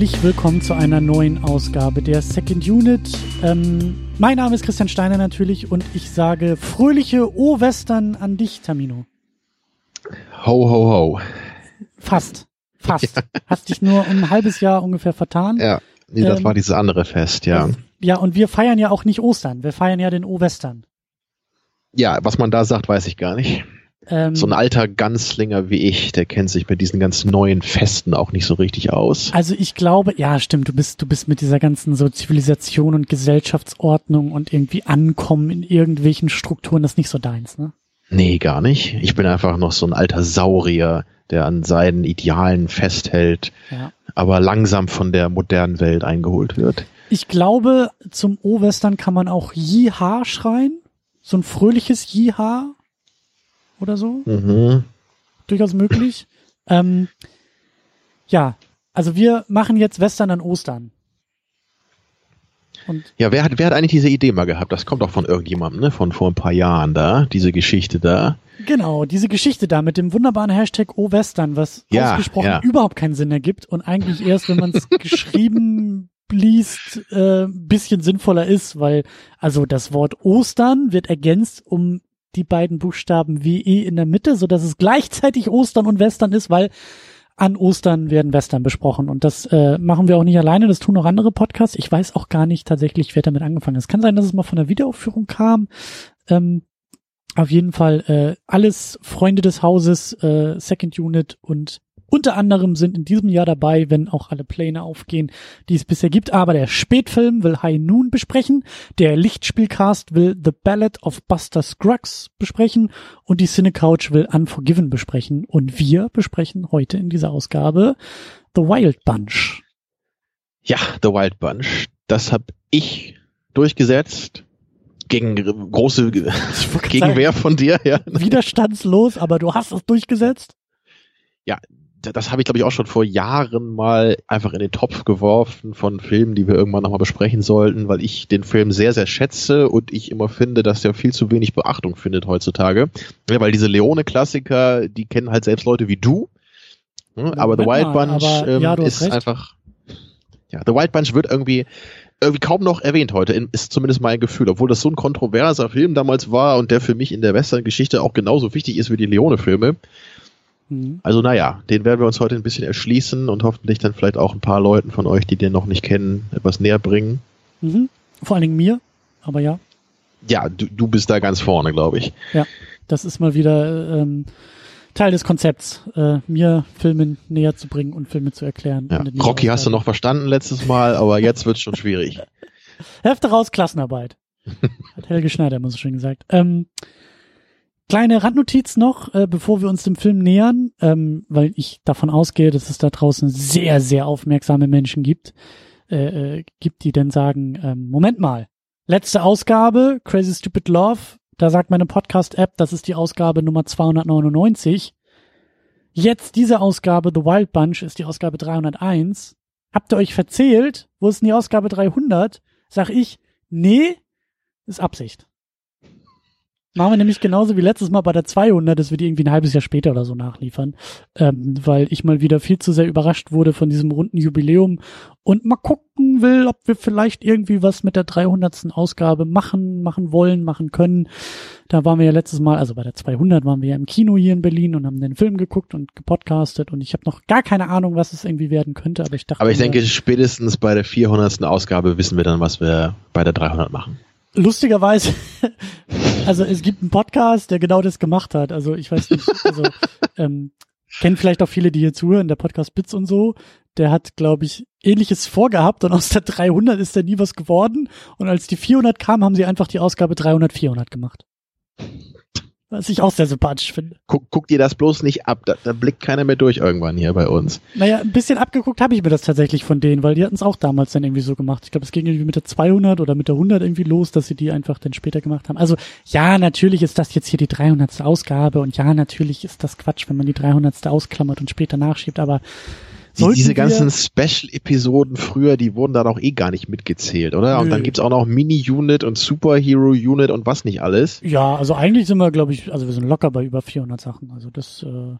Herzlich willkommen zu einer neuen Ausgabe der Second Unit. Ähm, mein Name ist Christian Steiner natürlich und ich sage fröhliche O-Western an dich, Tamino. Ho, ho, ho. Fast. Fast. Ja. Hast dich nur um ein halbes Jahr ungefähr vertan. Ja, nee, das ähm, war dieses andere Fest, ja. Ja, und wir feiern ja auch nicht Ostern. Wir feiern ja den O-Western. Ja, was man da sagt, weiß ich gar nicht. Ähm, so ein alter Ganzlinger wie ich, der kennt sich mit diesen ganz neuen Festen auch nicht so richtig aus. Also ich glaube, ja, stimmt, du bist, du bist mit dieser ganzen so Zivilisation und Gesellschaftsordnung und irgendwie Ankommen in irgendwelchen Strukturen, das ist nicht so deins, ne? Nee, gar nicht. Ich bin einfach noch so ein alter Saurier, der an seinen Idealen festhält, ja. aber langsam von der modernen Welt eingeholt wird. Ich glaube, zum O-Western kann man auch Jiha schreien. So ein fröhliches Jiha oder so. Mhm. Durchaus möglich. Ähm, ja, also wir machen jetzt Western an Ostern. Und ja, wer hat, wer hat eigentlich diese Idee mal gehabt? Das kommt doch von irgendjemandem, ne? Von vor ein paar Jahren da, diese Geschichte da. Genau, diese Geschichte da mit dem wunderbaren Hashtag O-Western, was ja, ausgesprochen ja. überhaupt keinen Sinn ergibt und eigentlich erst, wenn man es geschrieben liest, äh, bisschen sinnvoller ist, weil also das Wort Ostern wird ergänzt um die beiden Buchstaben WE in der Mitte, so dass es gleichzeitig Ostern und Western ist, weil an Ostern werden Western besprochen. Und das äh, machen wir auch nicht alleine, das tun auch andere Podcasts. Ich weiß auch gar nicht tatsächlich, wer damit angefangen. Es kann sein, dass es mal von der Wiederaufführung kam. Ähm, auf jeden Fall äh, alles Freunde des Hauses, äh, Second Unit und unter anderem sind in diesem Jahr dabei, wenn auch alle Pläne aufgehen, die es bisher gibt. Aber der Spätfilm will High Noon besprechen, der Lichtspielcast will The Ballad of Buster Scruggs besprechen und die Cinecouch will Unforgiven besprechen. Und wir besprechen heute in dieser Ausgabe The Wild Bunch. Ja, The Wild Bunch. Das habe ich durchgesetzt gegen große Gegenwehr von dir. Ja. Widerstandslos, aber du hast es durchgesetzt. Ja, das habe ich glaube ich auch schon vor Jahren mal einfach in den Topf geworfen von Filmen, die wir irgendwann nochmal besprechen sollten, weil ich den Film sehr, sehr schätze und ich immer finde, dass der viel zu wenig Beachtung findet heutzutage. Ja, weil diese Leone-Klassiker, die kennen halt selbst Leute wie du. Hm, aber The Wild Bunch aber, ähm, ja, ist recht. einfach. Ja, The Wild Bunch wird irgendwie irgendwie kaum noch erwähnt heute, ist zumindest mein Gefühl, obwohl das so ein kontroverser Film damals war und der für mich in der Western-Geschichte auch genauso wichtig ist wie die Leone-Filme. Mhm. Also naja, den werden wir uns heute ein bisschen erschließen und hoffentlich dann vielleicht auch ein paar Leuten von euch, die den noch nicht kennen, etwas näher bringen. Mhm. Vor allen Dingen mir, aber ja. Ja, du, du bist da ganz vorne, glaube ich. Ja, das ist mal wieder ähm, Teil des Konzepts, äh, mir Filme näher zu bringen und Filme zu erklären. Ja. Rocky hast du noch verstanden letztes Mal, aber jetzt wird es schon schwierig. Hefte raus, Klassenarbeit. Hat Helge Schneider immer so schön gesagt. Ähm, Kleine Randnotiz noch, äh, bevor wir uns dem Film nähern, ähm, weil ich davon ausgehe, dass es da draußen sehr, sehr aufmerksame Menschen gibt, äh, äh, gibt, die dann sagen, ähm, Moment mal, letzte Ausgabe, Crazy Stupid Love, da sagt meine Podcast-App, das ist die Ausgabe Nummer 299. Jetzt diese Ausgabe, The Wild Bunch, ist die Ausgabe 301. Habt ihr euch verzählt? Wo ist denn die Ausgabe 300? Sag ich, nee, ist Absicht. Machen wir nämlich genauso wie letztes Mal bei der 200, dass wir die irgendwie ein halbes Jahr später oder so nachliefern, ähm, weil ich mal wieder viel zu sehr überrascht wurde von diesem runden Jubiläum und mal gucken will, ob wir vielleicht irgendwie was mit der 300. Ausgabe machen, machen wollen, machen können. Da waren wir ja letztes Mal, also bei der 200 waren wir ja im Kino hier in Berlin und haben den Film geguckt und gepodcastet und ich habe noch gar keine Ahnung, was es irgendwie werden könnte, aber ich dachte. Aber ich denke, spätestens bei der 400. Ausgabe wissen wir dann, was wir bei der 300 machen lustigerweise, also es gibt einen Podcast, der genau das gemacht hat. Also ich weiß nicht, also ähm, kennen vielleicht auch viele, die hier zuhören, der Podcast Bits und so. Der hat, glaube ich, ähnliches vorgehabt und aus der 300 ist da nie was geworden. Und als die 400 kam, haben sie einfach die Ausgabe 300, 400 gemacht. Was ich auch sehr sympathisch finde. Guck, guck dir das bloß nicht ab, da, da blickt keiner mehr durch irgendwann hier bei uns. Naja, ein bisschen abgeguckt habe ich mir das tatsächlich von denen, weil die hatten es auch damals dann irgendwie so gemacht. Ich glaube, es ging irgendwie mit der 200 oder mit der 100 irgendwie los, dass sie die einfach dann später gemacht haben. Also ja, natürlich ist das jetzt hier die 300. Ausgabe und ja, natürlich ist das Quatsch, wenn man die 300. ausklammert und später nachschiebt, aber die, diese ganzen Special-Episoden früher, die wurden da doch eh gar nicht mitgezählt, oder? Nö. Und dann gibt's auch noch Mini-Unit und Superhero-Unit und was nicht alles. Ja, also eigentlich sind wir, glaube ich, also wir sind locker bei über 400 Sachen. Also das äh,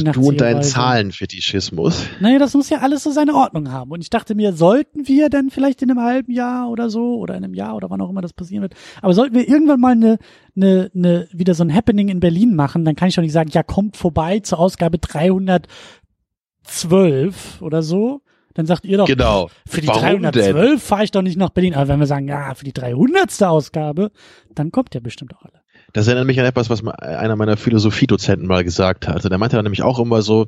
nach du und dein Zählweise. Zahlenfetischismus. Naja, das muss ja alles so seine Ordnung haben. Und ich dachte mir, sollten wir dann vielleicht in einem halben Jahr oder so oder in einem Jahr oder wann auch immer das passieren wird, aber sollten wir irgendwann mal eine, eine, eine wieder so ein Happening in Berlin machen, dann kann ich doch nicht sagen, ja, kommt vorbei zur Ausgabe 312 oder so. Dann sagt ihr doch, Genau. für die Warum 312 fahre ich doch nicht nach Berlin. Aber wenn wir sagen, ja, für die 300. Ausgabe, dann kommt der bestimmt auch alle. Das erinnert mich an etwas, was einer meiner Philosophiedozenten mal gesagt hat. Also der meinte dann nämlich auch immer so,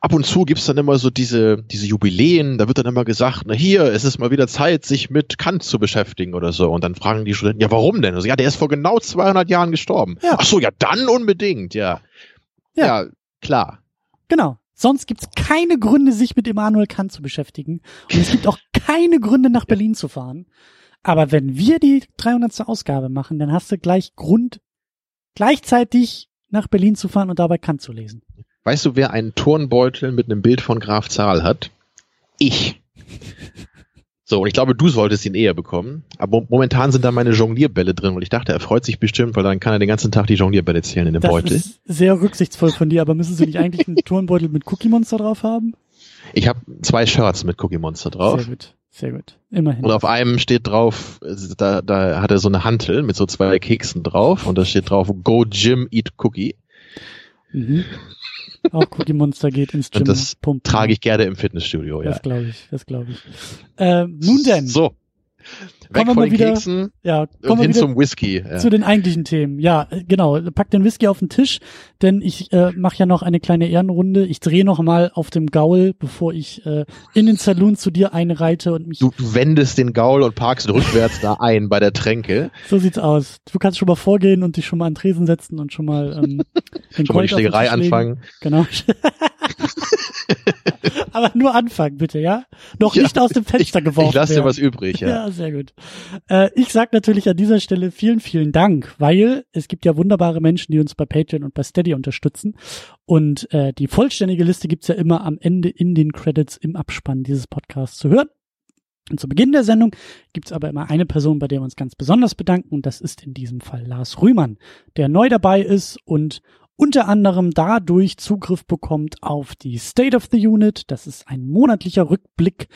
ab und zu gibt's dann immer so diese, diese Jubiläen, da wird dann immer gesagt, na hier, es ist mal wieder Zeit, sich mit Kant zu beschäftigen oder so. Und dann fragen die Studenten, ja warum denn? Also, ja, der ist vor genau 200 Jahren gestorben. Ja. Ach so, ja dann unbedingt, ja. Ja. Ja, klar. Genau. Sonst gibt's keine Gründe, sich mit Immanuel Kant zu beschäftigen. Und es gibt auch keine Gründe, nach Berlin zu fahren. Aber wenn wir die 300. Ausgabe machen, dann hast du gleich Grund, gleichzeitig nach Berlin zu fahren und dabei Kant zu lesen. Weißt du, wer einen Turnbeutel mit einem Bild von Graf Zahl hat? Ich. So, und ich glaube, du solltest ihn eher bekommen. Aber momentan sind da meine Jonglierbälle drin, weil ich dachte, er freut sich bestimmt, weil dann kann er den ganzen Tag die Jonglierbälle zählen in dem Das Beutel. ist sehr rücksichtsvoll von dir, aber müssen sie nicht eigentlich einen Turnbeutel mit Cookie Monster drauf haben? Ich habe zwei Shirts mit Cookie Monster drauf. Sehr gut, sehr gut. Immerhin. Und auf einem steht drauf, da, da hat er so eine Hantel mit so zwei Keksen drauf und da steht drauf, Go Gym, Eat Cookie. Mhm. Auch Cookie Monster geht ins Gym Und das pumpen. Trage ich gerne im Fitnessstudio, ja. Das glaube ich, das glaube ich. Äh, nun denn, So. Weg Kommen wir von mal den wieder- Keksen ja, und kommen wir hin zum Whisky. Ja. zu den eigentlichen Themen. Ja, äh, genau. Pack den Whisky auf den Tisch, denn ich äh, mache ja noch eine kleine Ehrenrunde. Ich drehe noch mal auf dem Gaul, bevor ich äh, in den Saloon zu dir einreite und mich. Du, du wendest den Gaul und parkst rückwärts da ein bei der Tränke. So sieht's aus. Du kannst schon mal vorgehen und dich schon mal an den Tresen setzen und schon mal ähm, den Schon mal die Schlägerei anfangen. Genau. Aber nur anfangen, bitte, ja? Noch Ja, nicht aus dem Fenster geworfen Ich lasse dir was übrig, ja. Ja, sehr gut. Äh, ich sag natürlich an dieser Stelle vielen, vielen Dank, weil es gibt ja wunderbare Menschen, die uns bei Patreon und bei Steady unterstützen. Und äh, die vollständige Liste gibt's ja immer am Ende in den Credits im Abspann dieses Podcasts zu hören. Und zu Beginn der Sendung gibt's aber immer eine Person, bei der wir uns ganz besonders bedanken, und das ist in diesem Fall Lars Rühmann, der neu dabei ist und unter anderem dadurch Zugriff bekommt auf die State of the Unit. Das ist ein monatlicher Rückblick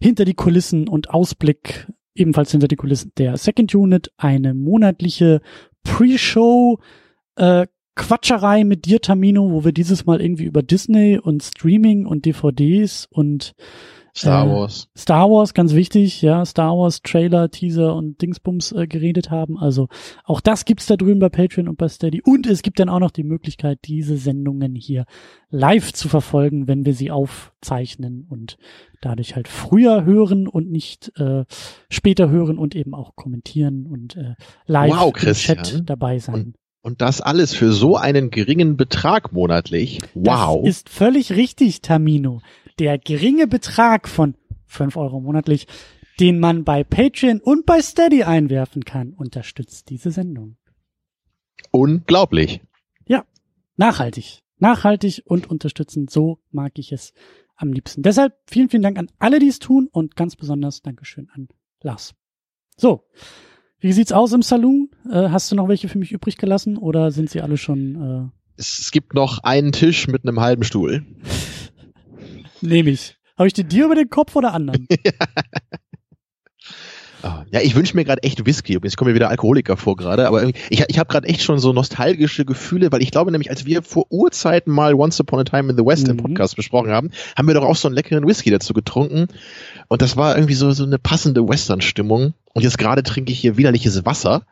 hinter die Kulissen und Ausblick ebenfalls hinter die Kulissen der Second Unit. Eine monatliche Pre-Show äh, Quatscherei mit dir, Tamino, wo wir dieses Mal irgendwie über Disney und Streaming und DVDs und Star äh, Wars. Star Wars, ganz wichtig, ja, Star Wars Trailer, Teaser und Dingsbums äh, geredet haben. Also auch das gibt's da drüben bei Patreon und bei Steady. Und es gibt dann auch noch die Möglichkeit, diese Sendungen hier live zu verfolgen, wenn wir sie aufzeichnen und dadurch halt früher hören und nicht äh, später hören und eben auch kommentieren und äh, live Wow, im. Chat dabei sein. Und das alles für so einen geringen Betrag monatlich. Wow. Das ist völlig richtig, Tamino. Der geringe Betrag von 5 Euro monatlich, den man bei Patreon und bei Steady einwerfen kann, unterstützt diese Sendung. Unglaublich. Nachhaltig. Nachhaltig und unterstützend. So mag ich es am liebsten. Deshalb vielen, vielen Dank an alle, die es tun und ganz besonders Dankeschön an Lars. So. Wie sieht's aus im Saloon? Äh, hast du noch welche für mich übrig gelassen oder sind sie alle schon, Es, es gibt noch einen Tisch mit einem halben Stuhl. nehme ich. Habe ich die dir über den Kopf oder anderen? Ah, Ja, ich wünsche mir gerade echt Whisky. Übrigens, Ich komme mir wieder Alkoholiker vor gerade, aber ich, ich habe gerade echt schon so nostalgische Gefühle, weil ich glaube nämlich, als wir vor Urzeiten mal Once Upon a Time in the West im Mhm. Podcast besprochen haben, haben wir doch auch so einen leckeren Whisky dazu getrunken. Und das war irgendwie so, so eine passende Western-Stimmung. Und jetzt gerade trinke ich hier widerliches Wasser.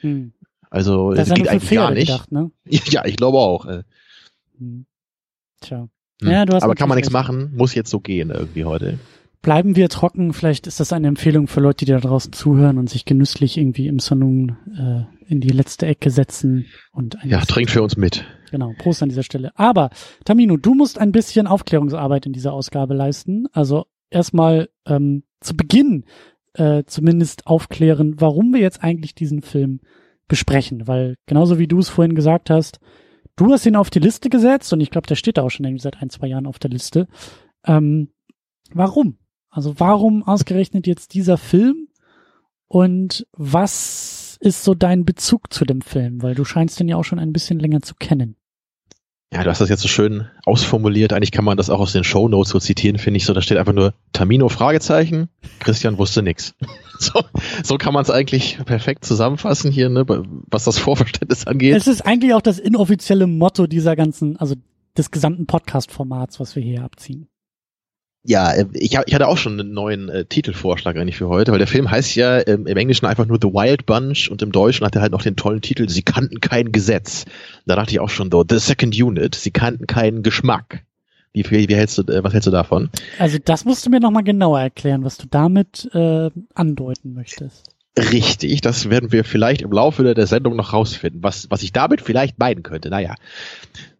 Hm. Also Das das geht eigentlich gar Pferde nicht. gedacht, ne? Ja, ich glaube auch. äh. Hm. Tja. Hm. Ja, du hast aber kann man nichts machen, muss jetzt so gehen irgendwie heute. Bleiben wir trocken. Vielleicht ist das eine Empfehlung für Leute, die da draußen zuhören und sich genüsslich irgendwie im Saloon äh, in die letzte Ecke setzen und Ja, trinkt für uns mit. Genau, Prost an dieser Stelle. Aber, Tamino, du musst ein bisschen Aufklärungsarbeit in dieser Ausgabe leisten. Also erstmal ähm, zu Beginn äh, zumindest aufklären, warum wir jetzt eigentlich diesen Film besprechen. Weil genauso wie du es vorhin gesagt hast, du hast ihn auf die Liste gesetzt und ich glaube, der steht da auch schon irgendwie seit ein, zwei Jahren auf der Liste. Ähm, warum? Also warum ausgerechnet jetzt dieser Film? Und was ist so dein Bezug zu dem Film? Weil du scheinst den ja auch schon ein bisschen länger zu kennen. Ja, du hast das jetzt so schön ausformuliert. Eigentlich kann man das auch aus den Show Notes so zitieren, finde ich so. Da steht einfach nur Tamino Fragezeichen. Christian wusste nix. So, so kann man es eigentlich perfekt zusammenfassen hier, ne, was das Vorverständnis angeht. Es ist eigentlich auch das inoffizielle Motto dieser ganzen, also des gesamten Podcast-Formats, was wir hier abziehen. Ja, äh, ich, ich hatte auch schon einen neuen äh, Titelvorschlag eigentlich für heute, weil der Film heißt ja ähm, im Englischen einfach nur The Wild Bunch und im Deutschen hat er halt noch den tollen Titel Sie kannten kein Gesetz. Da dachte ich auch schon so, The Second Unit, Sie kannten keinen Geschmack. Wie, wie, wie hältst du, äh, was hältst du davon? Also das musst du mir nochmal genauer erklären, was du damit äh, andeuten möchtest. Richtig, das werden wir vielleicht im Laufe der Sendung noch rausfinden, was, was ich damit vielleicht meinen könnte. Naja.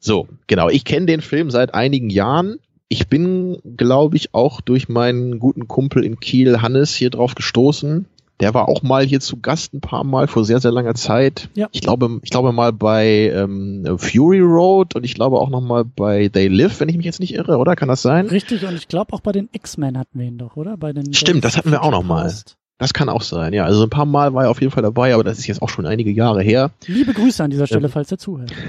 So, genau. Ich kenne den Film seit einigen Jahren ich bin, glaube ich, auch durch meinen guten Kumpel in Kiel, Hannes, hier drauf gestoßen. Der war auch mal hier zu Gast ein paar Mal vor sehr, sehr langer Zeit. Ja. Ich glaube, ich glaube mal bei ähm, Fury Road und ich glaube auch noch mal bei They Live, wenn ich mich jetzt nicht irre, oder? Kann das sein? Richtig, und ich glaube auch bei den X-Men hatten wir ihn doch, oder? Bei den Stimmt, das hatten wir auch noch mal. Das kann auch sein, ja. Also ein paar Mal war er auf jeden Fall dabei, aber das ist jetzt auch schon einige Jahre her. Liebe Grüße an dieser Stelle, ähm, falls er zuhört.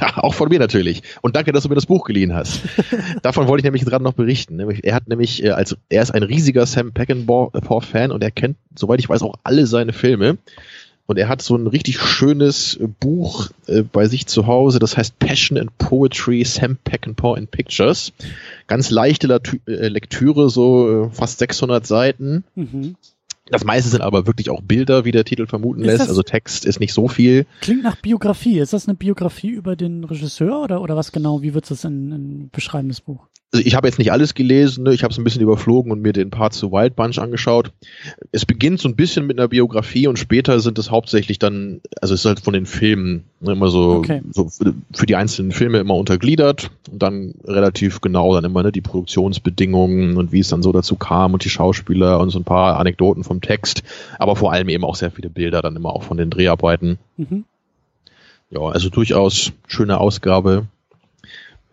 Ja, auch von mir natürlich. Und danke, dass du mir das Buch geliehen hast. Davon wollte ich nämlich gerade noch berichten. Er hat nämlich, äh, als er ist ein riesiger Sam Peckinpah-Fan und er kennt, soweit ich weiß, auch alle seine Filme. Und er hat so ein richtig schönes Buch äh, bei sich zu Hause, das heißt Passion and Poetry, Sam Peckinpah in Pictures. Ganz leichte äh, Lektüre, so fast 600 Seiten. Mhm. Das meiste sind aber wirklich auch Bilder, wie der Titel vermuten ist lässt. Also Text ist nicht so viel. Klingt nach Biografie. Ist das eine Biografie über den Regisseur oder, oder was genau? Wie wird es in, in beschreiben, das Buch? Also ich habe jetzt nicht alles gelesen, ne? ich habe es ein bisschen überflogen und mir den Part zu Wild Bunch angeschaut. Es beginnt so ein bisschen mit einer Biografie und später sind es hauptsächlich dann, also es ist halt von den Filmen ne, immer so, okay. so für die einzelnen Filme immer untergliedert und dann relativ genau dann immer ne, die Produktionsbedingungen und wie es dann so dazu kam und die Schauspieler und so ein paar Anekdoten vom Text, aber vor allem eben auch sehr viele Bilder dann immer auch von den Dreharbeiten. Mhm. Ja, also durchaus schöne Ausgabe.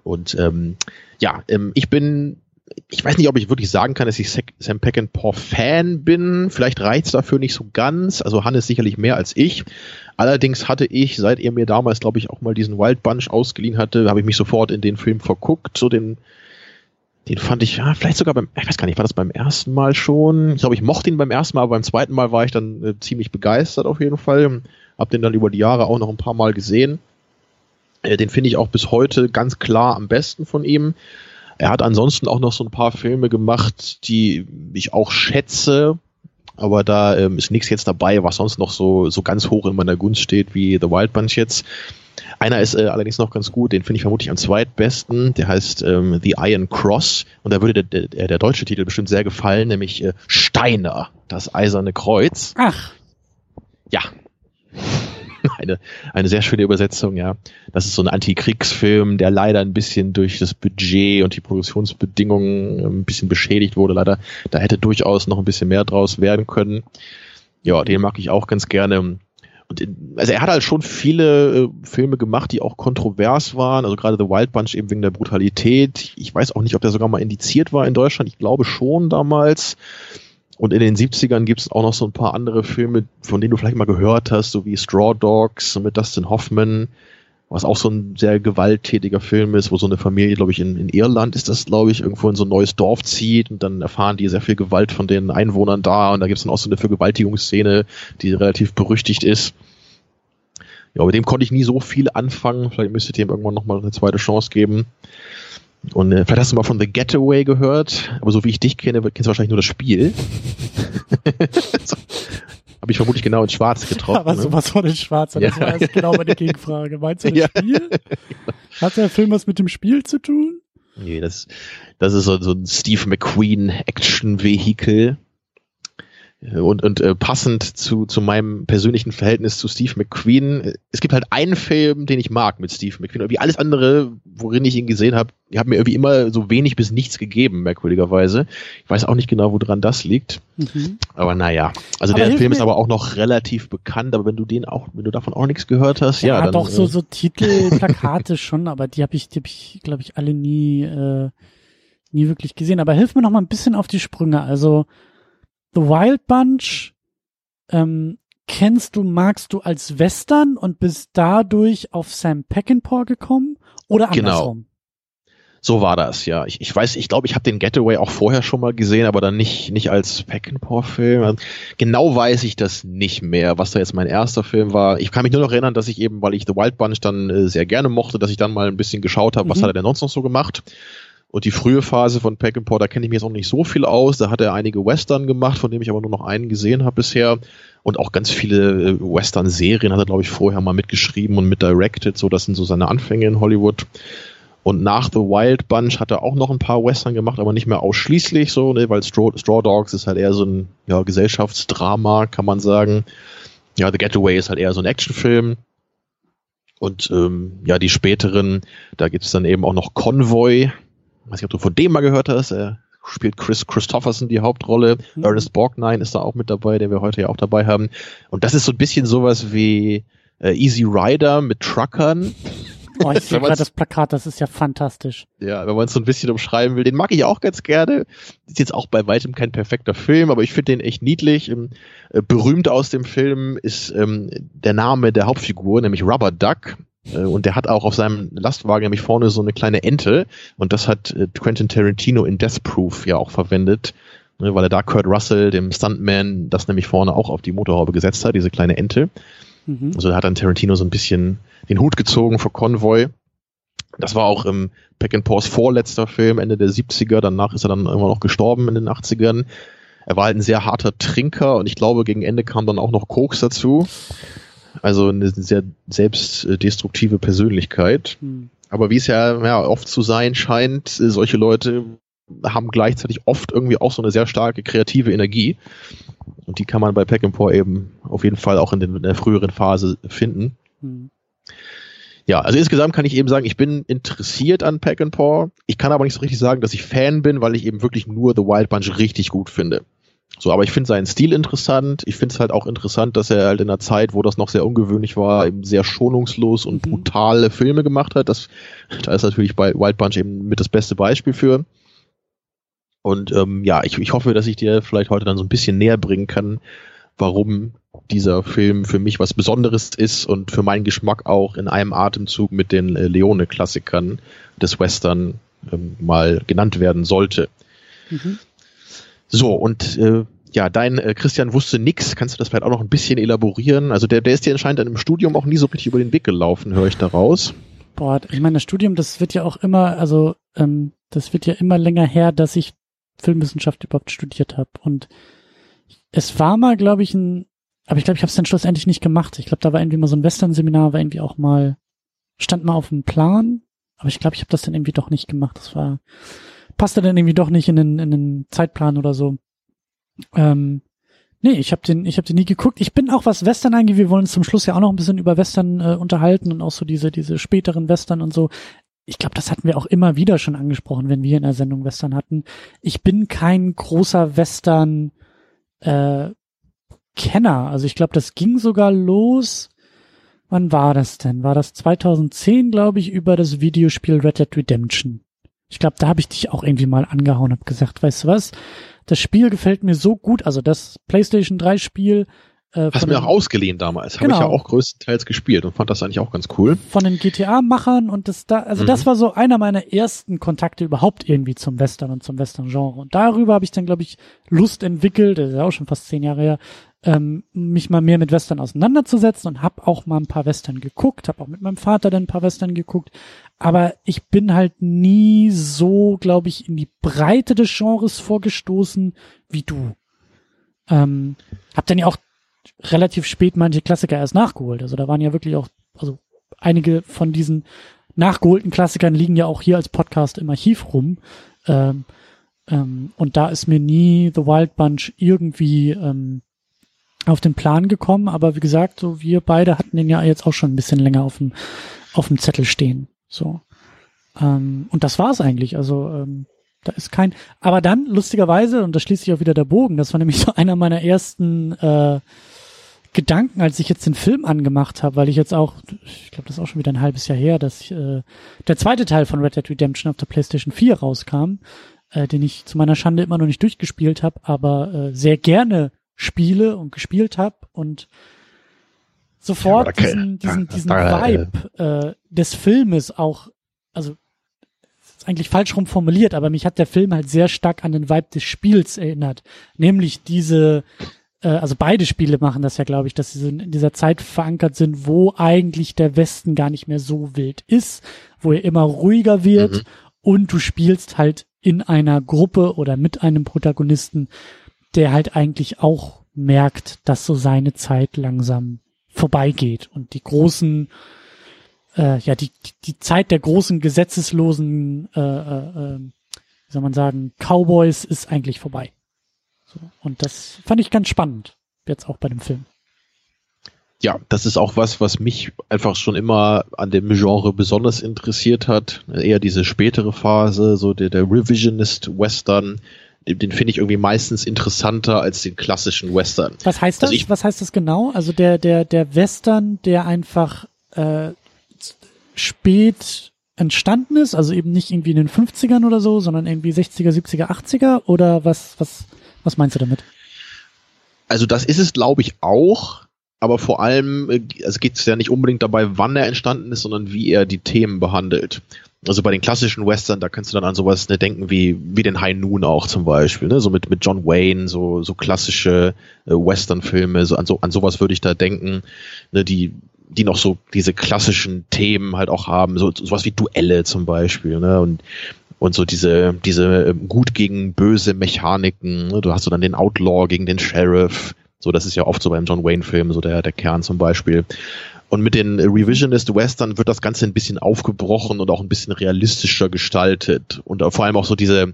Und ähm, ja, ähm, ich bin, ich weiß nicht, ob ich wirklich sagen kann, dass ich Sam Peckinpah Fan bin. Vielleicht reizt dafür nicht so ganz. Also Hannes sicherlich mehr als ich. Allerdings hatte ich, seit er mir damals, glaube ich, auch mal diesen Wild Bunch ausgeliehen hatte, habe ich mich sofort in den Film verguckt. So den, den fand ich, ja, vielleicht sogar beim, ich weiß gar nicht, war das beim ersten Mal schon? Ich glaube, ich mochte ihn beim ersten Mal, aber beim zweiten Mal war ich dann äh, ziemlich begeistert auf jeden Fall. Hab den dann über die Jahre auch noch ein paar Mal gesehen. Äh, den finde ich auch bis heute ganz klar am besten von ihm. Er hat ansonsten auch noch so ein paar Filme gemacht, die ich auch schätze, aber da ähm, ist nichts jetzt dabei, was sonst noch so, so ganz hoch in meiner Gunst steht wie The Wild Bunch jetzt. Einer ist äh, allerdings noch ganz gut, den finde ich vermutlich am zweitbesten. Der heißt ähm, The Iron Cross und da würde der, der, der deutsche Titel bestimmt sehr gefallen, nämlich äh, Steiner, das eiserne Kreuz. Ach. Ja, eine, eine sehr schöne Übersetzung, ja. Das ist so ein Antikriegsfilm, der leider ein bisschen durch das Budget und die Produktionsbedingungen ähm, ein bisschen beschädigt wurde, leider. Da hätte durchaus noch ein bisschen mehr draus werden können. Ja, den mag ich auch ganz gerne. Und in, also er hat halt schon viele äh, Filme gemacht, die auch kontrovers waren. Also gerade The Wild Bunch eben wegen der Brutalität. Ich weiß auch nicht, ob der sogar mal indiziert war in Deutschland. Ich glaube schon damals. Und in den 70ern gibt es auch noch so ein paar andere Filme, von denen du vielleicht mal gehört hast, so wie Straw Dogs mit Dustin Hoffman, was auch so ein sehr gewalttätiger Film ist, wo so eine Familie, glaube ich, in, in Irland ist das, glaube ich, irgendwo in so ein neues Dorf zieht und dann erfahren die sehr viel Gewalt von den Einwohnern da und da gibt es dann auch so eine Vergewaltigungsszene, die relativ berüchtigt ist. Ja, mit dem konnte ich nie so viel anfangen. Vielleicht müsstet ihr ihm irgendwann nochmal eine zweite Chance geben. Und äh, vielleicht hast du mal von The Getaway gehört, aber so wie ich dich kenne, kennst du wahrscheinlich nur das Spiel. so. Habe ich vermutlich genau in Schwarz getroffen. Aber ne? sowas von in Schwarz, das war jetzt genau meine Gegenfrage. Meinst du das ja. Spiel? Hat der Film was mit dem Spiel zu tun? Nee, das, das ist so, so ein Steve McQueen Action-Vehikel. Und, und äh, passend zu, zu meinem persönlichen Verhältnis zu Steve McQueen, es gibt halt einen Film, den ich mag mit Steve McQueen. Irgendwie alles andere, worin ich ihn gesehen habe, hat mir irgendwie immer so wenig bis nichts gegeben, merkwürdigerweise. Ich weiß auch nicht genau, woran das liegt. Mhm. Aber naja. Also aber der Film ist aber auch noch relativ bekannt, aber wenn du den auch, wenn du davon auch nichts gehört hast, ja. Ja, dann, doch, so, äh, so Titel, Plakate schon, aber die habe ich, die habe ich, glaube ich, alle nie, äh, nie wirklich gesehen. Aber hilf mir noch mal ein bisschen auf die Sprünge. Also The Wild Bunch, ähm, kennst du, magst du als Western und bist dadurch auf Sam Peckinpah gekommen oder Genau. andersrum? So war das, ja. Ich, ich weiß, ich glaube, ich habe den Getaway auch vorher schon mal gesehen, aber dann nicht, nicht als Peckinpah-Film. Genau weiß ich das nicht mehr, was da jetzt mein erster Film war. Ich kann mich nur noch erinnern, dass ich eben, weil ich The Wild Bunch dann äh, sehr gerne mochte, dass ich dann mal ein bisschen geschaut habe, was Mhm. hat er denn sonst noch so gemacht. Und die frühe Phase von Peckinpah, da kenne ich mir jetzt auch nicht so viel aus. Da hat er einige Western gemacht, von dem ich aber nur noch einen gesehen habe bisher. Und auch ganz viele äh, Western-Serien hat er, glaube ich, vorher mal mitgeschrieben und mitdirected. So, das sind so seine Anfänge in Hollywood. Und nach The Wild Bunch hat er auch noch ein paar Western gemacht, aber nicht mehr ausschließlich so, ne, weil Straw, Straw Dogs ist halt eher so ein ja, Gesellschaftsdrama, kann man sagen. Ja, The Getaway ist halt eher so ein Actionfilm. Und ähm, ja, die späteren, da gibt's dann eben auch noch Convoy. Weiß nicht, ob du von dem mal gehört hast. Er spielt Chris Christopherson die Hauptrolle. Mhm. Ernest Borgnine ist da auch mit dabei, den wir heute ja auch dabei haben. Und das ist so ein bisschen sowas wie äh, Easy Rider mit Truckern. Oh, ich sehe gerade das Plakat, das ist ja fantastisch. Ja, wenn man es so ein bisschen umschreiben will, den mag ich auch ganz gerne. Ist jetzt auch bei weitem kein perfekter Film, aber ich finde den echt niedlich. Ähm, äh, berühmt aus dem Film ist ähm, der Name der Hauptfigur, nämlich Rubber Duck. Äh, und der hat auch auf seinem Lastwagen nämlich vorne so eine kleine Ente. Und das hat äh, Quentin Tarantino in Death Proof ja auch verwendet. Ne, weil er da Kurt Russell, dem Stuntman, das nämlich vorne auch auf die Motorhaube gesetzt hat, diese kleine Ente. Mhm. Also da hat dann Tarantino so ein bisschen den Hut gezogen für Convoy. Das war auch im Peckinpahs vorletzter Film, Ende der 70er. Danach ist er dann immer noch gestorben in den 80ern. Er war halt ein sehr harter Trinker und ich glaube, gegen Ende kam dann auch noch Koks dazu. Also eine sehr selbstdestruktive Persönlichkeit. Hm. Aber wie es ja, ja oft zu sein scheint, äh, solche Leute haben gleichzeitig oft irgendwie auch so eine sehr starke kreative Energie. Und die kann man bei Peckinpah eben auf jeden Fall auch in, den, in der früheren Phase finden. Hm. Ja, also insgesamt kann ich eben sagen, ich bin interessiert an Peckinpah. Ich kann aber nicht so richtig sagen, dass ich Fan bin, weil ich eben wirklich nur The Wild Bunch richtig gut finde. So, aber ich finde seinen Stil interessant. Ich finde es halt auch interessant, dass er halt in einer Zeit, wo das noch sehr ungewöhnlich war, eben sehr schonungslos und Mhm. brutale Filme gemacht hat. Das, da ist natürlich bei Wild Bunch eben mit das beste Beispiel für. Und ähm, ja, ich, ich hoffe, dass ich dir vielleicht heute dann so ein bisschen näher bringen kann, warum dieser Film für mich was Besonderes ist und für meinen Geschmack auch in einem Atemzug mit den äh, Leone-Klassikern des Western ähm, mal genannt werden sollte. Mhm. So, und äh, ja, dein äh, Christian wusste nix. Kannst du das vielleicht auch noch ein bisschen elaborieren? Also der, der ist dir anscheinend dann im Studium auch nie so richtig über den Weg gelaufen, höre ich daraus. Boah, ich meine, das Studium, das wird ja auch immer, also ähm, das wird ja immer länger her, dass ich Filmwissenschaft überhaupt studiert habe. Und es war mal, glaube ich, ein, aber ich glaube, ich habe es dann schlussendlich nicht gemacht. Ich glaube, da war irgendwie mal so ein Western-Seminar, war irgendwie auch mal, stand mal auf dem Plan, aber ich glaube, ich habe das dann irgendwie doch nicht gemacht. Das war, passte dann irgendwie doch nicht in den, in den Zeitplan oder so. Ähm, nee, ich habe den, ich habe den nie geguckt. Ich bin auch was Western angeht. Wir wollen uns zum Schluss ja auch noch ein bisschen über Western äh, unterhalten und auch so diese, diese späteren Western und so. Ich glaube, das hatten wir auch immer wieder schon angesprochen, wenn wir in der Sendung Western hatten. Ich bin kein großer Western äh, Kenner. Also ich glaube, das ging sogar los. Wann war das denn? War das 2010, glaube ich, über das Videospiel Red Dead Redemption? Ich glaube, da habe ich dich auch irgendwie mal angehauen, hab gesagt, weißt du was? Das Spiel gefällt mir so gut, also das PlayStation 3 Spiel äh, Hast du mir auch ausgeliehen damals. Habe Genau. ich ja auch größtenteils gespielt und fand das eigentlich auch ganz cool. von den GTA-Machern und das da, also Mhm. das war so einer meiner ersten Kontakte überhaupt irgendwie zum Western und zum Western-Genre. Und darüber habe ich dann, glaube ich, Lust entwickelt, das ist ja auch schon fast zehn Jahre her, ähm, mich mal mehr mit Western auseinanderzusetzen und habe auch mal ein paar Western geguckt, habe auch mit meinem Vater dann ein paar Western geguckt. Aber ich bin halt nie so, glaube ich, in die Breite des Genres vorgestoßen wie du. Ähm, hab dann ja auch relativ spät manche Klassiker erst nachgeholt. Also da waren ja wirklich auch, also einige von diesen nachgeholten Klassikern liegen ja auch hier als Podcast im Archiv rum. Ähm, ähm, und da ist mir nie The Wild Bunch irgendwie ähm, auf den Plan gekommen. Aber wie gesagt, so wir beide hatten den ja jetzt auch schon ein bisschen länger auf dem, auf dem Zettel stehen. So. Ähm, und das war's eigentlich. Also ähm, da ist kein. Aber dann, lustigerweise, und da schließt sich auch wieder der Bogen, das war nämlich so einer meiner ersten äh, Gedanken, als ich jetzt den Film angemacht habe, weil ich jetzt auch, ich glaube, das ist auch schon wieder ein halbes Jahr her, dass äh, der zweite Teil von Red Dead Redemption auf der PlayStation 4 rauskam, äh, den ich zu meiner Schande immer noch nicht durchgespielt habe, aber äh, sehr gerne spiele und gespielt habe und sofort ja, diesen, diesen, diesen Vibe äh, des Filmes auch, also ist eigentlich falsch rum formuliert, aber mich hat der Film halt sehr stark an den Vibe des Spiels erinnert. Nämlich diese, äh, also beide Spiele machen das ja, glaube ich, dass sie in dieser Zeit verankert sind, wo eigentlich der Westen gar nicht mehr so wild ist, wo er immer ruhiger wird mhm. und du spielst halt in einer Gruppe oder mit einem Protagonisten, der halt eigentlich auch merkt, dass so seine Zeit langsam vorbeigeht und die großen, äh, ja, die, die Zeit der großen gesetzeslosen, äh, äh, äh, wie soll man sagen, Cowboys ist eigentlich vorbei. So, und das fand ich ganz spannend, jetzt auch bei dem Film. Ja, das ist auch was, was mich einfach schon immer an dem Genre besonders interessiert hat. Eher diese spätere Phase, so der, der Revisionist Western, den, finde ich irgendwie meistens interessanter als den klassischen Western. Was heißt also das? Also ich, Was heißt das genau? Also der, der, der Western, der einfach äh, spät entstanden ist, also eben nicht irgendwie in den 50ern oder so, sondern irgendwie 60er, 70er, 80er oder was, was, was meinst du damit? Also das ist es, glaube ich, auch, aber vor allem äh, also geht es ja nicht unbedingt dabei, wann er entstanden ist, sondern wie er die Themen behandelt. Also bei den klassischen Western, da kannst du dann an sowas ne, denken wie, wie den High Noon auch zum Beispiel, ne? so mit, mit John Wayne, so, so klassische äh, Western-Filme, so an, so an sowas würde ich da denken, ne, die, die noch so diese klassischen Themen halt auch haben, so sowas wie Duelle zum Beispiel, ne? Und und so diese diese ähm, gut gegen böse Mechaniken. Ne? Du hast so dann den Outlaw gegen den Sheriff. So, das ist ja oft so beim John Wayne-Film, so der der Kern zum Beispiel. Und mit den Revisionist Western wird das Ganze ein bisschen aufgebrochen und auch ein bisschen realistischer gestaltet. Und vor allem auch so diese,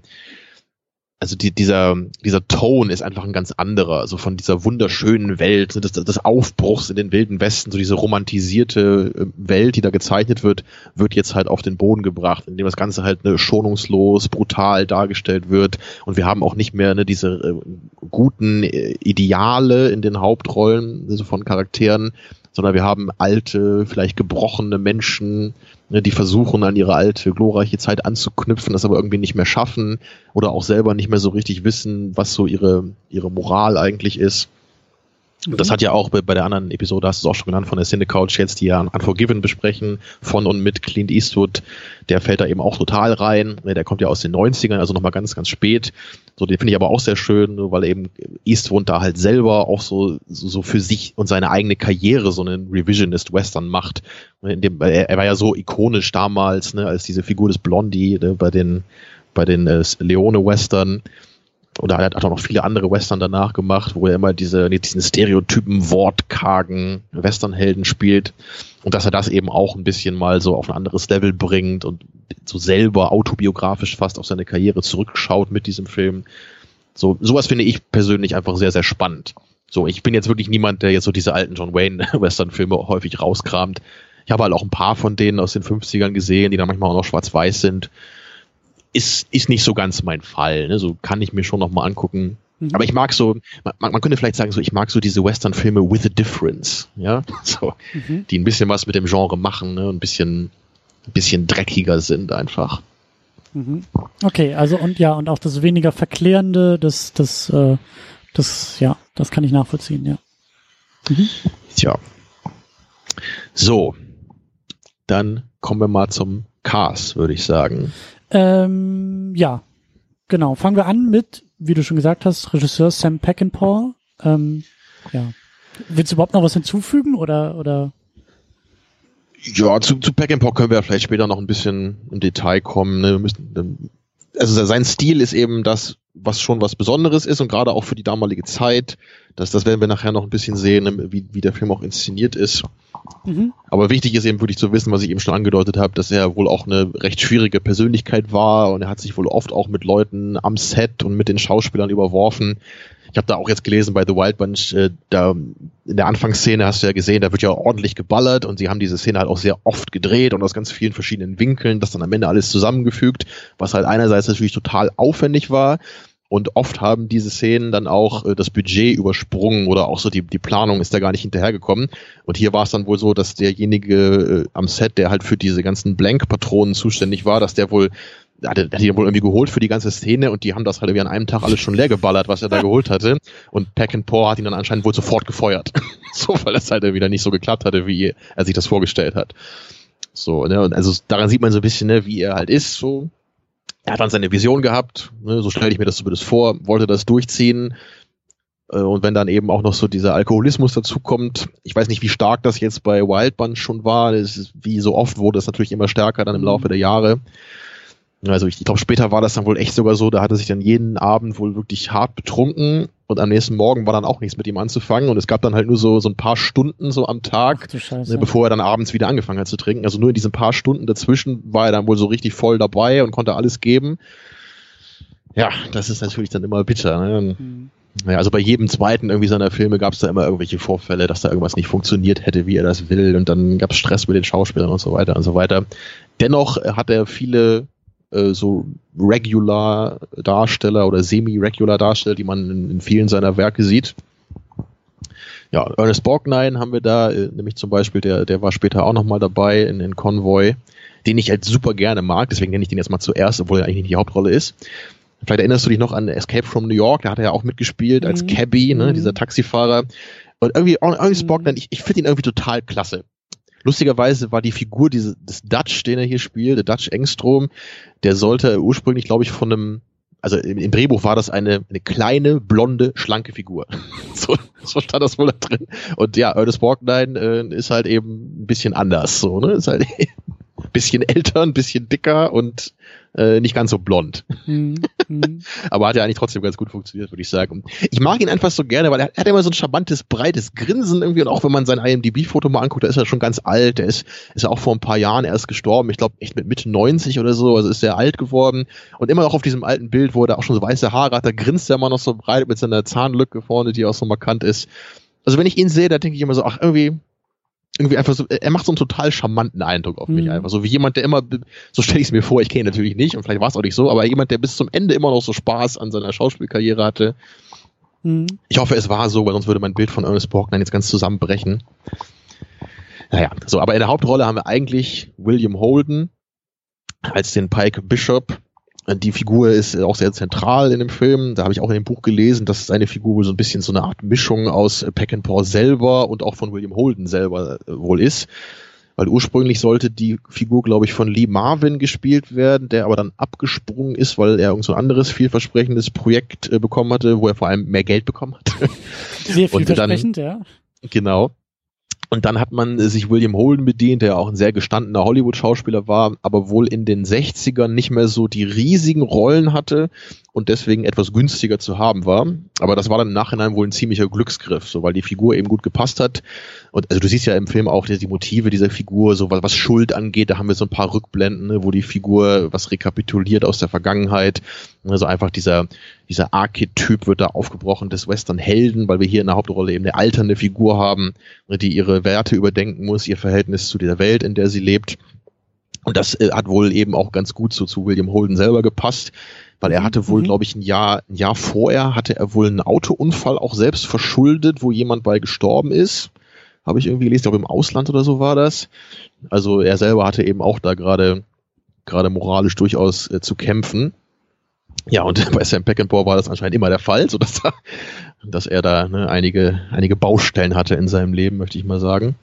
also die, dieser, dieser Ton ist einfach ein ganz anderer, also von dieser wunderschönen Welt, des, des Aufbruchs in den wilden Westen, so diese romantisierte äh, Welt, die da gezeichnet wird, wird jetzt halt auf den Boden gebracht, indem das Ganze halt ne, schonungslos, brutal dargestellt wird. Und wir haben auch nicht mehr ne, diese äh, guten äh, Ideale in den Hauptrollen also von Charakteren, sondern wir haben alte, vielleicht gebrochene Menschen, ne, die versuchen, an ihre alte, glorreiche Zeit anzuknüpfen, das aber irgendwie nicht mehr schaffen oder auch selber nicht mehr so richtig wissen, was so ihre, ihre Moral eigentlich ist. Und das mhm. hat ja auch bei, der anderen Episode, hast du es auch schon genannt, von der Cine Couch jetzt, die ja Unforgiven besprechen, von und mit Clint Eastwood, der fällt da eben auch total rein. Der kommt ja aus den 90ern, also nochmal ganz, ganz spät. So, den finde ich aber auch sehr schön, weil eben Eastwood da halt selber auch so, so für sich und seine eigene Karriere so einen Revisionist-Western macht. In dem, er, er war ja so ikonisch damals, ne, als diese Figur des Blondie ne, bei den, bei den äh, Leone-Western oder er hat auch noch viele andere Western danach gemacht, wo er immer diese, diesen Stereotypen wortkargen Westernhelden spielt und dass er das eben auch ein bisschen mal so auf ein anderes Level bringt und so selber autobiografisch fast auf seine Karriere zurückschaut mit diesem Film. So, sowas finde ich persönlich einfach sehr, sehr spannend. So, ich bin jetzt wirklich niemand, der jetzt so diese alten John Wayne Western-Filme häufig rauskramt. Ich habe halt auch ein paar von denen aus den 50ern gesehen, die dann manchmal auch noch schwarz-weiß sind ist, ist nicht so ganz mein Fall. Ne? So kann ich mir schon noch mal angucken. Mhm. Aber ich mag so, man, man könnte vielleicht sagen, so ich mag so diese Western-Filme with a difference, ja, so, mhm. die ein bisschen was mit dem Genre machen, ne? ein bisschen, ein bisschen dreckiger sind einfach. Mhm. Okay, also und ja, und auch das weniger Verklärende, das, das, äh, das, ja, das kann ich nachvollziehen, ja. Mhm. Tja. So, dann kommen wir mal zum Cast, würde ich sagen. Ähm, ja, genau. Fangen wir an mit, wie du schon gesagt hast, Regisseur Sam Peckinpah. Ähm, ja. Willst du überhaupt noch was hinzufügen oder oder? Ja, zu, zu Peckinpah können wir vielleicht später noch ein bisschen im Detail kommen. Ne? Wir müssen, also sein Stil ist eben das, was schon was Besonderes ist und gerade auch für die damalige Zeit. Das, das werden wir nachher noch ein bisschen sehen, ne, wie, wie der Film auch inszeniert ist. Mhm. Aber wichtig ist eben wirklich zu wissen, was ich eben schon angedeutet habe, dass er wohl auch eine recht schwierige Persönlichkeit war und er hat sich wohl oft auch mit Leuten am Set und mit den Schauspielern überworfen. Ich habe da auch jetzt gelesen bei The Wild Bunch, äh, da in der Anfangsszene hast du ja gesehen, da wird ja ordentlich geballert und sie haben diese Szene halt auch sehr oft gedreht und aus ganz vielen verschiedenen Winkeln, das dann am Ende alles zusammengefügt, was halt einerseits natürlich total aufwendig war, und oft haben diese Szenen dann auch äh, das Budget übersprungen oder auch so die, die Planung ist da gar nicht hinterhergekommen. Und hier war es dann wohl so, dass derjenige äh, am Set, der halt für diese ganzen Blank-Patronen zuständig war, dass der wohl hatte, hatte die wohl irgendwie geholt für die ganze Szene und die haben das halt irgendwie an einem Tag alles schon leer geballert, was er da geholt hatte. Und Pack and Paw hat ihn dann anscheinend wohl sofort gefeuert. so, weil das halt wieder nicht so geklappt hatte, wie er sich das vorgestellt hat. So, ne, und also daran sieht man so ein bisschen, ne, wie er halt ist, so. Er hat dann seine Vision gehabt, ne, so stelle ich mir das zumindest vor, wollte das durchziehen, äh, und wenn dann eben auch noch so dieser Alkoholismus dazukommt, ich weiß nicht, wie stark das jetzt bei Wildband schon war, ist, wie so oft wurde es natürlich immer stärker dann im Laufe der Jahre. Also ich, ich glaube, später war das dann wohl echt sogar so, da hat er sich dann jeden Abend wohl wirklich hart betrunken und am nächsten Morgen war dann auch nichts mit ihm anzufangen und es gab dann halt nur so, so ein paar Stunden so am Tag, ne, bevor er dann abends wieder angefangen hat zu trinken. Also nur in diesen paar Stunden dazwischen war er dann wohl so richtig voll dabei und konnte alles geben. Ja, das ist natürlich dann immer bitter. Ne? Mhm. Ja, also bei jedem zweiten irgendwie seiner Filme gab es da immer irgendwelche Vorfälle, dass da irgendwas nicht funktioniert hätte, wie er das will, und dann gab es Stress mit den Schauspielern und so weiter und so weiter. Dennoch hat er viele äh, so regular Darsteller oder semi-regular Darsteller, die man in, in, vielen seiner Werke sieht. Ja, Ernest Borgnine haben wir da, äh, nämlich zum Beispiel, der, der war später auch nochmal dabei in, in Convoy, den ich halt super gerne mag, deswegen nenne ich den jetzt mal zuerst, obwohl er eigentlich nicht die Hauptrolle ist. Vielleicht erinnerst du dich noch an Escape from New York, da hat er ja auch mitgespielt als mhm. Cabby, ne, mhm. dieser Taxifahrer. Und irgendwie, irgendwie mhm. ich, ich finde ihn irgendwie total klasse. Lustigerweise war die Figur diese, des Dutch, den er hier spielt, der Dutch Engstrom, der sollte ursprünglich, glaube ich, von einem, also im, im, Drehbuch war das eine, eine kleine, blonde, schlanke Figur. so, so stand das wohl da drin. Und ja, Ernest Borgnine äh, ist halt eben ein bisschen anders, so, ne? Ist halt ein bisschen älter, ein bisschen dicker und äh, nicht ganz so blond. Mhm. Aber hat ja eigentlich trotzdem ganz gut funktioniert, würde ich sagen. Ich mag ihn einfach so gerne, weil er, er, hat immer so ein charmantes, breites Grinsen irgendwie und auch wenn man sein IMDb-Foto mal anguckt, da ist er schon ganz alt. Der ist, ist ja auch vor ein paar Jahren erst gestorben. Ich glaube, echt mit Mitte 90 oder so, also ist sehr alt geworden. Und immer noch auf diesem alten Bild, wo er da auch schon so weiße Haare hat, da grinst er immer noch so breit mit seiner Zahnlücke vorne, die auch so markant ist. Also wenn ich ihn sehe, da denke ich immer so, ach, irgendwie, irgendwie einfach so, er macht so einen total charmanten Eindruck auf mich mhm. einfach. So wie jemand, der immer, so stelle ich es mir vor, ich kenne ihn natürlich nicht und vielleicht war es auch nicht so, aber jemand, der bis zum Ende immer noch so Spaß an seiner Schauspielkarriere hatte. Mhm. Ich hoffe, es war so, weil sonst würde mein Bild von Ernest Borgnine jetzt ganz zusammenbrechen. Naja, so, aber in der Hauptrolle haben wir eigentlich William Holden als den Pike Bishop, die Figur ist auch sehr zentral in dem Film. Da habe ich auch in dem Buch gelesen, dass seine Figur so ein bisschen so eine Art Mischung aus Peckinpah selber und auch von William Holden selber äh, wohl ist. Weil ursprünglich sollte die Figur, glaube ich, von Lee Marvin gespielt werden, der aber dann abgesprungen ist, weil er irgend so ein anderes vielversprechendes Projekt äh, bekommen hatte, wo er vor allem mehr Geld bekommen hat. Sehr vielversprechend, dann, ja. Genau. Und dann hat man sich William Holden bedient, der auch ein sehr gestandener Hollywood-Schauspieler war, aber wohl in den 60ern nicht mehr so die riesigen Rollen hatte und deswegen etwas günstiger zu haben war. Aber das war dann im Nachhinein wohl ein ziemlicher Glücksgriff, so weil die Figur eben gut gepasst hat. Und also du siehst ja im Film auch die, Motive dieser Figur, so was, was Schuld angeht, da haben wir so ein paar Rückblenden, ne, wo die Figur was rekapituliert aus der Vergangenheit. Also einfach dieser, dieser Archetyp wird da aufgebrochen des Western-Helden, weil wir hier in der Hauptrolle eben eine alternde Figur haben, die ihre Werte überdenken muss, ihr Verhältnis zu der Welt, in der sie lebt. Und das äh, hat wohl eben auch ganz gut so zu William Holden selber gepasst, weil er mhm, hatte wohl, mhm. glaube ich, ein Jahr, ein Jahr vorher hatte er wohl einen Autounfall auch selbst verschuldet, wo jemand bei gestorben ist. Habe ich irgendwie gelesen, ich glaube im Ausland oder so war das. Also er selber hatte eben auch da gerade gerade moralisch durchaus äh, zu kämpfen. Ja, und bei Sam Peckinpah war das anscheinend immer der Fall, so dass er, dass er da ne, einige, einige Baustellen hatte in seinem Leben, möchte ich mal sagen.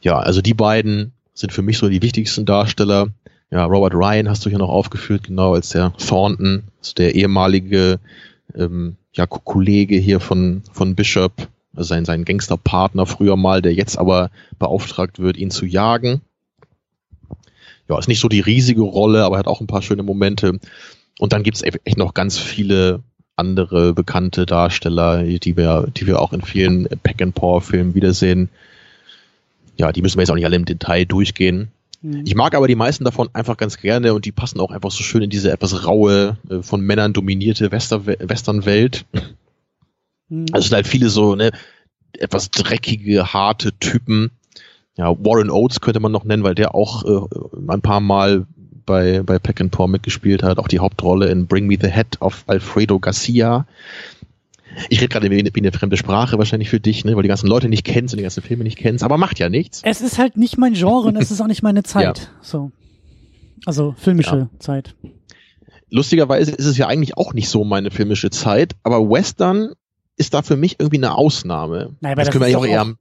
Ja, also die beiden sind für mich so die wichtigsten Darsteller. Ja, Robert Ryan hast du hier noch aufgeführt, genau als der Thornton, also der ehemalige ähm, ja, Kollege hier von, von Bishop, also sein, sein Gangsterpartner früher mal, der jetzt aber beauftragt wird, ihn zu jagen ja, ist nicht so die riesige Rolle, aber hat auch ein paar schöne Momente. Und dann gibt's echt noch ganz viele andere bekannte Darsteller, die wir, die wir auch in vielen Pack and Paw Filmen wiedersehen. Ja, die müssen wir jetzt auch nicht alle im Detail durchgehen. Mhm. Ich mag aber die meisten davon einfach ganz gerne und die passen auch einfach so schön in diese etwas raue, äh, von Männern dominierte Westernwelt. Mhm. Also es sind halt viele so, ne, etwas dreckige, harte Typen, ja, Warren Oates könnte man noch nennen, weil der auch äh, ein paar Mal bei, bei Peck and Paw mitgespielt hat, auch die Hauptrolle in Bring Me the Head of Alfredo Garcia. Ich rede gerade wie, wie eine fremde Sprache wahrscheinlich für dich, ne, weil die ganzen Leute nicht kennst und die ganzen Filme nicht kennst, aber macht ja nichts. Es ist halt nicht mein Genre und es ist auch nicht meine Zeit. Ja. So. Also filmische ja. Zeit. Lustigerweise ist es ja eigentlich auch nicht so meine filmische Zeit, aber Western ist da für mich irgendwie eine Ausnahme. Naja, das, das können wir ja auch eher.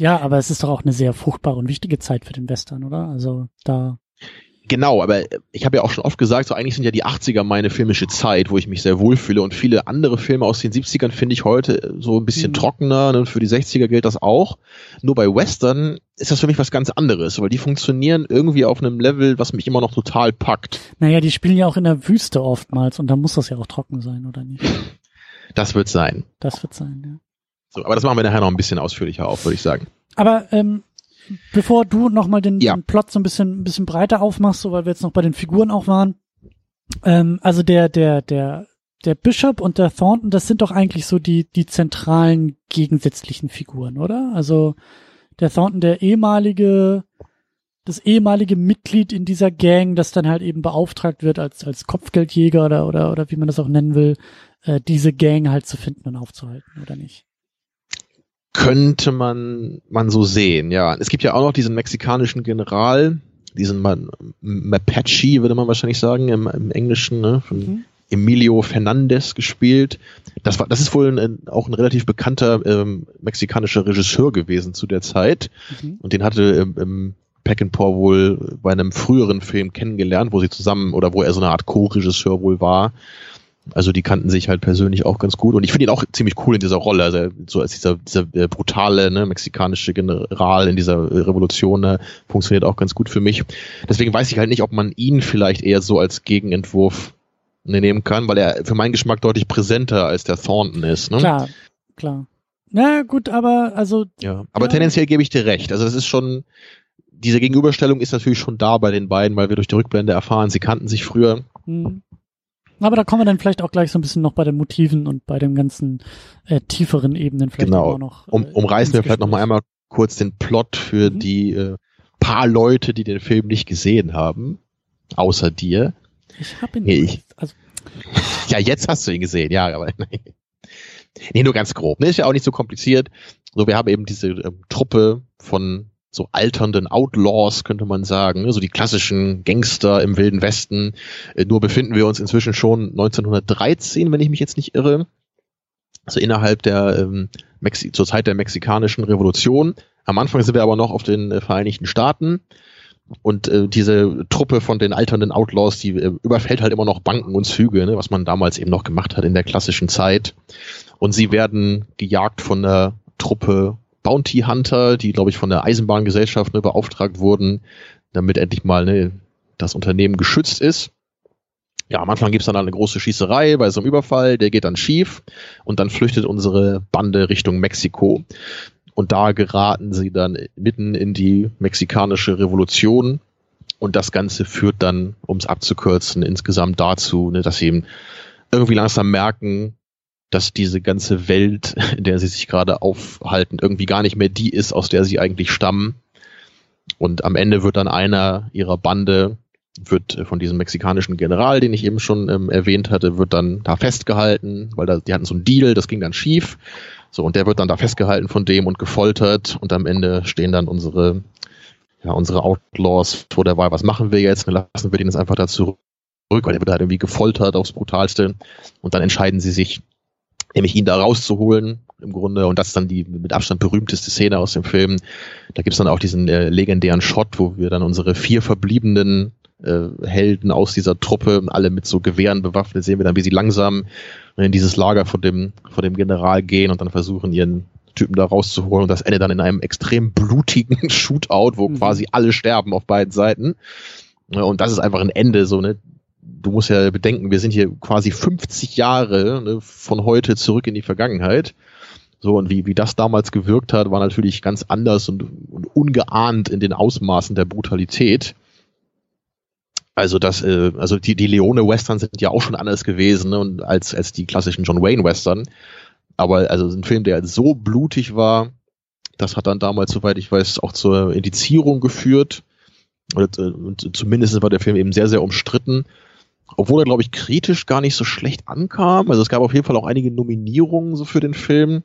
Ja, aber es ist doch auch eine sehr fruchtbare und wichtige Zeit für den Western, oder? Also da. Genau, aber ich habe ja auch schon oft gesagt, so eigentlich sind ja die 80er meine filmische Zeit, wo ich mich sehr wohlfühle und viele andere Filme aus den 70ern finde ich heute so ein bisschen hm. trockener, ne? für die 60er gilt das auch. Nur bei Western ist das für mich was ganz anderes, weil die funktionieren irgendwie auf einem Level, was mich immer noch total packt. Naja, die spielen ja auch in der Wüste oftmals und da muss das ja auch trocken sein, oder nicht? Das wird sein. Das wird sein, ja. So, aber das machen wir nachher noch ein bisschen ausführlicher auf, würde ich sagen. Aber ähm, bevor du nochmal den, ja. den Plot so ein bisschen, ein bisschen breiter aufmachst, so weil wir jetzt noch bei den Figuren auch waren. Ähm, also der, der, der, der Bishop und der Thornton, das sind doch eigentlich so die, die zentralen gegensätzlichen Figuren, oder? Also der Thornton, der ehemalige, das ehemalige Mitglied in dieser Gang, das dann halt eben beauftragt wird als, als Kopfgeldjäger oder, oder, oder wie man das auch nennen will, äh, diese Gang halt zu finden und aufzuhalten, oder nicht? Könnte man, man so sehen, ja. Es gibt ja auch noch diesen mexikanischen General, diesen Mapache, würde man wahrscheinlich sagen, im, im Englischen, ne, von mhm. Emilio Fernandez gespielt. Das war, das ist wohl ein, auch ein relativ bekannter ähm, mexikanischer Regisseur gewesen zu der Zeit. Mhm. Und den hatte im, im Peckinpah wohl bei einem früheren Film kennengelernt, wo sie zusammen oder wo er so eine Art Co-Regisseur wohl war. Also die kannten sich halt persönlich auch ganz gut und ich finde ihn auch ziemlich cool in dieser Rolle, also so als dieser, dieser äh, brutale ne, mexikanische General in dieser Revolution ne, funktioniert auch ganz gut für mich. Deswegen weiß ich halt nicht, ob man ihn vielleicht eher so als Gegenentwurf ne, nehmen kann, weil er für meinen Geschmack deutlich präsenter als der Thornton ist. Ne? Klar, klar. Na gut, aber also. Ja, aber ja. tendenziell gebe ich dir recht. Also das ist schon, diese Gegenüberstellung ist natürlich schon da bei den beiden, weil wir durch die Rückblende erfahren, sie kannten sich früher. Hm. Aber da kommen wir dann vielleicht auch gleich so ein bisschen noch bei den Motiven und bei den ganzen äh, tieferen Ebenen vielleicht genau. auch noch. Äh, um, umreißen wir vielleicht noch mal einmal kurz den Plot für mhm. die äh, paar Leute, die den Film nicht gesehen haben, außer dir. Ich habe ihn nee, ich, also Ja, jetzt hast du ihn gesehen, ja, aber nee, nur ganz grob. Ne, ist ja auch nicht so kompliziert. So, wir haben eben diese ähm, Truppe von so alternden Outlaws, könnte man sagen, ne? so die klassischen Gangster im Wilden Westen. Äh, nur befinden wir uns inzwischen schon 1913, wenn ich mich jetzt nicht irre. Also innerhalb der ähm, Mexi zur Zeit der mexikanischen Revolution. Am Anfang sind wir aber noch auf den äh, Vereinigten Staaten. Und äh, diese Truppe von den alternden Outlaws, die äh, überfällt halt immer noch Banken und Züge, ne, was man damals eben noch gemacht hat in der klassischen Zeit. Und sie werden gejagt von der Truppe Bounty Hunter, die, glaube ich, von der Eisenbahngesellschaft ne, beauftragt wurden, damit endlich mal ne, das Unternehmen geschützt ist. Ja, am Anfang gibt's dann eine große Schießerei bei so einem Überfall, der geht dann schief und dann flüchtet unsere Bande Richtung Mexiko. Und da geraten sie dann mitten in die mexikanische Revolution. Und das Ganze führt dann, um es abzukürzen, insgesamt dazu, ne, dass sie eben irgendwie langsam merken, dass diese ganze Welt, in der sie sich gerade aufhalten, irgendwie gar nicht mehr die ist, aus der sie eigentlich stammen. Und am Ende wird dann einer ihrer Bande, wird von diesem mexikanischen General, den ich eben schon ähm, erwähnt hatte, wird dann da festgehalten, weil da, die hatten so einen Deal, das ging dann schief. So, und der wird dann da festgehalten von dem und gefoltert und am Ende stehen dann unsere, ja, unsere Outlaws vor der Wahl, was machen wir jetzt? Lassen wir den jetzt einfach da zurück, weil der wird halt irgendwie gefoltert aufs Brutalste und dann entscheiden sie sich, nämlich ihn da rauszuholen im Grunde und das ist dann die mit Abstand berühmteste Szene aus dem Film. Da gibt es dann auch diesen äh, legendären Shot, wo wir dann unsere vier verbliebenen äh, Helden aus dieser Truppe, alle mit so Gewehren bewaffnet, sehen wir dann, wie sie langsam in dieses Lager vor dem, vor dem General gehen und dann versuchen, ihren Typen da rauszuholen und das endet dann in einem extrem blutigen Shootout, wo mhm. quasi alle sterben auf beiden Seiten. Und das ist einfach ein Ende, so, ne? Du musst ja bedenken, wir sind hier quasi 50 Jahre ne, von heute zurück in die Vergangenheit. So, und wie, wie das damals gewirkt hat, war natürlich ganz anders und, und ungeahnt in den Ausmaßen der Brutalität. Also das, äh, also die, die Leone-Westerns sind ja auch schon anders gewesen ne, als, als die klassischen John Wayne-Western. Aber also ein Film, der so blutig war, das hat dann damals, soweit ich weiß, auch zur Indizierung geführt. Und, äh, und zumindest war der Film eben sehr, sehr umstritten obwohl er, glaube ich, kritisch gar nicht so schlecht ankam. Also es gab auf jeden Fall auch einige Nominierungen so für den Film.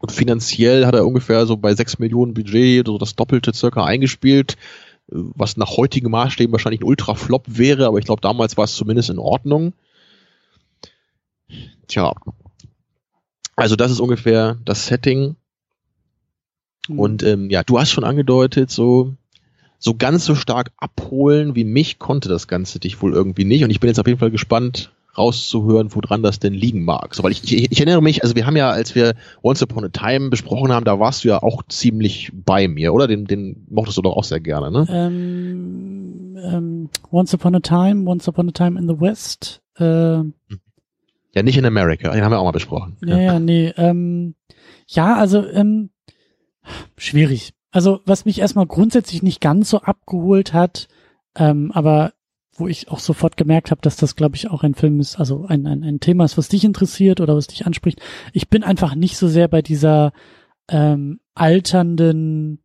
Und finanziell hat er ungefähr so bei 6 Millionen Budget so das Doppelte circa eingespielt. was nach heutigen Maßstäben wahrscheinlich ein Ultra-Flop wäre, aber ich glaube, damals war es zumindest in Ordnung. Tja. Also das ist ungefähr das Setting. Mhm. Und ähm, ja, du hast schon angedeutet, so so ganz so stark abholen wie mich konnte das Ganze dich wohl irgendwie nicht. Und ich bin jetzt auf jeden Fall gespannt, rauszuhören, woran das denn liegen mag. So, weil ich, ich, ich erinnere mich, also wir haben ja, als wir Once Upon a Time besprochen haben, da warst du ja auch ziemlich bei mir, oder? Den, den mochtest du doch auch sehr gerne, ne? Ähm, ähm, Once Upon a Time, Once Upon a Time in the West. Äh, ja, nicht in America, den haben wir auch mal besprochen. Ja, ja, nee. Ähm, ja, also ähm, schwierig. Also was mich erstmal grundsätzlich nicht ganz so abgeholt hat, ähm, aber wo ich auch sofort gemerkt habe, dass das, glaube ich, auch ein Film ist, also ein, ein, ein Thema ist, was dich interessiert oder was dich anspricht. Ich bin einfach nicht so sehr bei dieser ähm, alternden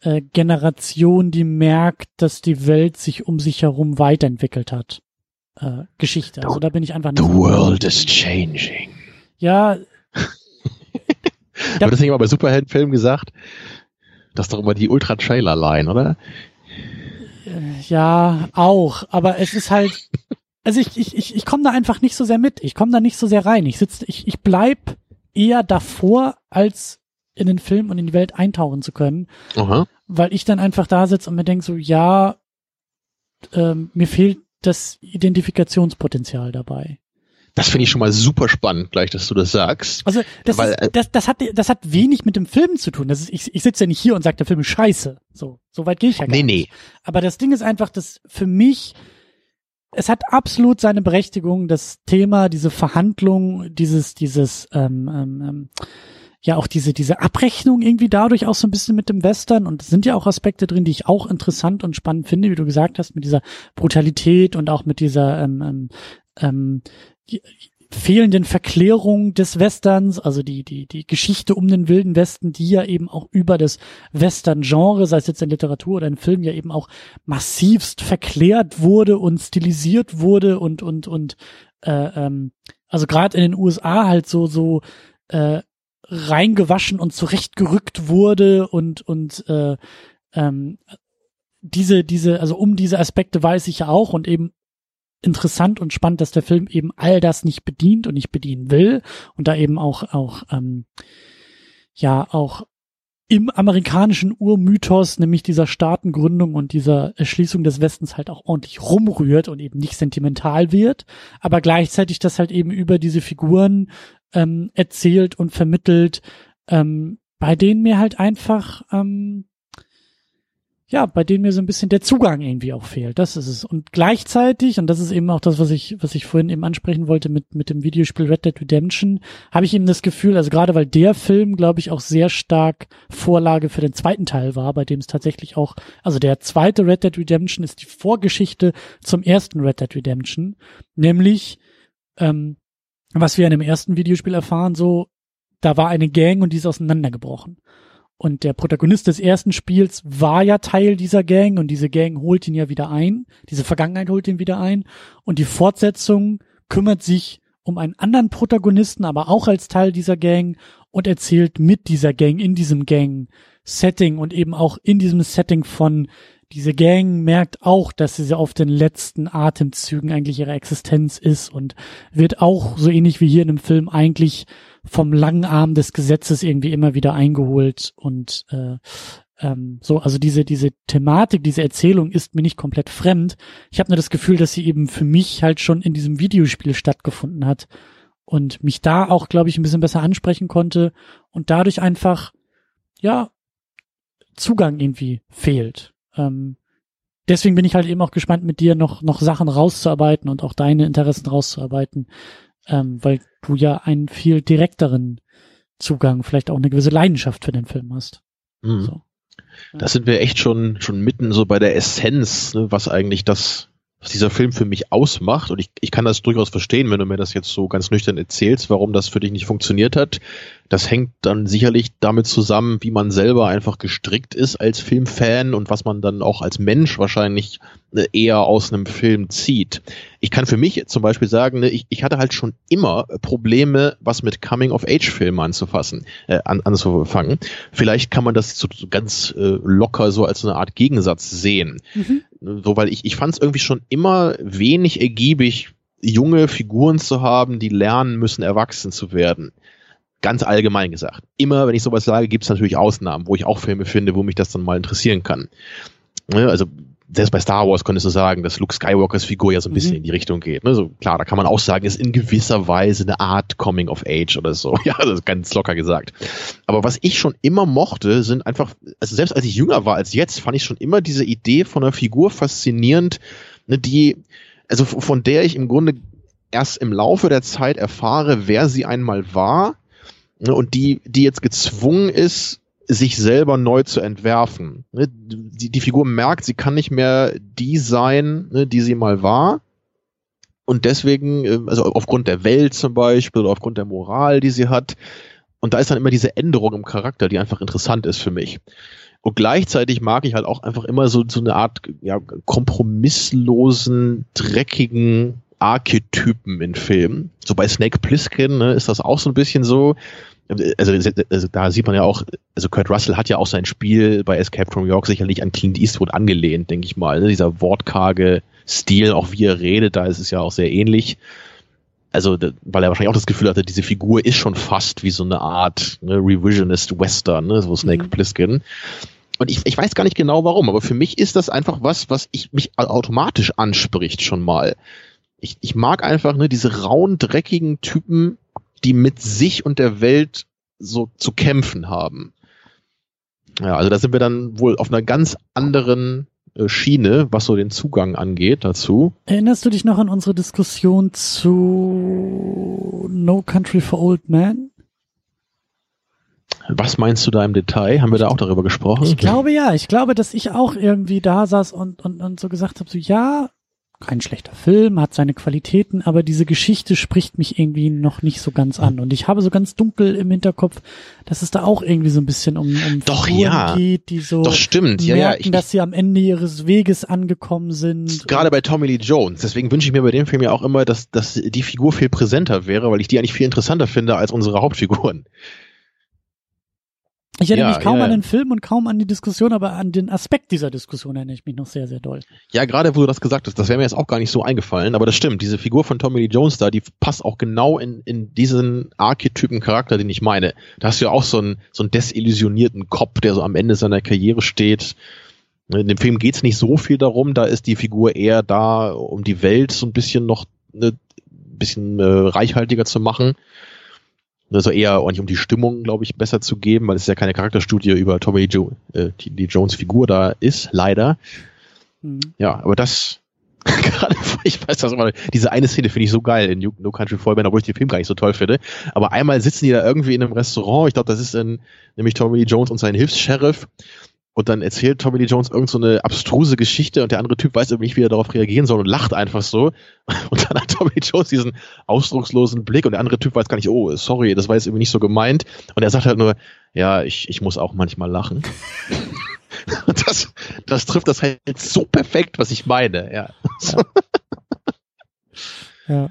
äh, Generation, die merkt, dass die Welt sich um sich herum weiterentwickelt hat. Äh, Geschichte. Also da bin ich einfach nicht. The world is changing. Ja. Wird das nicht immer bei Superheldenfilmen gesagt? Das ist doch immer die Ultra-Trailer-Line, oder? Äh, ja, auch. Aber es ist halt, also ich, ich, ich, ich komme da einfach nicht so sehr mit. Ich komme da nicht so sehr rein. Ich sitze, ich, ich bleib eher davor, als in den Film und in die Welt eintauchen zu können. Aha. Weil ich dann einfach da sitze und mir denke so, ja, ähm, mir fehlt das Identifikationspotenzial dabei. Das finde ich schon mal super spannend, gleich, dass du das sagst. Also das, Weil, ist, äh, das, das, hat, das hat wenig mit dem Film zu tun. Das ist, ich, ich sitze ja nicht hier und sage, der Film ist scheiße. So, so weit gehe ich ja gar nee, nicht. Nee. Aber das Ding ist einfach, dass für mich, es hat absolut seine Berechtigung, das Thema, diese Verhandlung, dieses, dieses, ähm, ähm, ähm, ja auch diese, diese Abrechnung irgendwie dadurch auch so ein bisschen mit dem Western und es sind ja auch Aspekte drin, die ich auch interessant und spannend finde, wie du gesagt hast, mit dieser Brutalität und auch mit dieser ähm, ähm, ähm fehlenden Verklärung des Westerns, also die, die, die Geschichte um den wilden Westen, die ja eben auch über das Western-Genre, sei es jetzt in Literatur oder in Film, ja eben auch massivst verklärt wurde und stilisiert wurde und, und, und, äh, ähm, also gerade in den USA halt so, so, äh, reingewaschen und zurechtgerückt wurde und, und, äh, ähm, diese, diese, also um diese Aspekte weiß ich ja auch und eben interessant und spannend, dass der Film eben all das nicht bedient und nicht bedienen will und da eben auch auch ähm, ja auch im amerikanischen Urmythos, nämlich dieser Staatengründung und dieser Erschließung des Westens halt auch ordentlich rumrührt und eben nicht sentimental wird, aber gleichzeitig das halt eben über diese Figuren ähm, erzählt und vermittelt, ähm, bei denen mir halt einfach ähm, ja, bei denen mir so ein bisschen der Zugang irgendwie auch fehlt. Das ist es. Und gleichzeitig, und das ist eben auch das, was ich, was ich vorhin eben ansprechen wollte mit, mit dem Videospiel Red Dead Redemption, habe ich eben das Gefühl, also gerade weil der Film, glaube ich, auch sehr stark Vorlage für den zweiten Teil war, bei dem es tatsächlich auch, also der zweite Red Dead Redemption ist die Vorgeschichte zum ersten Red Dead Redemption, nämlich, ähm, was wir in dem ersten Videospiel erfahren, so, da war eine Gang und die ist auseinandergebrochen. Und der Protagonist des ersten Spiels war ja Teil dieser Gang und diese Gang holt ihn ja wieder ein. Diese Vergangenheit holt ihn wieder ein. Und die Fortsetzung kümmert sich um einen anderen Protagonisten, aber auch als Teil dieser Gang und erzählt mit dieser Gang in diesem Gang-Setting und eben auch in diesem Setting von diese Gang merkt auch, dass sie auf den letzten Atemzügen eigentlich ihrer Existenz ist und wird auch so ähnlich wie hier in dem Film eigentlich vom langen Arm des Gesetzes irgendwie immer wieder eingeholt und äh, ähm, so, also diese, diese Thematik, diese Erzählung ist mir nicht komplett fremd. Ich habe nur das Gefühl, dass sie eben für mich halt schon in diesem Videospiel stattgefunden hat und mich da auch, glaube ich, ein bisschen besser ansprechen konnte und dadurch einfach, ja, Zugang irgendwie fehlt. Ähm, deswegen bin ich halt eben auch gespannt, mit dir noch, noch Sachen rauszuarbeiten und auch deine Interessen rauszuarbeiten, ähm, weil du ja einen viel direkteren Zugang, vielleicht auch eine gewisse Leidenschaft für den Film hast. Mhm. So. Da sind wir echt schon, schon mitten so bei der Essenz, ne, was eigentlich das, was dieser Film für mich ausmacht. Und ich, ich kann das durchaus verstehen, wenn du mir das jetzt so ganz nüchtern erzählst, warum das für dich nicht funktioniert hat. Das hängt dann sicherlich damit zusammen, wie man selber einfach gestrickt ist als Filmfan und was man dann auch als Mensch wahrscheinlich äh, eher aus einem Film zieht. Ich kann für mich zum Beispiel sagen, ne, ich, ich hatte halt schon immer Probleme, was mit Coming-of-Age-Filmen anzufassen, äh, an, anzufangen. Vielleicht kann man das so, so ganz äh, locker so als eine Art Gegensatz sehen. Mhm. So, weil ich, ich fand es irgendwie schon immer wenig ergiebig, junge Figuren zu haben, die lernen müssen, erwachsen zu werden ganz allgemein gesagt. Immer, wenn ich sowas sage, gibt es natürlich Ausnahmen, wo ich auch Filme finde, wo mich das dann mal interessieren kann. Ne, also selbst bei Star Wars könntest du sagen, dass Luke Skywalkers Figur ja so ein bisschen mhm. in die Richtung geht. Ne? So, klar, da kann man auch sagen, ist in gewisser Weise eine Art Coming of Age oder so. Ja, das ist ganz locker gesagt. Aber was ich schon immer mochte, sind einfach, also selbst als ich jünger war als jetzt, fand ich schon immer diese Idee von einer Figur faszinierend, ne, die, also von der ich im Grunde erst im Laufe der Zeit erfahre, wer sie einmal war und die, die jetzt gezwungen ist, sich selber neu zu entwerfen. Ne, die, die Figur merkt, sie kann nicht mehr die sein, ne, die sie mal war. Und deswegen, äh, also aufgrund der Welt zum Beispiel oder aufgrund der Moral, die sie hat. Und da ist dann immer diese Änderung im Charakter, die einfach interessant ist für mich. Und gleichzeitig mag ich halt auch einfach immer so, so eine Art ja, kompromisslosen, dreckigen Archetypen in Filmen. So bei Snake Plissken ne, ist das auch so ein bisschen so. Also, also, da sieht man ja auch, also Kurt Russell hat ja auch sein Spiel bei Escape from New York sicherlich an Clint Eastwood angelehnt, denke ich mal. Ne? Dieser wortkarge Stil, auch wie er redet, da ist es ja auch sehr ähnlich. Also, weil er wahrscheinlich auch das Gefühl hatte, diese Figur ist schon fast wie so eine Art ne, Revisionist Western, ne, so Snake mhm. Plissken. Und ich, ich weiß gar nicht genau warum, aber für mich ist das einfach was, was ich mich automatisch anspricht schon mal ich, ich mag einfach ne, diese rauen, dreckigen Typen, die mit sich und der Welt so zu kämpfen haben. Ja, also da sind wir dann wohl auf einer ganz anderen äh, Schiene, was so den Zugang angeht dazu. Erinnerst du dich noch an unsere Diskussion zu No Country for Old Men? Was meinst du da im Detail? Haben wir da auch darüber gesprochen? Ich glaube ja. Ich glaube, dass ich auch irgendwie da saß und, und, und so gesagt habe, so ja, kein schlechter Film, hat seine Qualitäten, aber diese Geschichte spricht mich irgendwie noch nicht so ganz an. Und ich habe so ganz dunkel im Hinterkopf, dass es da auch irgendwie so ein bisschen um, um Doch, Figuren ja. geht, die so Doch, stimmt. merken, ja, ja. Ich, dass sie am Ende ihres Weges angekommen sind. Gerade bei Tommy Lee Jones. Deswegen wünsche ich mir bei dem Film ja auch immer, dass, dass die Figur viel präsenter wäre, weil ich die eigentlich viel interessanter finde als unsere Hauptfiguren. Ich erinnere ja, mich kaum ja. an den Film und kaum an die Diskussion, aber an den Aspekt dieser Diskussion erinnere ich mich noch sehr, sehr doll. Ja, gerade wo du das gesagt hast, das wäre mir jetzt auch gar nicht so eingefallen, aber das stimmt. Diese Figur von Tommy Lee Jones da, die passt auch genau in, in diesen Archetypen Charakter, den ich meine. Da hast du ja auch so einen, so einen desillusionierten Kopf, der so am Ende seiner Karriere steht. In dem Film geht's nicht so viel darum, da ist die Figur eher da, um die Welt so ein bisschen noch ne, bisschen äh, reichhaltiger zu machen. Also eher nicht um die Stimmung, glaube ich, besser zu geben, weil es ja keine Charakterstudie über Tommy jo äh, Lee Jones Figur da ist, leider. Mhm. Ja, aber das, gerade, ich weiß das immer, diese eine Szene finde ich so geil in No Country for Old obwohl ich den Film gar nicht so toll finde. Aber einmal sitzen die da irgendwie in einem Restaurant, ich glaube, das ist in, nämlich Tommy Jones und sein Hilfs-Sheriff und dann erzählt Tommy Lee Jones irgend so eine abstruse Geschichte und der andere Typ weiß irgendwie nicht, wie er darauf reagieren soll und lacht einfach so. Und dann hat Tommy Lee Jones diesen ausdruckslosen Blick und der andere Typ weiß gar nicht, oh, sorry, das war jetzt irgendwie nicht so gemeint. Und er sagt halt nur, ja, ich, ich muss auch manchmal lachen. Und das, das trifft das halt so perfekt, was ich meine, ja. Ja. ja.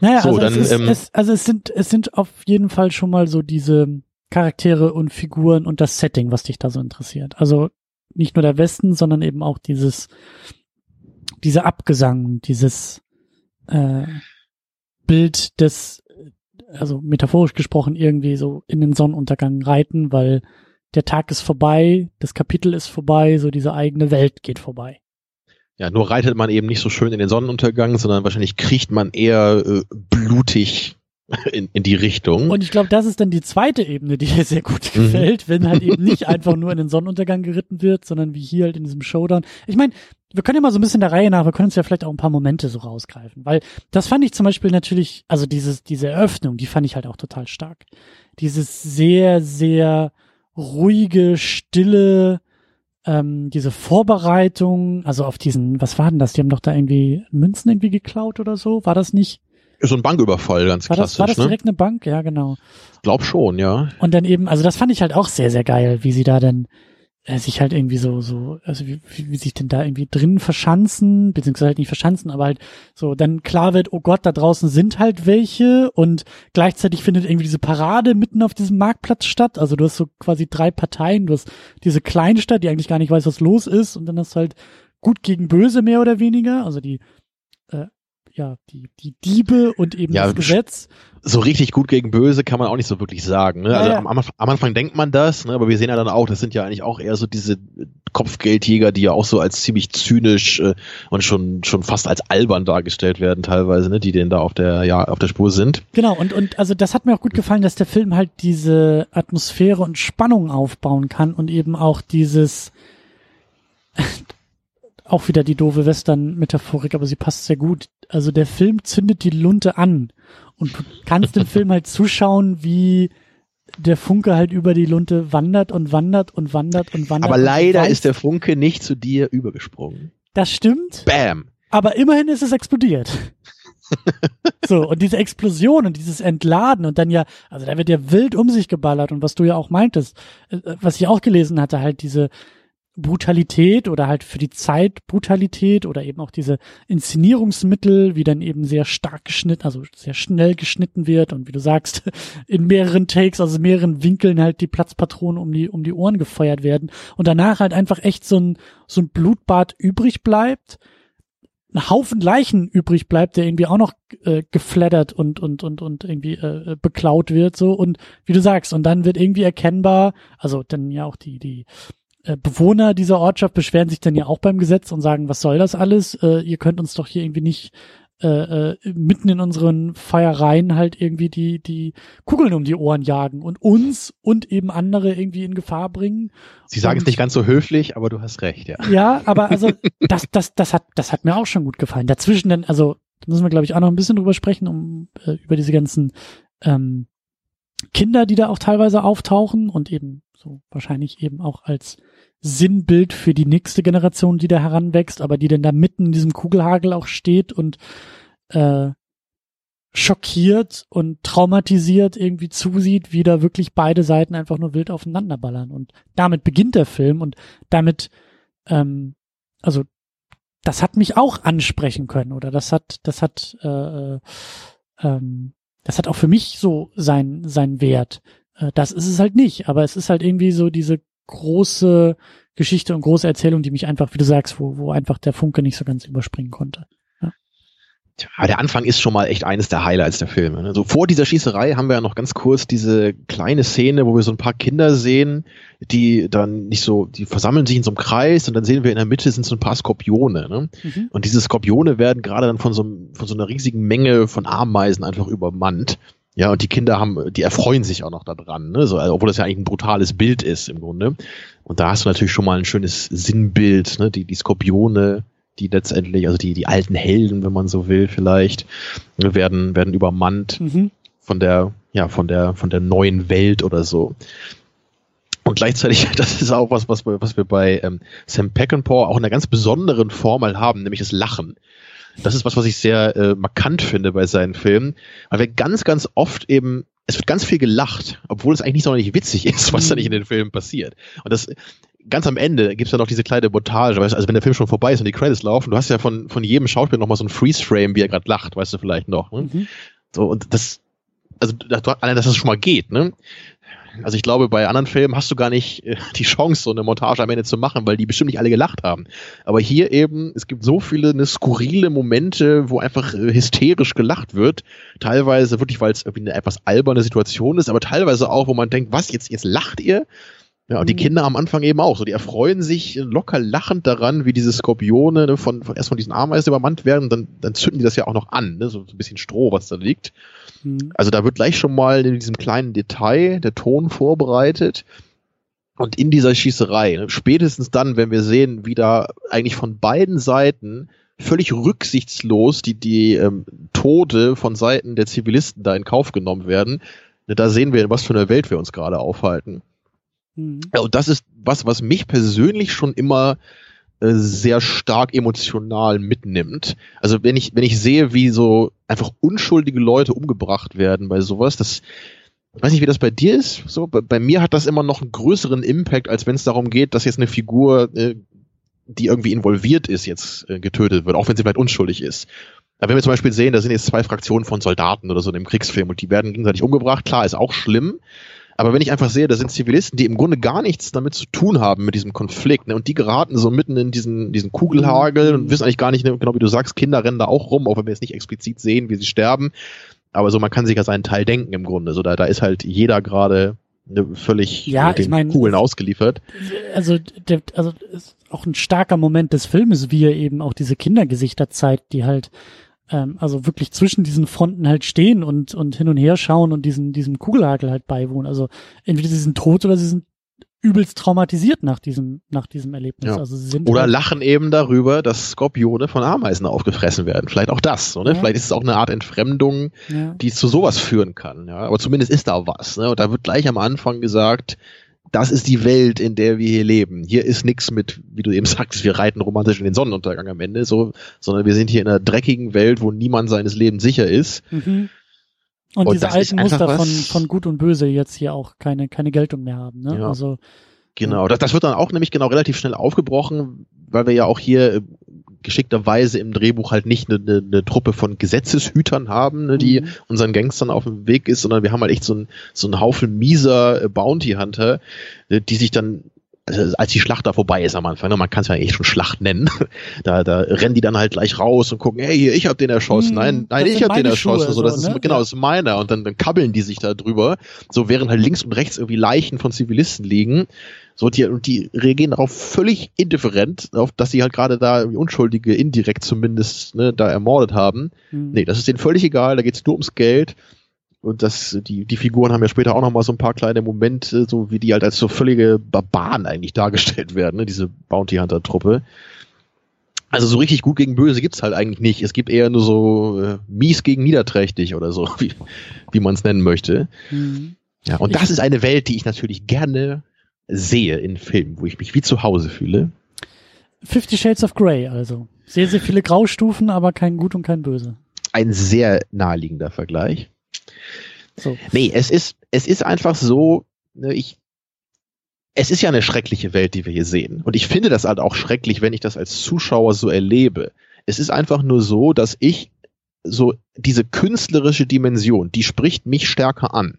Naja, so, also, dann, es ist, ähm, es, also es sind, es sind auf jeden Fall schon mal so diese, Charaktere und Figuren und das Setting, was dich da so interessiert. Also nicht nur der Westen, sondern eben auch dieses, dieser Abgesang, dieses äh, Bild des, also metaphorisch gesprochen, irgendwie so in den Sonnenuntergang reiten, weil der Tag ist vorbei, das Kapitel ist vorbei, so diese eigene Welt geht vorbei. Ja, nur reitet man eben nicht so schön in den Sonnenuntergang, sondern wahrscheinlich kriecht man eher äh, blutig in, in die Richtung. Und ich glaube, das ist dann die zweite Ebene, die dir sehr gut mhm. gefällt, mhm. wenn halt eben nicht einfach nur in den Sonnenuntergang geritten wird, sondern wie hier halt in diesem Showdown. Ich meine, wir können ja mal so ein bisschen der Reihe nach, wir können uns ja vielleicht auch ein paar Momente so rausgreifen, weil das fand ich zum Beispiel natürlich, also dieses, diese Eröffnung, die fand ich halt auch total stark. Dieses sehr, sehr ruhige, stille, ähm, diese Vorbereitung, also auf diesen, was war denn das? Die haben doch da irgendwie Münzen irgendwie geklaut oder so, war das nicht? So ein Banküberfall, ganz war klassisch. Das, war das ne? direkt eine Bank? Ja, genau. Glaub schon, ja. Und dann eben, also das fand ich halt auch sehr, sehr geil, wie sie da dann äh, sich halt irgendwie so, so, also wie, wie, wie sich denn da irgendwie drin verschanzen, beziehungsweise halt nicht verschanzen, aber halt so dann klar wird, oh Gott, da draußen sind halt welche und gleichzeitig findet irgendwie diese Parade mitten auf diesem Marktplatz statt. Also du hast so quasi drei Parteien, du hast diese Kleinstadt, die eigentlich gar nicht weiß, was los ist, und dann hast du halt gut gegen böse mehr oder weniger, also die äh, ja, die, die Diebe und eben Ja, das Gesetz. So richtig gut gegen böse kann man auch nicht so wirklich sagen. Ne? Ja, also ja. Am, Anfang- am Anfang denkt man das, ne? aber wir sehen ja dann auch, das sind ja eigentlich auch eher so diese Kopfgeldjäger, die ja auch so als ziemlich zynisch äh, und schon schon fast als albern dargestellt werden teilweise, ne? die denen da auf der ja auf der Spur sind. Genau, und, und also das hat mir auch gut gefallen, dass der Film halt diese Atmosphäre und Spannung aufbauen kann und eben auch dieses auch wieder die doofe Western-Metaphorik, aber sie passt sehr gut. Also der Film zündet die Lunte an und du kannst dem Film halt zuschauen, wie der Funke halt über die Lunte wandert und wandert und wandert und wandert. Aber leider ist der Funke nicht zu dir übergesprungen. Das stimmt. Bam! Aber immerhin ist es explodiert. so, und diese Explosion und dieses Entladen und dann ja, also da wird ja wild um sich geballert und was du ja auch meintest, äh, was ich auch gelesen hatte, halt diese Brutalität oder halt für die Zeit Brutalität oder eben auch diese Inszenierungsmittel, wie dann eben sehr stark geschnitten, also sehr schnell geschnitten wird und wie du sagst, in mehreren Takes, also mehreren Winkeln halt die Platzpatronen um die, um die Ohren gefeuert werden und danach halt einfach echt so ein, so ein Blutbad übrig bleibt, ein Haufen Leichen übrig bleibt, der irgendwie auch noch äh, geflattert und und und und irgendwie äh, beklaut wird so und wie du sagst und dann wird irgendwie erkennbar, also dann ja auch die die äh, Bewohner dieser Ortschaft beschweren sich dann ja auch beim Gesetz und sagen, was soll das alles? Äh, ihr könnt uns doch hier irgendwie nicht äh, äh, mitten in unseren Feiereien halt irgendwie die die Kugeln um die Ohren jagen und uns und eben andere irgendwie in Gefahr bringen. Sie sagen es Und- nicht ganz so höflich, aber du hast recht, ja. Ja, aber also das, das, das hat, das hat mir auch schon gut gefallen. Dazwischen dann, also da müssen wir glaube ich auch noch ein bisschen drüber sprechen, um äh, über diese ganzen ähm, Kinder, die da auch teilweise auftauchen und eben so wahrscheinlich eben auch als Sinnbild für die nächste Generation, die da heranwächst, aber die dann da mitten in diesem Kugelhagel auch steht und äh, schockiert und traumatisiert irgendwie zusieht, wie da wirklich beide Seiten einfach nur wild aufeinanderballern. Und damit beginnt der Film und damit, ähm, also das hat mich auch ansprechen können oder das hat, das hat, äh, äh, ähm, das hat auch für mich so sein, sein Wert. Äh, das ist es halt nicht, aber es ist halt irgendwie so diese große Geschichte und große Erzählung, die mich einfach, wie du sagst, wo, wo einfach der Funke nicht so ganz überspringen konnte. Tja, aber der Anfang ist schon mal echt eines der Highlights der Filme. Ne? So vor dieser Schießerei haben wir ja noch ganz kurz diese kleine Szene, wo wir so ein paar Kinder sehen, die dann nicht so, die versammeln sich in so einem Kreis und dann sehen wir in der Mitte sind so ein paar Skorpione. Ne? Mhm. Und diese Skorpione werden gerade dann von so, von so einer riesigen Menge von Ameisen einfach übermannt. Ja, und die Kinder haben, die erfreuen sich auch noch daran, ne? so, also, obwohl das ja eigentlich ein brutales Bild ist im Grunde. Und da hast du natürlich schon mal ein schönes Sinnbild, ne? die, die Skorpione, die letztendlich, also die, die alten Helden, wenn man so will, vielleicht, werden, werden übermannt Mhm. von der, ja, von der, von der neuen Welt oder so. Und gleichzeitig, das ist auch was, was wir, was wir bei ähm, Sam Peckinpah auch in einer ganz besonderen Form mal haben, nämlich das Lachen. Das ist was, was ich sehr äh, markant finde bei seinen Filmen, weil wir ganz, ganz oft eben, es wird ganz viel gelacht, obwohl es eigentlich nicht sonderlich witzig ist, was da nicht in den Filmen passiert. Und das ganz am Ende gibt's dann noch diese kleine Montage, weißt du, also wenn der Film schon vorbei ist und die Credits laufen, du hast ja von, von jedem Schauspieler nochmal so ein Freeze-Frame, wie er gerade lacht, weißt du vielleicht noch. Ne? Mhm. So, und das, also allein, dass das schon mal geht, ne? Also ich glaube, bei anderen Filmen hast du gar nicht äh, die Chance, so eine Montage am Ende zu machen, weil die bestimmt nicht alle gelacht haben. Aber hier eben, es gibt so viele ne, skurrile Momente, wo einfach äh, hysterisch gelacht wird. Teilweise wirklich, weil es irgendwie eine etwas alberne Situation ist, aber teilweise auch, wo man denkt, was, jetzt, jetzt lacht ihr? Ja, und die Mhm. Kinder am Anfang eben auch so. Die erfreuen sich locker lachend daran, wie diese Skorpione ne, von, von erst von diesen Ameisen übermannt werden, dann, dann zünden die das ja auch noch an, ne, so, so ein bisschen Stroh, was da liegt. Mhm. Also da wird gleich schon mal in diesem kleinen Detail der Ton vorbereitet. Und in dieser Schießerei, ne, spätestens dann, wenn wir sehen, wie da eigentlich von beiden Seiten völlig rücksichtslos die, die ähm, Tode von Seiten der Zivilisten da in Kauf genommen werden, ne, da sehen wir, in was für einer Welt wir uns gerade aufhalten. Mhm. Ja, und das ist was, was mich persönlich schon immer sehr stark emotional mitnimmt. Also wenn ich, wenn ich sehe, wie so einfach unschuldige Leute umgebracht werden bei sowas, das, ich weiß nicht, wie das bei dir ist. So, bei, bei mir hat das immer noch einen größeren Impact, als wenn es darum geht, dass jetzt eine Figur, äh, die irgendwie involviert ist, jetzt äh, getötet wird, auch wenn sie vielleicht unschuldig ist. Aber wenn wir zum Beispiel sehen, da sind jetzt zwei Fraktionen von Soldaten oder so in dem Kriegsfilm und die werden gegenseitig umgebracht, klar, ist auch schlimm. Aber wenn ich einfach sehe, da sind Zivilisten, die im Grunde gar nichts damit zu tun haben mit diesem Konflikt, ne, und die geraten so mitten in diesen, diesen Kugelhagel und wissen eigentlich gar nicht, ne, genau wie du sagst, Kinder rennen da auch rum, auch wenn wir jetzt nicht explizit sehen, wie sie sterben. Aber so, man kann sich ja seinen Teil denken im Grunde. So, da, da ist halt jeder gerade ne, völlig Ja, den ich mein, Kugeln ausgeliefert. Also, der, also ist auch ein starker Moment des Filmes, wie er eben auch diese Kindergesichter zeigt, die halt ähm, also wirklich zwischen diesen Fronten halt stehen und und hin und her schauen und diesen diesem Kugelhagel halt beiwohnen. Also entweder sie sind tot oder sie sind übelst traumatisiert nach diesem nach diesem Erlebnis. Ja. Also sie sind Oder halt, lachen eben darüber, dass Skorpione von Ameisen aufgefressen werden. Vielleicht auch das. So, ne? Ja. Vielleicht ist es auch eine Art Entfremdung, ja. die zu sowas führen kann. Ja? Aber zumindest ist da was. Ne? Und da wird gleich am Anfang gesagt, das ist die Welt, in der wir hier leben. Hier ist nichts mit, wie du eben sagst, wir reiten romantisch in den Sonnenuntergang am Ende, so, sondern wir sind hier in einer dreckigen Welt, wo niemand seines Lebens sicher ist. Mhm. Und, Und diese alten Muster von, was- von Gut und Böse jetzt hier auch keine, keine Geltung mehr haben. Ne? Ja. Also Genau, das, das wird dann auch nämlich genau relativ schnell aufgebrochen, weil wir ja auch hier geschickterweise im Drehbuch halt nicht eine, eine, eine Truppe von Gesetzeshütern haben, ne, die Mhm. unseren Gangstern auf dem Weg ist, sondern wir haben halt echt so einen so einen Haufen mieser äh, Bounty Hunter, äh, die sich dann also als die Schlacht da vorbei ist am Anfang, ne, man kann es ja echt schon Schlacht nennen, da, da rennen die dann halt gleich raus und gucken, hey, hier, ich hab den erschossen, Hm, nein, nein, ich hab den erschossen, Schuhe, so, das so, ist, ne? genau, das ist meiner und dann, dann kabbeln die sich da drüber, so während halt links und rechts irgendwie Leichen von Zivilisten liegen, so, die, und die reagieren darauf völlig indifferent, auf, dass sie halt gerade da Unschuldige indirekt zumindest, ne, da ermordet haben. mhm. Nee, das ist denen völlig egal, da geht's nur ums Geld. Und das, die, die Figuren haben ja später auch noch mal so ein paar kleine Momente, so wie die halt als so völlige Barbaren eigentlich dargestellt werden, ne, diese Bounty Hunter Truppe. Also so richtig gut gegen böse gibt's halt eigentlich nicht. Es gibt eher nur so äh, mies gegen niederträchtig oder so, wie, wie man es nennen möchte. Mhm. Ja, und das ist eine Welt, die ich natürlich gerne sehe in Filmen, wo ich mich wie zu Hause fühle. Fifty Shades of Grey, also. Sehr, sehr viele Graustufen, aber kein Gut und kein Böse. Ein sehr naheliegender Vergleich. So. Nee, es ist, es ist einfach so, ne, ich, es ist ja eine schreckliche Welt, die wir hier sehen. Und ich finde das halt auch schrecklich, wenn ich das als Zuschauer so erlebe. Es ist einfach nur so, dass ich so diese künstlerische Dimension, die spricht mich stärker an.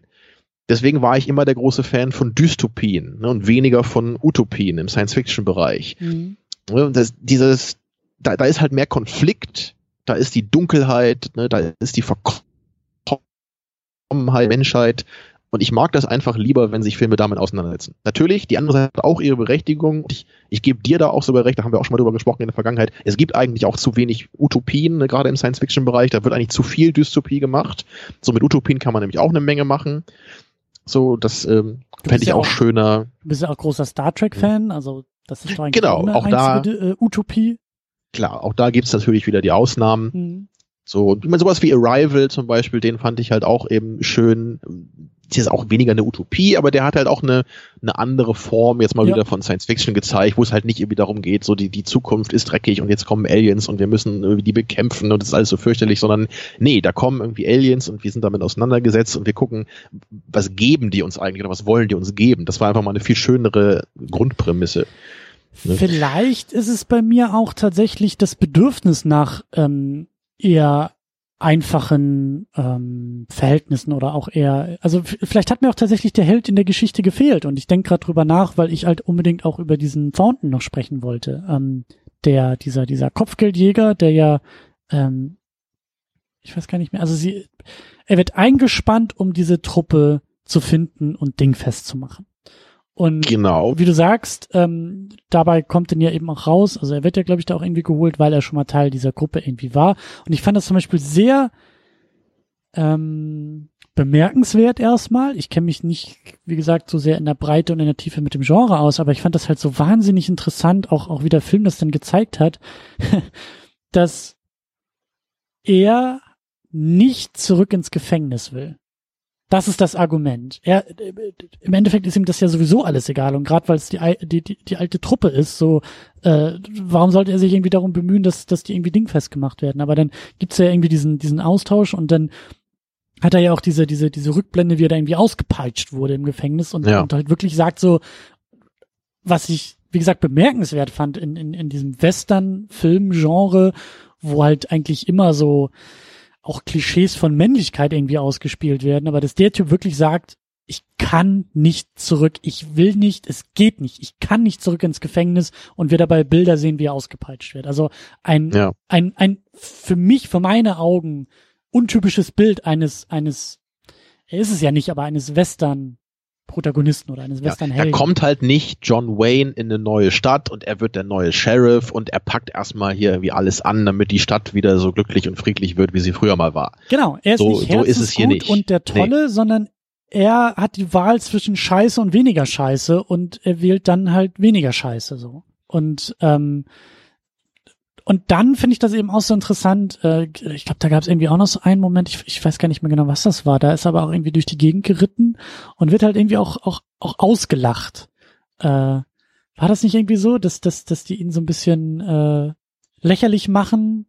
Deswegen war ich immer der große Fan von Dystopien ne, und weniger von Utopien im Science-Fiction-Bereich. Mhm. Ne, und das, dieses, da, da ist halt mehr Konflikt, da ist die Dunkelheit, ne, da ist die Verkommenheit, Menschheit. Und ich mag das einfach lieber, wenn sich Filme damit auseinandersetzen. Natürlich, die andere Seite hat auch ihre Berechtigung. Ich, ich gebe dir da auch sogar recht, da haben wir auch schon mal drüber gesprochen in der Vergangenheit. Es gibt eigentlich auch zu wenig Utopien, ne, gerade im Science-Fiction-Bereich. Da wird eigentlich zu viel Dystopie gemacht. So mit Utopien kann man nämlich auch eine Menge machen. So, das ähm, fände ich ja auch auch- schöner. Du bist ja auch großer Star Trek-Fan, also das ist doch eigentlich Genau, auch da- äh, Utopie. Klar, auch da gibt's natürlich wieder die Ausnahmen. Mhm. So, und ich meine, sowas wie Arrival zum Beispiel, den fand ich halt auch eben schön. Das ist auch weniger eine Utopie, aber der hat halt auch eine, eine andere Form jetzt mal Ja. wieder von Science Fiction gezeigt, wo es halt nicht irgendwie darum geht, so die, die Zukunft ist dreckig und jetzt kommen Aliens und wir müssen irgendwie die bekämpfen und das ist alles so fürchterlich, sondern nee, da kommen irgendwie Aliens und wir sind damit auseinandergesetzt und wir gucken, was geben die uns eigentlich oder was wollen die uns geben. Das war einfach mal eine viel schönere Grundprämisse. Ne? Vielleicht ist es bei mir auch tatsächlich das Bedürfnis nach ähm, eher einfachen ähm, Verhältnissen oder auch eher, also vielleicht hat mir auch tatsächlich der Held in der Geschichte gefehlt und ich denke gerade drüber nach, weil ich halt unbedingt auch über diesen Fountain noch sprechen wollte. Ähm, der, dieser, dieser Kopfgeldjäger, der ja, ähm, ich weiß gar nicht mehr, also sie, er wird eingespannt, um diese Truppe zu finden und dingfest zu machen. Und Genau. wie du sagst, ähm, dabei kommt dann ja eben auch raus, also er wird ja, glaube ich, da auch irgendwie geholt, weil er schon mal Teil dieser Gruppe irgendwie war. Und ich fand das zum Beispiel sehr ähm, bemerkenswert erstmal. Ich kenne mich nicht, wie gesagt, so sehr in der Breite und in der Tiefe mit dem Genre aus, aber ich fand das halt so wahnsinnig interessant, auch, auch wie der Film das dann gezeigt hat, dass er nicht zurück ins Gefängnis will. Das ist das Argument. Er, Im Endeffekt ist ihm das ja sowieso alles egal. Und gerade weil es die, die, die, die alte Truppe ist, so, äh, warum sollte er sich irgendwie darum bemühen, dass, dass die irgendwie dingfest gemacht werden? Aber dann gibt's ja irgendwie diesen, diesen Austausch und dann hat er ja auch diese, diese, diese Rückblende, wie er da irgendwie ausgepeitscht wurde im Gefängnis und, ja. und halt wirklich sagt so, was ich, wie gesagt, bemerkenswert fand in, in, in diesem Western-Film-Genre, wo halt eigentlich immer so, auch Klischees von Männlichkeit irgendwie ausgespielt werden, aber dass der Typ wirklich sagt, ich kann nicht zurück, ich will nicht, es geht nicht, ich kann nicht zurück ins Gefängnis und wir dabei Bilder sehen, wie er ausgepeitscht wird. Also ein, ja. ein, ein für mich, für meine Augen untypisches Bild eines, eines, er ist es ja nicht, aber eines Western Protagonisten oder eines Western-Helden. Ja, er kommt halt nicht John Wayne in eine neue Stadt und er wird der neue Sheriff und er packt erstmal hier irgendwie alles an, damit die Stadt wieder so glücklich und friedlich wird, wie sie früher mal war. Genau, er ist so, nicht so ist es hier nicht. und der Tolle, nee. sondern er hat die Wahl zwischen Scheiße und weniger Scheiße und er wählt dann halt weniger Scheiße so. Und ähm, und dann finde ich das eben auch so interessant. Äh, ich glaube, da gab es irgendwie auch noch so einen Moment, ich, ich weiß gar nicht mehr genau, was das war. Da ist aber auch irgendwie durch die Gegend geritten und wird halt irgendwie auch, auch, auch ausgelacht. Äh, war das nicht irgendwie so, dass, dass, dass die ihn so ein bisschen äh, lächerlich machen?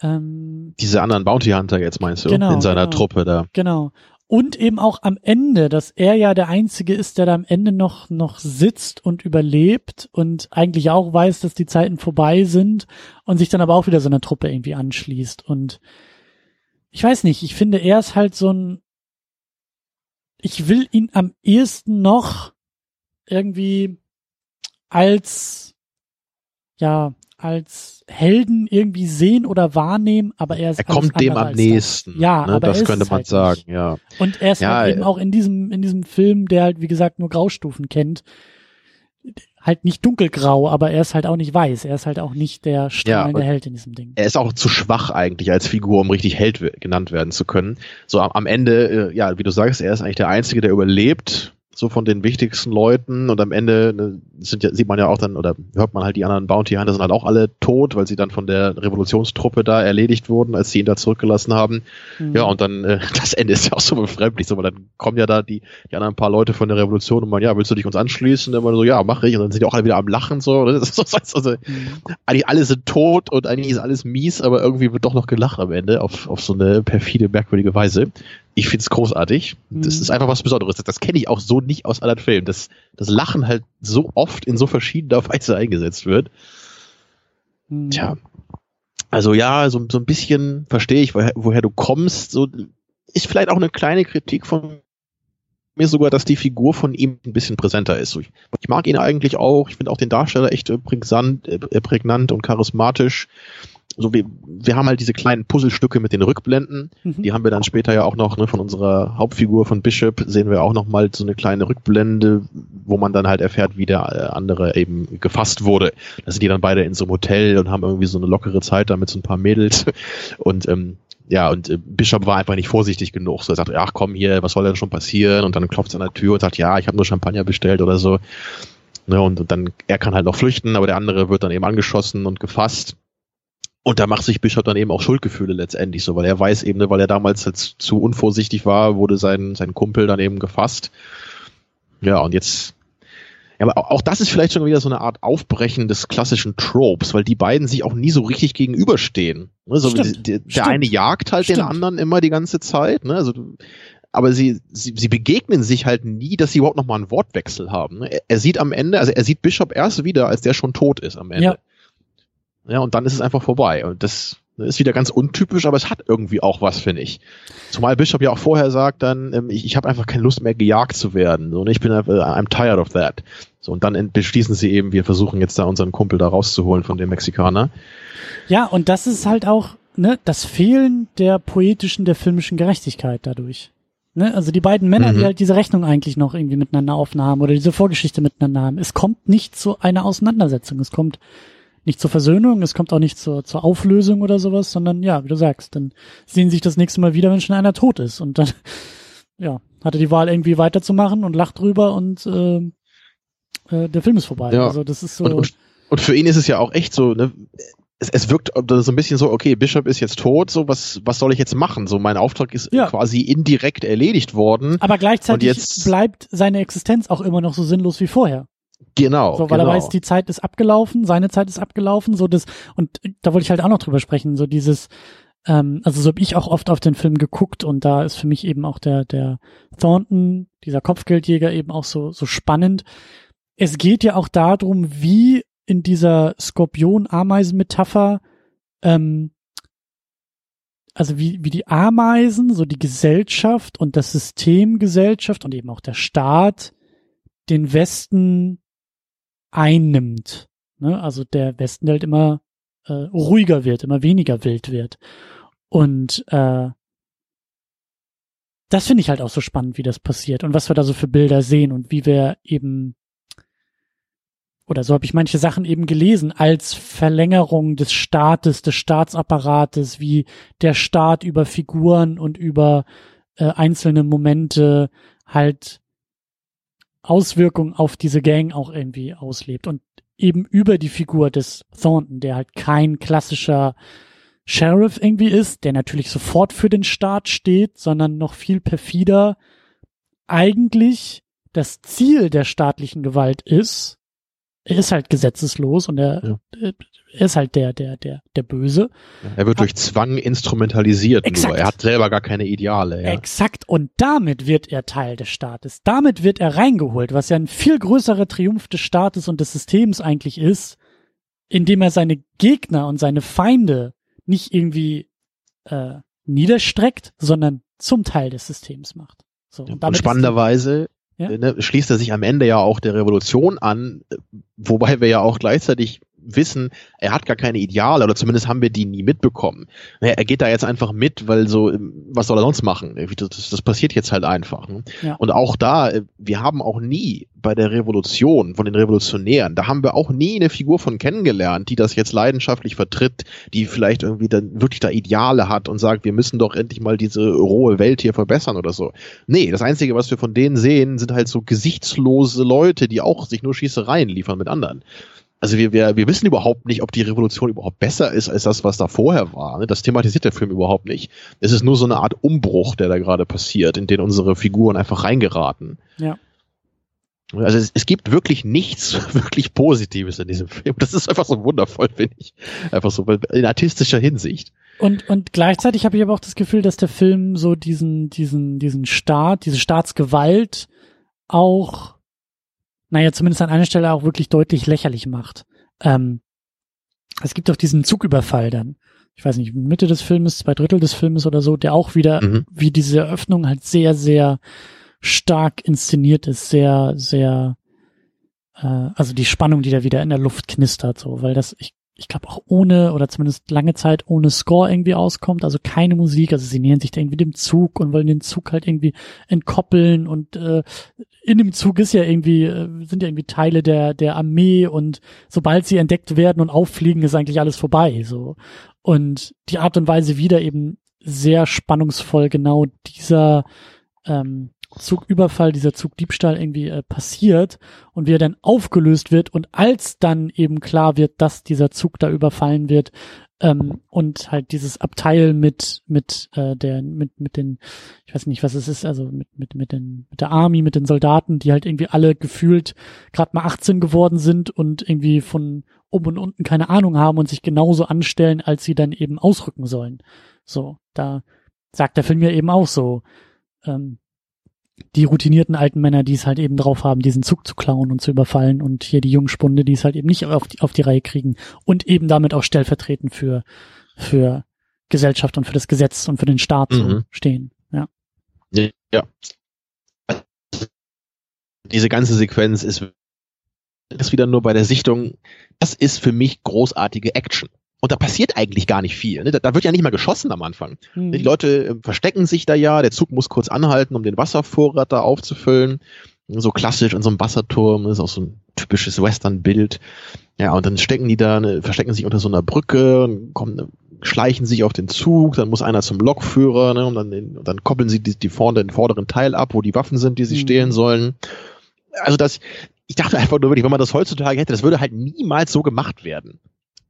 Ähm, Diese anderen Bounty Hunter jetzt meinst du? Genau, in seiner genau, Truppe da. Genau. Und eben auch am Ende, dass er ja der Einzige ist, der da am Ende noch, noch sitzt und überlebt und eigentlich auch weiß, dass die Zeiten vorbei sind und sich dann aber auch wieder so einer Truppe irgendwie anschließt. Und ich weiß nicht, ich finde, er ist halt so ein, ich will ihn am ehesten noch irgendwie als, ja, als Helden irgendwie sehen oder wahrnehmen, aber er ist er kommt dem am nächsten. Ja, ne, aber das könnte man halt sagen, nicht. ja. Und er ist ja, halt eben auch in diesem in diesem Film, der halt wie gesagt nur Graustufen kennt, halt nicht dunkelgrau, aber er ist halt auch nicht weiß. Er ist halt auch nicht der strahlende ja, Held in diesem Ding. Er ist auch zu schwach eigentlich als Figur, um richtig Held genannt werden zu können. So am, am Ende, äh, ja, wie du sagst, er ist eigentlich der Einzige, der überlebt so von den wichtigsten Leuten und am Ende ne, sind ja, sieht man ja auch dann oder hört man halt die anderen Bounty Hunter sind halt auch alle tot, weil sie dann von der Revolutionstruppe da erledigt wurden, als sie ihn da zurückgelassen haben. Mhm. Ja, und dann äh, das Ende ist ja auch so befremdlich, so, weil dann kommen ja da die, die anderen paar Leute von der Revolution und man, ja, willst du dich uns anschließen? Und dann so, ja, mache ich. Und dann sind die auch alle wieder am Lachen so. Das ist so also, mhm. eigentlich alle sind tot und eigentlich ist alles mies, aber irgendwie wird doch noch gelacht am Ende auf, auf so eine perfide, merkwürdige Weise ich finde es großartig. Mhm. Das ist einfach was Besonderes. Das, das kenne ich auch so nicht aus anderen Filmen. dass das Lachen halt so oft in so verschiedener Weise eingesetzt wird. Mhm. Tja. Also ja, so, so ein bisschen verstehe ich, woher, woher du kommst. So ist vielleicht auch eine kleine Kritik von mir sogar, dass die Figur von ihm ein bisschen präsenter ist. Ich, ich mag ihn eigentlich auch. Ich finde auch den Darsteller echt prägnant, äh, prägnant und charismatisch so wir, wir haben halt diese kleinen Puzzlestücke mit den Rückblenden. Mhm. Die haben wir dann später ja auch noch ne, von unserer Hauptfigur von Bishop sehen wir auch noch mal so eine kleine Rückblende, wo man dann halt erfährt, wie der äh, andere eben gefasst wurde. Da sind die dann beide in so einem Hotel und haben irgendwie so eine lockere Zeit da mit so ein paar Mädels und ähm, ja, und äh, Bishop war einfach nicht vorsichtig genug. So er sagt, ach komm hier, was soll denn schon passieren? Und dann klopft es an der Tür und sagt, ja, ich habe nur Champagner bestellt oder so. Ne, und, und dann, er kann halt noch flüchten, aber der andere wird dann eben angeschossen und gefasst. Und da macht sich Bischof dann eben auch Schuldgefühle letztendlich so, weil er weiß eben, ne, weil er damals jetzt zu unvorsichtig war, wurde sein, sein Kumpel dann eben gefasst. Ja, und jetzt, ja, aber auch das ist vielleicht schon wieder so eine Art Aufbrechen des klassischen Tropes, weil die beiden sich auch nie so richtig gegenüberstehen. Also Stimmt. der, der eine jagt halt Stimmt. den anderen immer die ganze Zeit, ne? Also aber sie, sie, sie begegnen sich halt nie, dass sie überhaupt noch mal einen Wortwechsel haben. Ne? Er, er sieht am Ende, also er sieht Bishop erst wieder, als der schon tot ist am Ende. Ja. Ja, und dann ist es einfach vorbei. Und das ist wieder ganz untypisch, aber es hat irgendwie auch was, finde ich. Zumal Bishop ja auch vorher sagt dann, ähm, ich, ich habe einfach keine Lust mehr gejagt zu werden. So, und ich bin äh, I'm tired of that. So, und dann beschließen sie eben, wir versuchen jetzt da unseren Kumpel da rauszuholen von dem Mexikaner. Ja, und das ist halt auch, ne, das Fehlen der poetischen, der filmischen Gerechtigkeit dadurch. Ne, also die beiden Männer, mhm. die halt diese Rechnung eigentlich noch irgendwie miteinander aufnahmen oder diese Vorgeschichte miteinander haben. Es kommt nicht zu einer Auseinandersetzung. Es kommt nicht zur Versöhnung, es kommt auch nicht zur, zur Auflösung oder sowas, sondern ja, wie du sagst, dann sehen sie sich das nächste Mal wieder, wenn schon einer tot ist. Und dann, ja, hatte die Wahl irgendwie weiterzumachen und lacht drüber und äh, äh, der Film ist vorbei. Ja. Also das ist so. Und, und, und für ihn ist es ja auch echt so, ne, es, es wirkt so ein bisschen so, okay, Bishop ist jetzt tot, so was, was soll ich jetzt machen? So mein Auftrag ist ja. quasi indirekt erledigt worden. Aber gleichzeitig jetzt, bleibt seine Existenz auch immer noch so sinnlos wie vorher. Genau. So, weil genau. er weiß, die Zeit ist abgelaufen, seine Zeit ist abgelaufen, so das, und da wollte ich halt auch noch drüber sprechen, so dieses, ähm, also so habe ich auch oft auf den Film geguckt und da ist für mich eben auch der, der Thornton, dieser Kopfgeldjäger eben auch so, so spannend. Es geht ja auch darum, wie in dieser Skorpion-Ameisen-Metapher, ähm, also wie, wie die Ameisen, so die Gesellschaft und das System Gesellschaft und eben auch der Staat den Westen einnimmt. Ne? Also der Westen halt immer äh, ruhiger wird, immer weniger wild wird. Und äh, das finde ich halt auch so spannend, wie das passiert und was wir da so für Bilder sehen und wie wir eben oder so habe ich manche Sachen eben gelesen, als Verlängerung des Staates, des Staatsapparates, wie der Staat über Figuren und über äh, einzelne Momente halt Auswirkungen auf diese Gang auch irgendwie auslebt und eben über die Figur des Thornton, der halt kein klassischer Sheriff irgendwie ist, der natürlich sofort für den Staat steht, sondern noch viel perfider eigentlich das Ziel der staatlichen Gewalt ist, er ist halt gesetzeslos und er, ja. er ist halt der, der, der, der Böse. Er wird durch Zwang instrumentalisiert Exakt. nur. Er hat selber gar keine Ideale. Ja. Exakt. Und damit wird er Teil des Staates. Damit wird er reingeholt, was ja ein viel größerer Triumph des Staates und des Systems eigentlich ist, indem er seine Gegner und seine Feinde nicht irgendwie äh, niederstreckt, sondern zum Teil des Systems macht. So, und, und spannenderweise ja? ne, schließt er sich am Ende ja auch der Revolution an, wobei wir ja auch gleichzeitig wissen, er hat gar keine Ideale oder zumindest haben wir die nie mitbekommen. Er geht da jetzt einfach mit, weil so, was soll er sonst machen? Das, das passiert jetzt halt einfach. Ne? Ja. Und auch da, wir haben auch nie bei der Revolution von den Revolutionären, da haben wir auch nie eine Figur von kennengelernt, die das jetzt leidenschaftlich vertritt, die vielleicht irgendwie dann wirklich da Ideale hat und sagt, wir müssen doch endlich mal diese rohe Welt hier verbessern oder so. Nee, das Einzige, was wir von denen sehen, sind halt so gesichtslose Leute, die auch sich nur Schießereien liefern mit anderen also wir, wir, wir wissen überhaupt nicht, ob die Revolution überhaupt besser ist als das, was da vorher war. Ne? Das thematisiert der Film überhaupt nicht. Es ist nur so eine Art Umbruch, der da gerade passiert, in den unsere Figuren einfach reingeraten. Ja. Also es, es gibt wirklich nichts wirklich Positives in diesem Film. Das ist einfach so wundervoll, finde ich. Einfach so in artistischer Hinsicht. Und, und gleichzeitig habe ich aber auch das Gefühl, dass der Film so diesen, diesen, diesen Staat, diese Staatsgewalt auch naja, zumindest an einer Stelle auch wirklich deutlich lächerlich macht. Ähm, es gibt doch diesen Zugüberfall dann. Ich weiß nicht, Mitte des Filmes, zwei Drittel des Filmes oder so, der auch wieder, mhm. wie diese Eröffnung halt sehr, sehr stark inszeniert ist, sehr, sehr, äh, also die Spannung, die da wieder in der Luft knistert, so, weil das, ich ich glaube auch ohne oder zumindest lange Zeit ohne Score irgendwie auskommt, also keine Musik, also sie nähern sich da irgendwie dem Zug und wollen den Zug halt irgendwie entkoppeln und äh, in dem Zug ist ja irgendwie äh, sind ja irgendwie Teile der der Armee und sobald sie entdeckt werden und auffliegen, ist eigentlich alles vorbei so. Und die Art und Weise wieder eben sehr spannungsvoll genau dieser ähm, Zugüberfall, dieser Zugdiebstahl irgendwie äh, passiert und wie er dann aufgelöst wird und als dann eben klar wird, dass dieser Zug da überfallen wird ähm, und halt dieses Abteil mit mit äh, der mit mit den ich weiß nicht was es ist also mit mit mit den mit der Army mit den Soldaten, die halt irgendwie alle gefühlt gerade mal 18 geworden sind und irgendwie von oben und unten keine Ahnung haben und sich genauso anstellen, als sie dann eben ausrücken sollen. So, da sagt der Film ja eben auch so. Ähm, die routinierten alten Männer, die es halt eben drauf haben, diesen Zug zu klauen und zu überfallen und hier die Jungspunde, die es halt eben nicht auf die, auf die Reihe kriegen und eben damit auch stellvertretend für, für Gesellschaft und für das Gesetz und für den Staat mhm. stehen. Ja. Ja. Diese ganze Sequenz ist, ist wieder nur bei der Sichtung, das ist für mich großartige Action. Und da passiert eigentlich gar nicht viel. Ne? Da, da, wird ja nicht mal geschossen am Anfang. Mhm. Die Leute äh, verstecken sich da ja, der Zug muss kurz anhalten, um den Wasservorrat da aufzufüllen. So klassisch in so einem Wasserturm, das ist auch so ein typisches Western-Bild. Ja, und dann stecken die da, ne, verstecken sich unter so einer Brücke, kommen, schleichen sich auf den Zug, dann muss einer zum Lokführer, ne, und dann, den, und dann koppeln sie die, die vorne, den vorderen Teil ab, wo die Waffen sind, die sie mhm. stehlen sollen. Also das, ich dachte einfach nur wirklich, wenn man das heutzutage hätte, das würde halt niemals so gemacht werden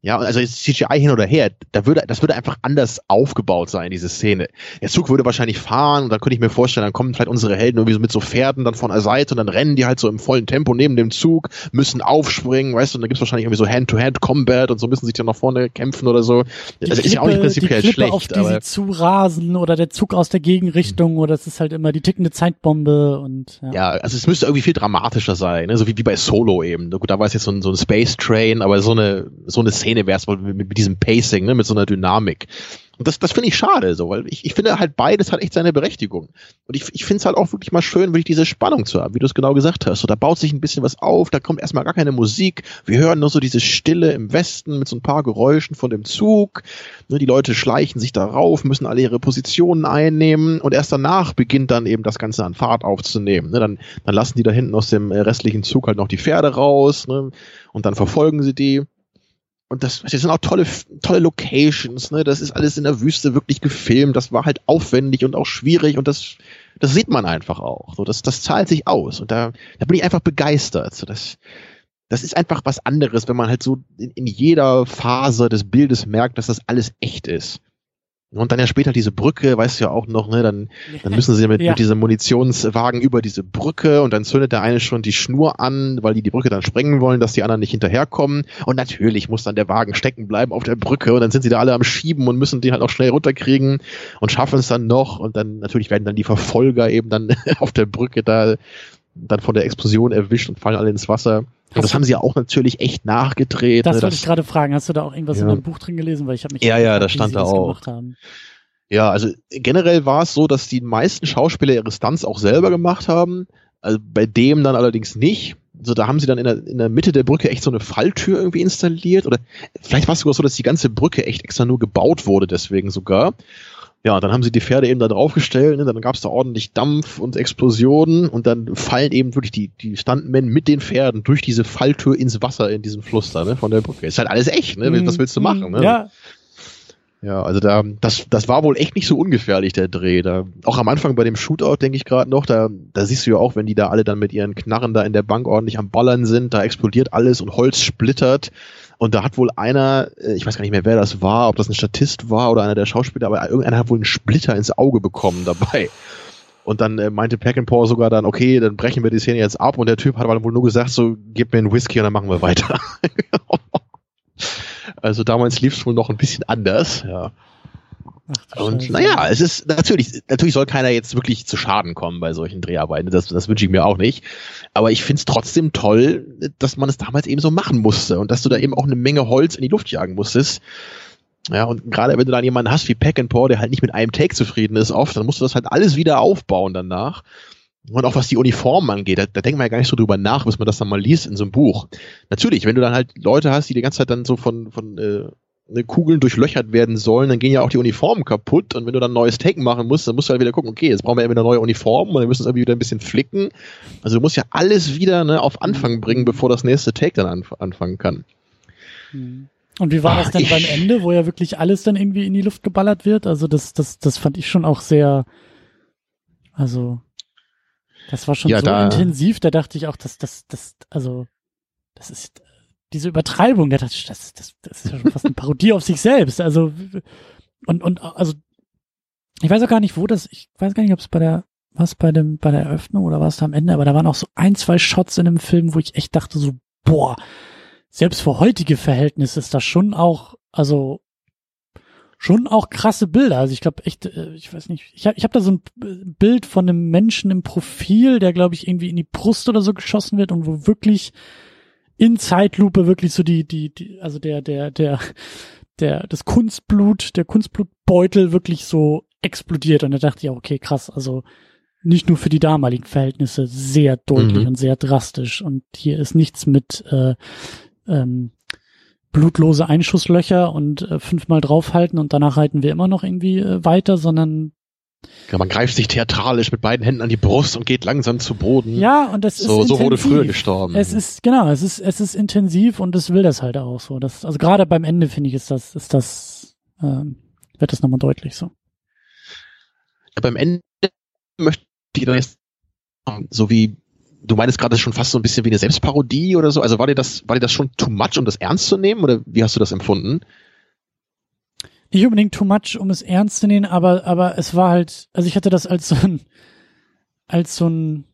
Ja, also CGI hin oder her, da würde, das würde einfach anders aufgebaut sein, diese Szene. Der Zug würde wahrscheinlich fahren und dann könnte ich mir vorstellen, dann kommen vielleicht unsere Helden irgendwie so mit so Pferden dann von der Seite und dann rennen die halt so im vollen Tempo neben dem Zug, müssen aufspringen, weißt du, und dann gibt's wahrscheinlich irgendwie so Hand-to-Hand-Combat und so müssen sich dann nach vorne kämpfen oder so. Die also Klippe, ist ja auch nicht prinzipiell die schlecht. Auf die aber sie zurasen oder der Zug aus der Gegenrichtung oder es ist halt immer die tickende Zeitbombe und ja. ja, also es müsste irgendwie viel dramatischer sein, ne? so wie, wie bei Solo eben. Gut, da war es jetzt so ein, so ein Space Train, aber so eine, so eine Szene Szene wäre es mit, mit diesem Pacing, ne, mit so einer Dynamik. Und das, das finde ich schade, so, weil ich, ich finde halt beides hat echt seine Berechtigung. Und ich, ich finde es halt auch wirklich mal schön, wirklich diese Spannung zu haben, wie du es genau gesagt hast. So, da baut sich ein bisschen was auf, da kommt erstmal gar keine Musik. Wir hören nur so diese Stille im Westen mit so ein paar Geräuschen von dem Zug. Ne, die Leute schleichen sich darauf, müssen alle ihre Positionen einnehmen und erst danach beginnt dann eben das Ganze an Fahrt aufzunehmen. Ne, dann, dann lassen die da hinten aus dem restlichen Zug halt noch die Pferde raus ne, und dann verfolgen sie die und das, das sind auch tolle, tolle Locations, ne? Das ist alles in der Wüste wirklich gefilmt. Das war halt aufwendig und auch schwierig und das, das sieht man einfach auch. So, das, das zahlt sich aus. Und da, da bin ich einfach begeistert. So, das, das ist einfach was anderes, wenn man halt so in, in jeder Phase des Bildes merkt, dass das alles echt ist. Und dann ja später diese Brücke, weißt du ja auch noch, ne, dann, dann müssen sie mit, ja. mit diesem Munitionswagen über diese Brücke und dann zündet der eine schon die Schnur an, weil die die Brücke dann sprengen wollen, dass die anderen nicht hinterherkommen. Und natürlich muss dann der Wagen stecken bleiben auf der Brücke und dann sind sie da alle am Schieben und müssen den halt auch schnell runterkriegen und schaffen es dann noch. Und dann natürlich werden dann die Verfolger eben dann auf der Brücke da dann von der Explosion erwischt und fallen alle ins Wasser. Und das haben sie ja auch natürlich echt nachgedreht. Das ne, wollte ich gerade fragen. Hast du da auch irgendwas ja. in deinem Buch drin gelesen? Weil ich habe mich ja, ja, da stand da auch. Ja, also generell war es so, dass die meisten Schauspieler ihre Stunts auch selber gemacht haben. Also bei dem dann allerdings nicht. Also da haben sie dann in der, in der Mitte der Brücke echt so eine Falltür irgendwie installiert. Oder vielleicht war es sogar so, dass die ganze Brücke echt extra nur gebaut wurde, deswegen sogar. Ja, dann haben sie die Pferde eben da draufgestellt, ne? dann gab es da ordentlich Dampf und Explosionen und dann fallen eben wirklich die, die Stuntmen mit den Pferden durch diese Falltür ins Wasser in diesem Fluss da, ne, von der Brücke. Ist halt alles echt, ne? Was willst du machen, ne? Ja. Ja, also da, das, das war wohl echt nicht so ungefährlich, der Dreh. Da, auch am Anfang bei dem Shootout, denke ich gerade noch, da, da siehst du ja auch, wenn die da alle dann mit ihren Knarren da in der Bank ordentlich am Ballern sind, da explodiert alles und Holz splittert. Und da hat wohl einer, äh, ich weiß gar nicht mehr, wer das war, ob das ein Statist war oder einer der Schauspieler, aber irgendeiner hat wohl einen Splitter ins Auge bekommen dabei. Und dann äh, meinte Peckinpah sogar dann, okay, dann brechen wir die Szene jetzt ab. Und der Typ hat aber wohl nur gesagt, so, gib mir einen Whisky und dann machen wir weiter. also damals lief es wohl noch ein bisschen anders, ja. Ach, und naja, es ist natürlich, natürlich soll keiner jetzt wirklich zu Schaden kommen bei solchen Dreharbeiten. Das, das wünsche ich mir auch nicht. Aber ich finde es trotzdem toll, dass man es damals eben so machen musste und dass du da eben auch eine Menge Holz in die Luft jagen musstest. Ja, und gerade wenn du dann jemanden hast wie Peck and Paw, der halt nicht mit einem Take zufrieden ist, oft, dann musst du das halt alles wieder aufbauen danach. Und auch was die Uniformen angeht, da, da denkt man ja gar nicht so drüber nach, bis man das dann mal liest in so einem Buch. Natürlich, wenn du dann halt Leute hast, die die ganze Zeit dann so von, von äh, Kugeln durchlöchert werden sollen, dann gehen ja auch die Uniformen kaputt und wenn du dann ein neues Take machen musst, dann musst du halt wieder gucken, okay, jetzt brauchen wir wieder neue Uniformen und dann müssen wir es irgendwie wieder ein bisschen flicken. Also du musst ja alles wieder ne, auf Anfang bringen, bevor das nächste Take dann anf anfangen kann. Hm. Und wie war Ach, das denn beim Ende, wo ja wirklich alles dann irgendwie in die Luft geballert wird? Also das, das, das fand ich schon auch sehr, also das war schon ja, so da, intensiv, da dachte ich auch, dass das, das, also das ist diese Übertreibung, der dachte, das, das, das ist ja schon fast eine Parodie auf sich selbst. Also und und also ich weiß auch gar nicht, wo das, ich weiß gar nicht, ob es bei der was bei dem bei der Eröffnung oder was da am Ende, aber da waren auch so ein, zwei Shots in dem Film, wo ich echt dachte so, boah, selbst für heutige Verhältnisse ist das schon auch, also schon auch krasse Bilder. Also ich glaube echt, äh, ich weiß nicht, ich habe ich hab da so ein Bild von einem Menschen im Profil, der glaube ich irgendwie in die Brust oder so geschossen wird und wo wirklich in Zeitlupe wirklich so die, die, die, also der, der, der, der, das Kunstblut, der Kunstblutbeutel wirklich so explodiert. Und da dachte ich, okay, krass, also nicht nur für die damaligen Verhältnisse sehr deutlich mhm. und sehr drastisch. Und hier ist nichts mit äh, ähm, blutlose Einschusslöcher und äh, fünfmal draufhalten und danach halten wir immer noch irgendwie äh, weiter, sondern ja, man greift sich theatralisch mit beiden Händen an die Brust und geht langsam zu Boden. Ja, und das ist so, intensiv. so wurde früher gestorben. Es ist genau, es ist es ist intensiv und es will das halt auch so. Das, also gerade beim Ende finde ich ist das ist das ähm, wird das nochmal deutlich so. Ja, beim Ende möchte ich dann jetzt so wie du meinst gerade schon fast so ein bisschen wie eine Selbstparodie oder so. Also war dir das, war dir das schon too much, um das ernst zu nehmen oder wie hast du das empfunden? Nicht unbedingt too much, um es ernst zu nehmen, aber, aber es war halt, also ich hatte das als so ein, als so ein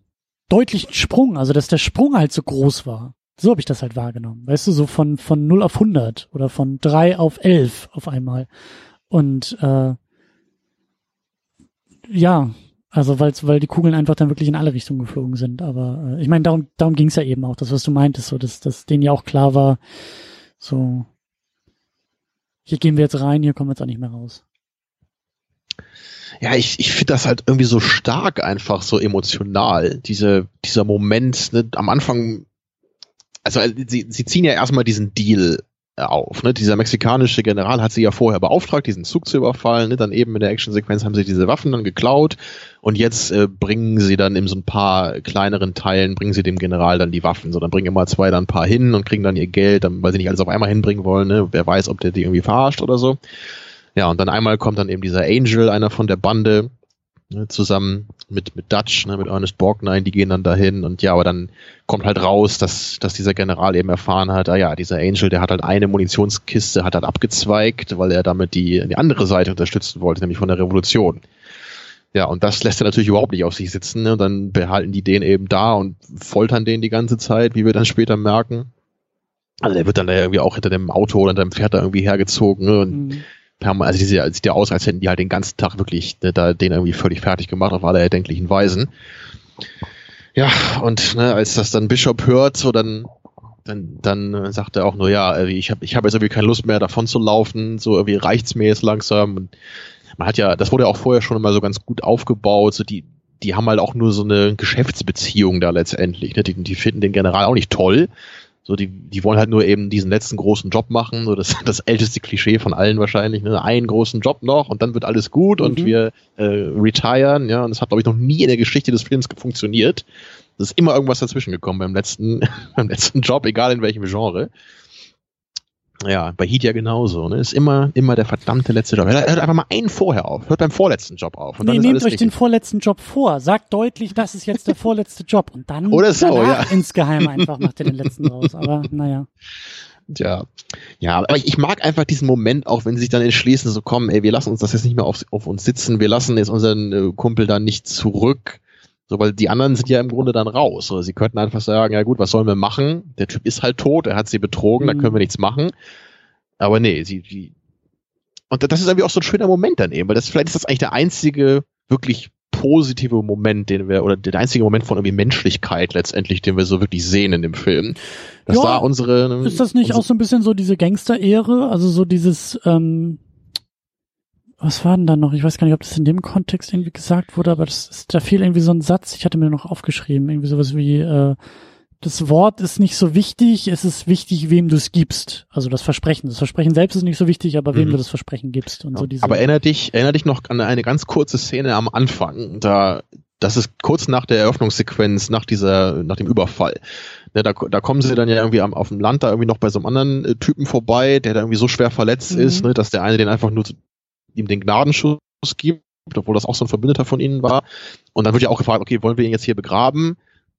deutlichen Sprung, also dass der Sprung halt so groß war. So habe ich das halt wahrgenommen. Weißt du, so von, von 0 auf 100 oder von 3 auf 11 auf einmal. Und äh, ja, also weil weil die Kugeln einfach dann wirklich in alle Richtungen geflogen sind. Aber äh, ich meine, darum, darum ging es ja eben auch, das, was du meintest, so dass, dass denen ja auch klar war, so hier gehen wir jetzt rein, hier kommen wir jetzt auch nicht mehr raus. Ja, ich, ich finde das halt irgendwie so stark einfach, so emotional. Diese, dieser Moment, ne, am Anfang, also sie, sie ziehen ja erstmal diesen Deal auf. Ne? Dieser mexikanische General hat sie ja vorher beauftragt, diesen Zug zu überfallen. Ne? Dann eben in der Actionsequenz haben sie diese Waffen dann geklaut und jetzt äh, bringen sie dann in so ein paar kleineren Teilen, bringen sie dem General dann die Waffen. So, dann bringen immer zwei dann ein paar hin und kriegen dann ihr Geld, dann, weil sie nicht alles auf einmal hinbringen wollen. Ne? Wer weiß, ob der die irgendwie verarscht oder so. Ja, und dann einmal kommt dann eben dieser Angel, einer von der Bande, ne, zusammen mit, mit Dutch, ne, mit Ernest Borgnine, die gehen dann dahin und ja, aber dann kommt halt raus, dass, dass dieser General eben erfahren hat, ah ja, dieser Angel, der hat halt eine Munitionskiste, hat halt abgezweigt, weil er damit die, die andere Seite unterstützen wollte, nämlich von der Revolution. Ja, und das lässt er natürlich überhaupt nicht auf sich sitzen. Ne? Und dann behalten die den eben da und foltern den die ganze Zeit, wie wir dann später merken. Also der wird dann da irgendwie auch hinter dem Auto oder hinter dem Pferd da irgendwie hergezogen. Ne? Und mhm also die sieht ja aus, als hätten die halt den ganzen Tag wirklich ne, da den irgendwie völlig fertig gemacht auf alle erdenklichen Weisen. Ja, und ne, als das dann Bishop hört, so dann dann, dann sagt er auch nur, ja, ich habe ich hab jetzt irgendwie keine Lust mehr davon zu laufen, so irgendwie reicht's mir jetzt langsam. Und man hat ja, das wurde ja auch vorher schon immer so ganz gut aufgebaut, so die, die haben halt auch nur so eine Geschäftsbeziehung da letztendlich. Ne? Die, die finden den General auch nicht toll, so, die, die wollen halt nur eben diesen letzten großen Job machen, so das, das älteste Klischee von allen wahrscheinlich, ne? einen großen Job noch und dann wird alles gut mhm. und wir äh, retiren, ja, und das hat, glaube ich, noch nie in der Geschichte des Films funktioniert. Es ist immer irgendwas dazwischen gekommen beim letzten, beim letzten Job, egal in welchem Genre. Ja, bei Heat ja genauso. Ne? Ist immer, immer der verdammte letzte Job. Hört einfach mal einen vorher auf. Hört beim vorletzten Job auf. Und nee, nehmt euch richtig. den vorletzten Job vor. Sagt deutlich, das ist jetzt der vorletzte Job. Und dann Oder so, ja. insgeheim einfach macht ihr den letzten raus. Aber naja. Ja, ja, aber ich mag einfach diesen Moment, auch wenn sie sich dann entschließen, so kommen, ey, wir lassen uns das jetzt nicht mehr auf, auf uns sitzen, wir lassen jetzt unseren äh, Kumpel da nicht zurück. So, weil die anderen sind ja im Grunde dann raus. Oder sie könnten einfach sagen, ja gut, was sollen wir machen? Der Typ ist halt tot, er hat sie betrogen, mhm. da können wir nichts machen. Aber nee, sie, sie, und das ist irgendwie auch so ein schöner Moment dann eben, weil das vielleicht ist das eigentlich der einzige wirklich positive Moment, den wir, oder der einzige Moment von irgendwie Menschlichkeit letztendlich, den wir so wirklich sehen in dem Film. Das ja, war unsere. Ist das nicht auch so ein bisschen so diese Gangster-Ehre? Also so dieses, ähm, was war denn da noch? Ich weiß gar nicht, ob das in dem Kontext irgendwie gesagt wurde, aber das ist, da fiel irgendwie so ein Satz, ich hatte mir noch aufgeschrieben, irgendwie sowas wie, äh, das Wort ist nicht so wichtig, es ist wichtig, wem du es gibst. Also das Versprechen. Das Versprechen selbst ist nicht so wichtig, aber wem mhm. du das Versprechen gibst und ja. so diese. Aber erinnere dich, erinnere dich noch an eine ganz kurze Szene am Anfang. Da, das ist kurz nach der Eröffnungssequenz, nach dieser, nach dem Überfall. Ne, da, da kommen sie dann ja irgendwie am, auf dem Land da irgendwie noch bei so einem anderen äh, Typen vorbei, der da irgendwie so schwer verletzt mhm. ist, ne, dass der eine den einfach nur ihm den Gnadenschuss gibt, obwohl das auch so ein Verbündeter von ihnen war. Und dann wird ja auch gefragt, okay, wollen wir ihn jetzt hier begraben?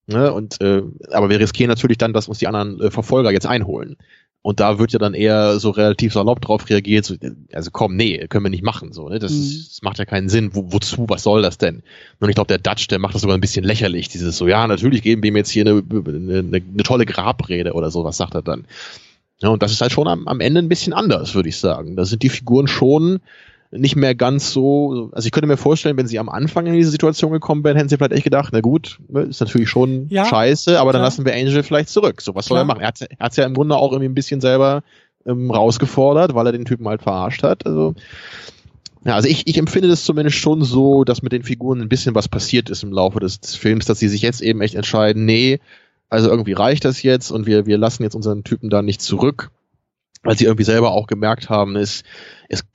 Ne? Und äh, aber wir riskieren natürlich dann, dass uns die anderen äh, Verfolger jetzt einholen. Und da wird ja dann eher so relativ salopp drauf reagiert, so, also komm, nee, können wir nicht machen. So, ne? das, mhm. ist, das macht ja keinen Sinn. Wo, wozu, was soll das denn? Und ich glaube, der Dutch, der macht das sogar ein bisschen lächerlich. Dieses so, ja, natürlich geben wir ihm jetzt hier eine, eine, eine tolle Grabrede oder so, was sagt er dann? Ja, und das ist halt schon am, am Ende ein bisschen anders, würde ich sagen. Da sind die Figuren schon nicht mehr ganz so, also ich könnte mir vorstellen, wenn sie am Anfang in diese Situation gekommen wären, hätten sie vielleicht echt gedacht, na gut, ne, ist natürlich schon ja, scheiße, aber dann lassen wir Angel vielleicht zurück. So, was soll klar. er machen? Er hat hat's ja im Grunde auch irgendwie ein bisschen selber ähm, rausgefordert, weil er den Typen halt verarscht hat. Also, ja, also ich, ich empfinde das zumindest schon so, dass mit den Figuren ein bisschen was passiert ist im Laufe des, des Films, dass sie sich jetzt eben echt entscheiden, nee, also irgendwie reicht das jetzt und wir, wir lassen jetzt unseren Typen da nicht zurück, weil sie irgendwie selber auch gemerkt haben, es, es,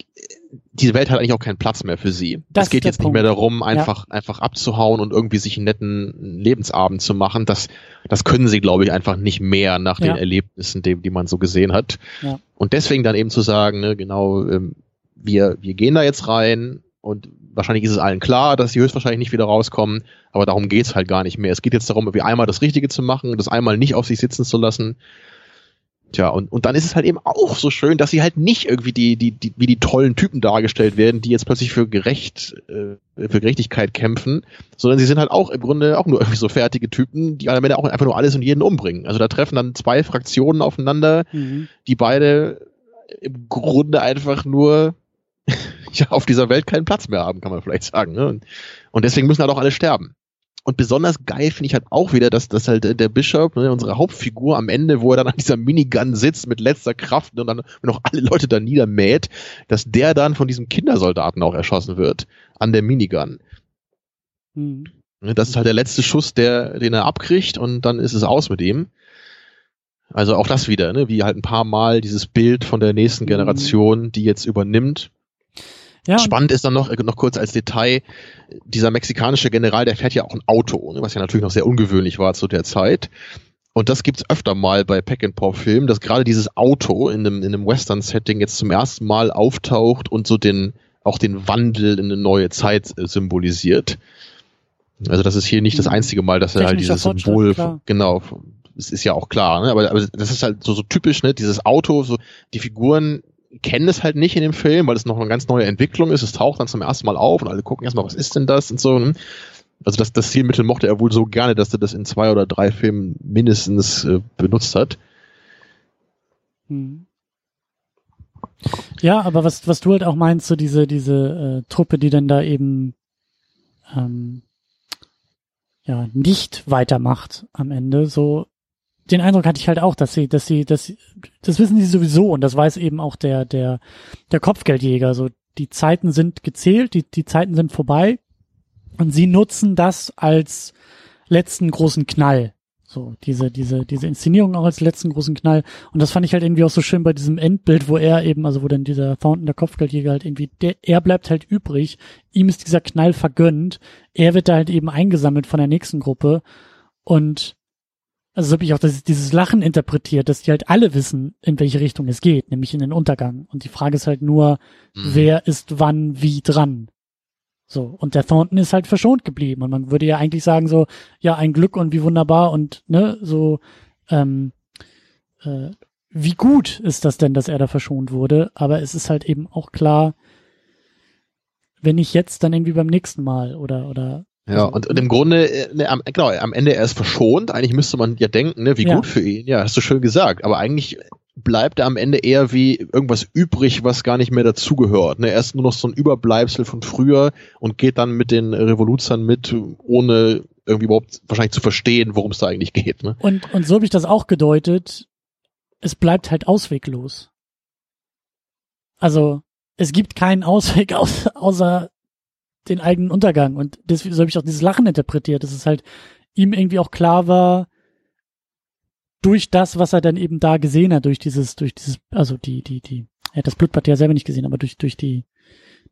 diese Welt hat eigentlich auch keinen Platz mehr für sie. Das es geht jetzt Punkt. nicht mehr darum, einfach, ja. einfach abzuhauen und irgendwie sich einen netten Lebensabend zu machen. Das, das können sie, glaube ich, einfach nicht mehr nach ja. den Erlebnissen, die, die man so gesehen hat. Ja. Und deswegen dann eben zu sagen, ne, genau, ähm, wir, wir gehen da jetzt rein und wahrscheinlich ist es allen klar, dass sie höchstwahrscheinlich nicht wieder rauskommen, aber darum geht's halt gar nicht mehr. Es geht jetzt darum, irgendwie einmal das Richtige zu machen, das einmal nicht auf sich sitzen zu lassen. Tja, und, und dann ist es halt eben auch so schön, dass sie halt nicht irgendwie die, die, die, wie die tollen Typen dargestellt werden, die jetzt plötzlich für gerecht, äh, für Gerechtigkeit kämpfen, sondern sie sind halt auch im Grunde auch nur irgendwie so fertige Typen, die am Ende auch einfach nur alles und jeden umbringen. Also da treffen dann zwei Fraktionen aufeinander, mhm. die beide im Grunde einfach nur ja, auf dieser Welt keinen Platz mehr haben, kann man vielleicht sagen. Ne? Und, und deswegen müssen halt auch alle sterben. Und besonders geil finde ich halt auch wieder, dass, dass halt der Bishop, ne, unsere Hauptfigur, am Ende, wo er dann an dieser Minigun sitzt mit letzter Kraft und dann noch alle Leute da niedermäht, dass der dann von diesem Kindersoldaten auch erschossen wird an der Minigun. Mhm. Das ist halt der letzte Schuss, der, den er abkriegt und dann ist es aus mit ihm. Also auch das wieder, ne, wie halt ein paar Mal dieses Bild von der nächsten mhm. Generation, die jetzt übernimmt ja, Spannend ist dann noch, äh, noch kurz als Detail, dieser mexikanische General, der fährt ja auch ein Auto, ne, was ja natürlich noch sehr ungewöhnlich war zu der Zeit. Und das gibt's öfter mal bei Pack and Pop Filmen, dass gerade dieses Auto in einem, in einem Western-Setting jetzt zum ersten Mal auftaucht und so den, auch den Wandel in eine neue Zeit äh, symbolisiert. Also das ist hier nicht das mhm. einzige Mal, dass er halt dieses Symbol, klar. genau, es ist ja auch klar, ne? aber, aber das ist halt so, so typisch, ne? dieses Auto, so die Figuren kennen es halt nicht in dem Film, weil es noch eine ganz neue Entwicklung ist. Es taucht dann zum ersten Mal auf und alle gucken erstmal, was ist denn das und so. Ne? Also das, das Zielmittel mochte er wohl so gerne, dass er das in zwei oder drei Filmen mindestens äh, benutzt hat. Hm. Ja, aber was, was du halt auch meinst, so diese, diese äh, Truppe, die dann da eben ähm, ja nicht weitermacht am Ende, so den Eindruck hatte ich halt auch, dass sie, dass sie, dass sie, das wissen sie sowieso und das weiß eben auch der, der, der Kopfgeldjäger. So, die Zeiten sind gezählt, die, die Zeiten sind vorbei und sie nutzen das als letzten großen Knall. So, diese, diese, diese Inszenierung auch als letzten großen Knall. Und das fand ich halt irgendwie auch so schön bei diesem Endbild, wo er eben, also wo dann dieser Fountain, der Kopfgeldjäger halt irgendwie, der, er bleibt halt übrig. Ihm ist dieser Knall vergönnt. Er wird da halt eben eingesammelt von der nächsten Gruppe. Und also so habe ich auch das, dieses Lachen interpretiert, dass die halt alle wissen, in welche Richtung es geht, nämlich in den Untergang. Und die Frage ist halt nur, mhm. wer ist wann wie dran. So, und der Thornton ist halt verschont geblieben. Und man würde ja eigentlich sagen, so, ja, ein Glück und wie wunderbar und ne, so, ähm, äh, wie gut ist das denn, dass er da verschont wurde? Aber es ist halt eben auch klar, wenn nicht jetzt, dann irgendwie beim nächsten Mal oder, oder ja, also, und, und im Grunde, äh, ne, am, genau, am Ende er ist verschont. Eigentlich müsste man ja denken, ne, wie ja. gut für ihn. Ja, hast du schön gesagt. Aber eigentlich bleibt er am Ende eher wie irgendwas übrig, was gar nicht mehr dazugehört. Ne? Er ist nur noch so ein Überbleibsel von früher und geht dann mit den Revoluzern mit, ohne irgendwie überhaupt wahrscheinlich zu verstehen, worum es da eigentlich geht. Ne? Und, und so habe ich das auch gedeutet. Es bleibt halt ausweglos. Also, es gibt keinen Ausweg außer, außer den eigenen Untergang. Und deswegen so habe ich auch dieses Lachen interpretiert, dass es halt ihm irgendwie auch klar war, durch das, was er dann eben da gesehen hat, durch dieses, durch dieses, also die, die, die, er hat das Blutbad ja selber nicht gesehen, aber durch, durch die,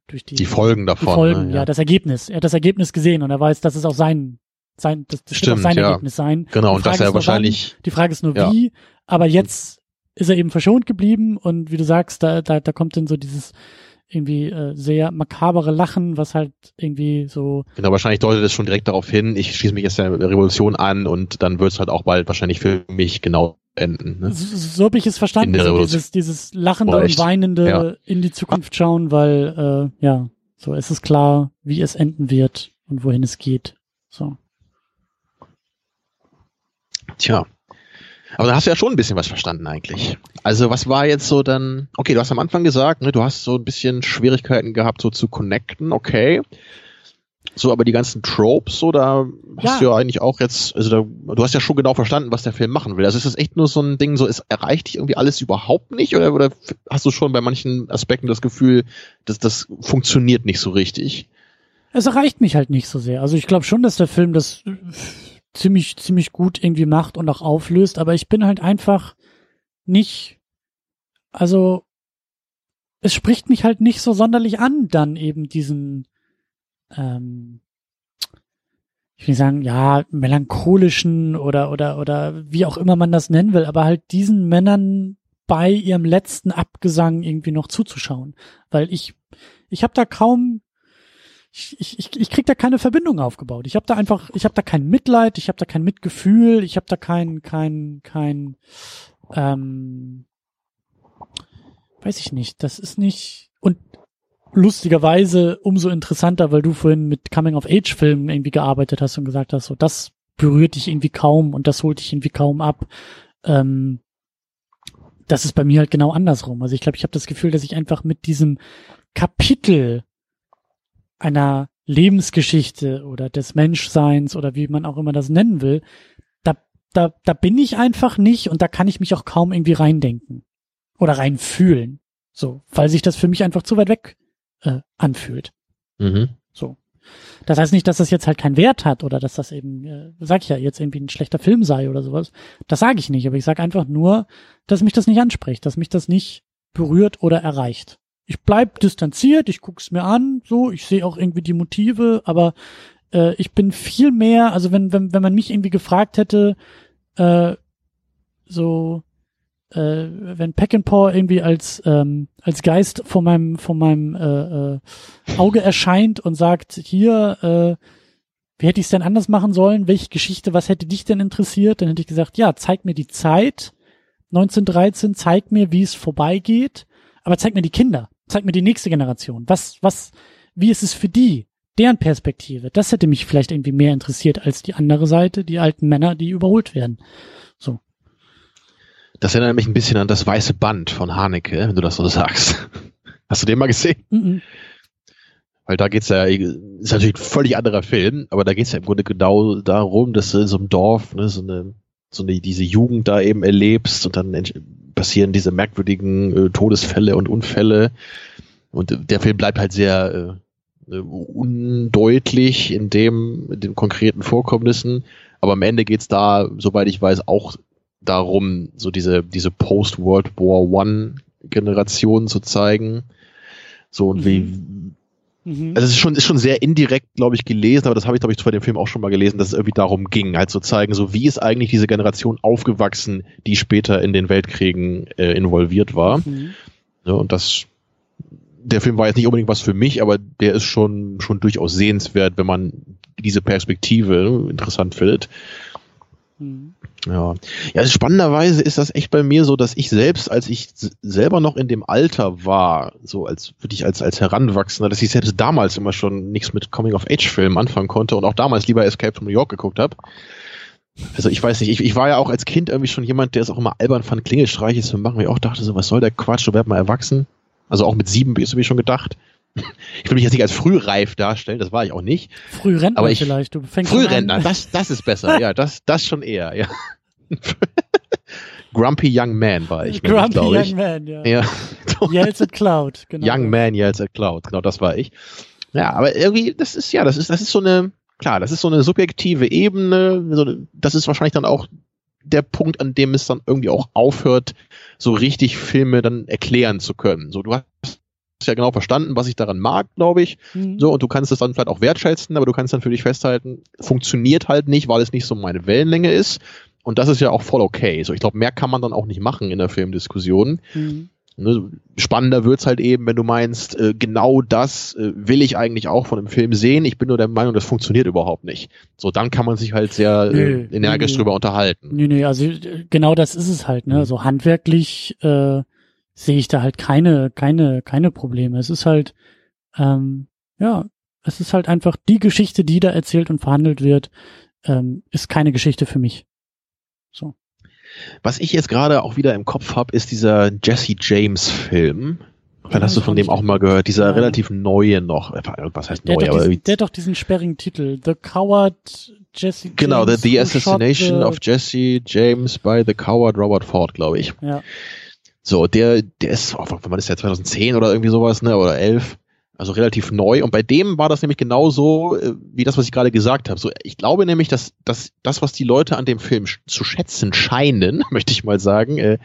durch die, die Folgen davon. Die Folgen, ne, ja. ja. das Ergebnis. Er hat das Ergebnis gesehen und er weiß, dass es auch sein, sein, das, das Stimmt, sein ja. Ergebnis sein. Genau, und dass er wahrscheinlich. Wann, die Frage ist nur ja. wie, aber jetzt ist er eben verschont geblieben und wie du sagst, da, da, da kommt dann so dieses, irgendwie äh, sehr makabere Lachen, was halt irgendwie so. Genau, wahrscheinlich deutet es schon direkt darauf hin, ich schließe mich jetzt der Revolution an und dann wird es halt auch bald wahrscheinlich für mich genau enden. Ne? So, so habe ich es verstanden, so dieses, dieses lachende und weinende ja. in die Zukunft schauen, weil äh, ja, so es ist klar, wie es enden wird und wohin es geht. So. Tja, aber da hast du ja schon ein bisschen was verstanden eigentlich. Also was war jetzt so dann, okay, du hast am Anfang gesagt, ne, du hast so ein bisschen Schwierigkeiten gehabt, so zu connecten, okay. So, aber die ganzen Tropes, so, da hast ja. du ja eigentlich auch jetzt, also da, du hast ja schon genau verstanden, was der Film machen will. Also ist das echt nur so ein Ding, so, es erreicht dich irgendwie alles überhaupt nicht oder, oder hast du schon bei manchen Aspekten das Gefühl, dass das funktioniert nicht so richtig? Es erreicht mich halt nicht so sehr. Also ich glaube schon, dass der Film das ziemlich, ziemlich gut irgendwie macht und auch auflöst, aber ich bin halt einfach nicht, also es spricht mich halt nicht so sonderlich an, dann eben diesen, ähm, ich will sagen, ja, melancholischen oder, oder, oder wie auch immer man das nennen will, aber halt diesen Männern bei ihrem letzten Abgesang irgendwie noch zuzuschauen. Weil ich, ich habe da kaum ich, ich, ich krieg da keine Verbindung aufgebaut. Ich habe da einfach, ich habe da kein Mitleid, ich habe da kein Mitgefühl, ich habe da kein, kein, kein, ähm, weiß ich nicht. Das ist nicht und lustigerweise umso interessanter, weil du vorhin mit Coming-of-Age-Filmen irgendwie gearbeitet hast und gesagt hast, so das berührt dich irgendwie kaum und das holt dich irgendwie kaum ab. Ähm, das ist bei mir halt genau andersrum. Also ich glaube, ich habe das Gefühl, dass ich einfach mit diesem Kapitel einer Lebensgeschichte oder des Menschseins oder wie man auch immer das nennen will, da, da, da bin ich einfach nicht und da kann ich mich auch kaum irgendwie reindenken oder reinfühlen. So, weil sich das für mich einfach zu weit weg äh, anfühlt. Mhm. So. Das heißt nicht, dass das jetzt halt keinen Wert hat oder dass das eben, äh, sag ich ja, jetzt irgendwie ein schlechter Film sei oder sowas. Das sage ich nicht, aber ich sage einfach nur, dass mich das nicht anspricht, dass mich das nicht berührt oder erreicht. Ich bleib distanziert, ich guck's mir an, so, ich sehe auch irgendwie die Motive, aber äh, ich bin viel mehr, also wenn, wenn, wenn man mich irgendwie gefragt hätte, äh, so, äh, wenn Peckinpah irgendwie als ähm, als Geist vor meinem vor meinem äh, äh, Auge erscheint und sagt hier äh, wie hätte ich es denn anders machen sollen? Welche Geschichte was hätte dich denn interessiert? Dann hätte ich gesagt ja zeig mir die Zeit. 1913 zeig mir wie es vorbeigeht aber zeig mir die Kinder zeig mir die nächste Generation was was wie ist es für die deren Perspektive das hätte mich vielleicht irgendwie mehr interessiert als die andere Seite die alten Männer die überholt werden so das erinnert mich ein bisschen an das weiße Band von Haneke, wenn du das so sagst. Hast du den mal gesehen? Mhm. Weil da geht's ja, ist natürlich ein völlig anderer Film, aber da geht's ja im Grunde genau darum, dass du in so einem Dorf ne, so eine, so eine, diese Jugend da eben erlebst und dann passieren diese merkwürdigen äh, Todesfälle und Unfälle. Und der Film bleibt halt sehr äh, undeutlich in dem, in den konkreten Vorkommnissen. Aber am Ende geht's da, soweit ich weiß, auch darum, so diese, diese Post-World War One Generation zu zeigen. So und mhm. wie. Mhm. Also es ist schon, ist schon sehr indirekt, glaube ich, gelesen, aber das habe ich, glaube ich, vor dem Film auch schon mal gelesen, dass es irgendwie darum ging, halt zu zeigen, so wie ist eigentlich diese Generation aufgewachsen, die später in den Weltkriegen äh, involviert war. Mhm. Ja, und das, der Film war jetzt nicht unbedingt was für mich, aber der ist schon, schon durchaus sehenswert, wenn man diese Perspektive interessant findet. Mhm. Ja. ja, also spannenderweise ist das echt bei mir so, dass ich selbst, als ich selber noch in dem Alter war, so als wirklich als als Heranwachsender, dass ich selbst damals immer schon nichts mit Coming-of-Age-Filmen anfangen konnte und auch damals lieber Escape from New York geguckt habe. Also ich weiß nicht, ich, ich war ja auch als Kind irgendwie schon jemand, der es auch immer albern fand, Klingelstreiche zu machen, weil ich auch dachte so, was soll der Quatsch, du werd mal erwachsen. Also auch mit sieben bist du mir schon gedacht. Ich will mich jetzt nicht als frühreif darstellen, das war ich auch nicht. Frührentner aber ich, vielleicht. Du fängst Frührentner, das, das ist besser, ja, das, das schon eher, ja. Grumpy Young Man war ich. Grumpy ich, Young Man, ja. ja. Yells at Cloud, genau. Young Man Yells at Cloud, genau, das war ich. Ja, aber irgendwie, das ist, ja, das ist, das ist so eine, klar, das ist so eine subjektive Ebene, so, das ist wahrscheinlich dann auch der Punkt, an dem es dann irgendwie auch aufhört, so richtig Filme dann erklären zu können. So, du hast ja genau verstanden, was ich daran mag, glaube ich. Mhm. So, und du kannst es dann vielleicht auch wertschätzen, aber du kannst dann für dich festhalten, funktioniert halt nicht, weil es nicht so meine Wellenlänge ist. Und das ist ja auch voll okay. So, ich glaube, mehr kann man dann auch nicht machen in der Filmdiskussion. Mhm. Ne, spannender wird's halt eben, wenn du meinst, äh, genau das äh, will ich eigentlich auch von einem Film sehen. Ich bin nur der Meinung, das funktioniert überhaupt nicht. So, dann kann man sich halt sehr äh, energisch nö, drüber unterhalten. Nee, nee, also äh, genau das ist es halt, ne? Mhm. So handwerklich äh, sehe ich da halt keine, keine, keine Probleme. Es ist halt, ähm, ja, es ist halt einfach die Geschichte, die da erzählt und verhandelt wird, ähm, ist keine Geschichte für mich. So. Was ich jetzt gerade auch wieder im Kopf habe, ist dieser Jesse James Film. Vielleicht hast du von dem auch mal gehört, dieser ja. relativ neue noch. Was heißt der neu? Aber diesen, der hat doch diesen sperrigen Titel. The Coward Jesse James. Genau, The, the Assassination the... of Jesse James by the Coward Robert Ford, glaube ich. Ja. So, der, der ist, oh, wann ist der 2010 oder irgendwie sowas, ne, oder 11? Also relativ neu. Und bei dem war das nämlich genauso, äh, wie das, was ich gerade gesagt habe. So, ich glaube nämlich, dass, dass das, was die Leute an dem Film zu schätzen scheinen, möchte ich mal sagen, äh,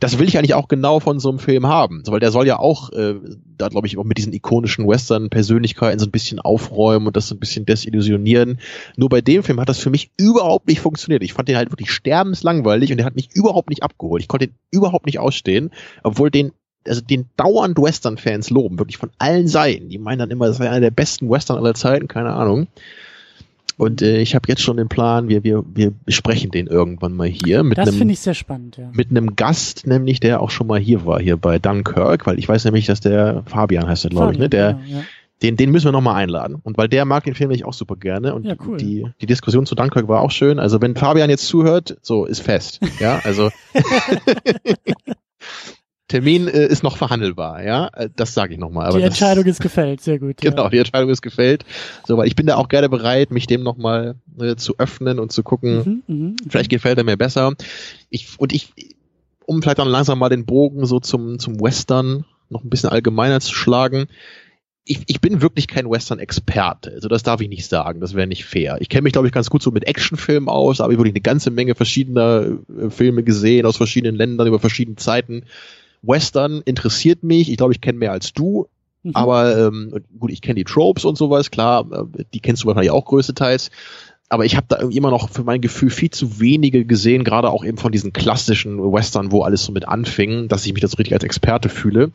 das will ich eigentlich auch genau von so einem Film haben. So, weil der soll ja auch, äh, da glaube ich, auch mit diesen ikonischen Western-Persönlichkeiten so ein bisschen aufräumen und das so ein bisschen desillusionieren. Nur bei dem Film hat das für mich überhaupt nicht funktioniert. Ich fand den halt wirklich sterbenslangweilig und der hat mich überhaupt nicht abgeholt. Ich konnte den überhaupt nicht ausstehen, obwohl den also den dauernd Western-Fans loben, wirklich von allen Seiten. Die meinen dann immer, das sei einer der besten Western aller Zeiten, keine Ahnung. Und äh, ich habe jetzt schon den Plan, wir, wir, wir besprechen den irgendwann mal hier. Mit das finde ich sehr spannend, ja. Mit einem Gast, nämlich, der auch schon mal hier war, hier bei Dunkirk, weil ich weiß nämlich, dass der Fabian heißt, glaube ich, ne? Der, genau, ja. den, den müssen wir nochmal einladen. Und weil der mag den Film nämlich auch super gerne. Und ja, cool. die, die Diskussion zu Dunkirk war auch schön. Also wenn Fabian jetzt zuhört, so ist fest. Ja, also Termin äh, ist noch verhandelbar, ja, äh, das sage ich nochmal. Die Entscheidung ist gefällt, sehr gut. Genau, ja. die Entscheidung ist gefällt. So, weil ich bin da auch gerne bereit, mich dem nochmal äh, zu öffnen und zu gucken, mhm, mh, vielleicht gefällt er mir besser. Ich, und ich, um vielleicht dann langsam mal den Bogen so zum, zum Western noch ein bisschen allgemeiner zu schlagen, ich, ich bin wirklich kein Western-Experte, also das darf ich nicht sagen, das wäre nicht fair. Ich kenne mich, glaube ich, ganz gut so mit Actionfilmen aus, aber ich wirklich eine ganze Menge verschiedener äh, Filme gesehen aus verschiedenen Ländern über verschiedene Zeiten. Western interessiert mich, ich glaube, ich kenne mehr als du, mhm. aber ähm, gut, ich kenne die Tropes und sowas, klar, äh, die kennst du wahrscheinlich auch größtenteils. Aber ich habe da irgendwie immer noch für mein Gefühl viel zu wenige gesehen, gerade auch eben von diesen klassischen Western, wo alles so mit anfing, dass ich mich da so richtig als Experte fühle.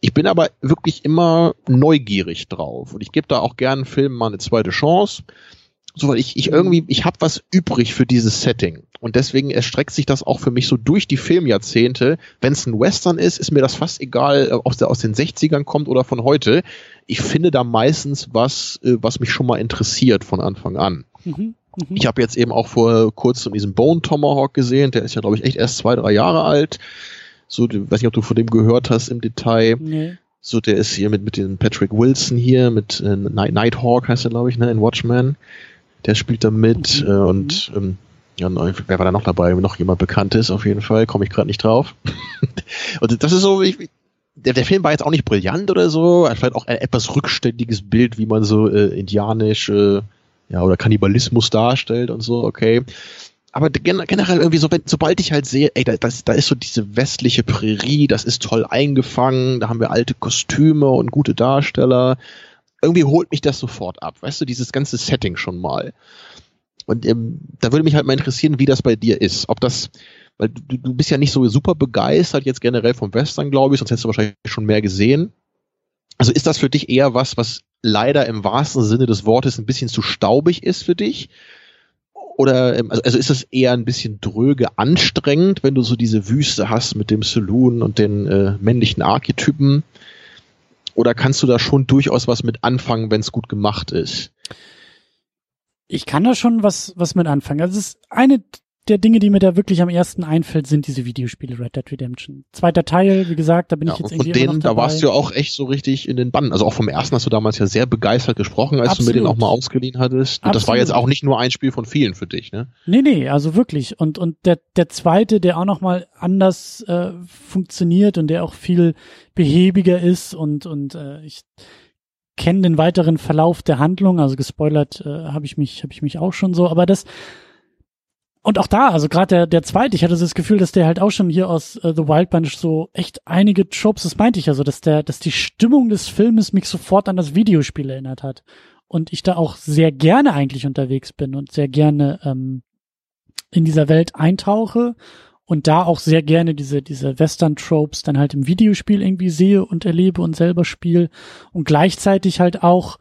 Ich bin aber wirklich immer neugierig drauf und ich gebe da auch gerne Filmen mal eine zweite Chance so ich, ich irgendwie, ich habe was übrig für dieses Setting. Und deswegen erstreckt sich das auch für mich so durch die Filmjahrzehnte. Wenn es ein Western ist, ist mir das fast egal, ob äh, der aus den 60ern kommt oder von heute. Ich finde da meistens was, äh, was mich schon mal interessiert von Anfang an. Mhm, mh. Ich habe jetzt eben auch vor kurzem diesen Bone Tomahawk gesehen, der ist ja, glaube ich, echt erst zwei, drei Jahre alt. So, weiß nicht, ob du von dem gehört hast im Detail. Nee. So, der ist hier mit, mit dem Patrick Wilson hier, mit äh, Nighthawk heißt er, glaube ich, ne, in Watchmen der spielt da mit mhm. äh, und ähm, ja, wer war da noch dabei? Noch jemand Bekanntes auf jeden Fall, komme ich gerade nicht drauf. und das ist so, ich, der, der Film war jetzt auch nicht brillant oder so, vielleicht auch ein etwas rückständiges Bild, wie man so äh, indianisch äh, ja, oder Kannibalismus darstellt und so, okay. Aber generell irgendwie so, wenn, sobald ich halt sehe, ey, da, das, da ist so diese westliche Prärie, das ist toll eingefangen, da haben wir alte Kostüme und gute Darsteller irgendwie holt mich das sofort ab, weißt du, dieses ganze Setting schon mal. Und ähm, da würde mich halt mal interessieren, wie das bei dir ist. Ob das, weil du, du bist ja nicht so super begeistert jetzt generell vom Western, glaube ich, sonst hättest du wahrscheinlich schon mehr gesehen. Also ist das für dich eher was, was leider im wahrsten Sinne des Wortes ein bisschen zu staubig ist für dich? Oder ähm, also, also ist es eher ein bisschen dröge anstrengend, wenn du so diese Wüste hast mit dem Saloon und den äh, männlichen Archetypen? Oder kannst du da schon durchaus was mit anfangen, wenn es gut gemacht ist? Ich kann da schon was, was mit anfangen. Also es ist eine der Dinge, die mir da wirklich am ersten einfällt, sind diese Videospiele Red Dead Redemption. Zweiter Teil, wie gesagt, da bin ja, ich jetzt irgendwie von denen, da warst du ja auch echt so richtig in den Bann. Also auch vom ersten hast du damals ja sehr begeistert gesprochen, als Absolut. du mir den auch mal ausgeliehen hattest. Und das war jetzt auch nicht nur ein Spiel von vielen für dich, ne? Nee, nee, also wirklich. Und, und der, der zweite, der auch nochmal anders äh, funktioniert und der auch viel behäbiger ist und, und äh, ich kenne den weiteren Verlauf der Handlung, also gespoilert äh, habe ich mich, habe ich mich auch schon so, aber das und auch da, also gerade der, der zweite, ich hatte das Gefühl, dass der halt auch schon hier aus äh, The Wild Bunch so echt einige Tropes, das meinte ich ja so, dass der, dass die Stimmung des Filmes mich sofort an das Videospiel erinnert hat. Und ich da auch sehr gerne eigentlich unterwegs bin und sehr gerne ähm, in dieser Welt eintauche und da auch sehr gerne diese, diese Western-Tropes dann halt im Videospiel irgendwie sehe und erlebe und selber spiele und gleichzeitig halt auch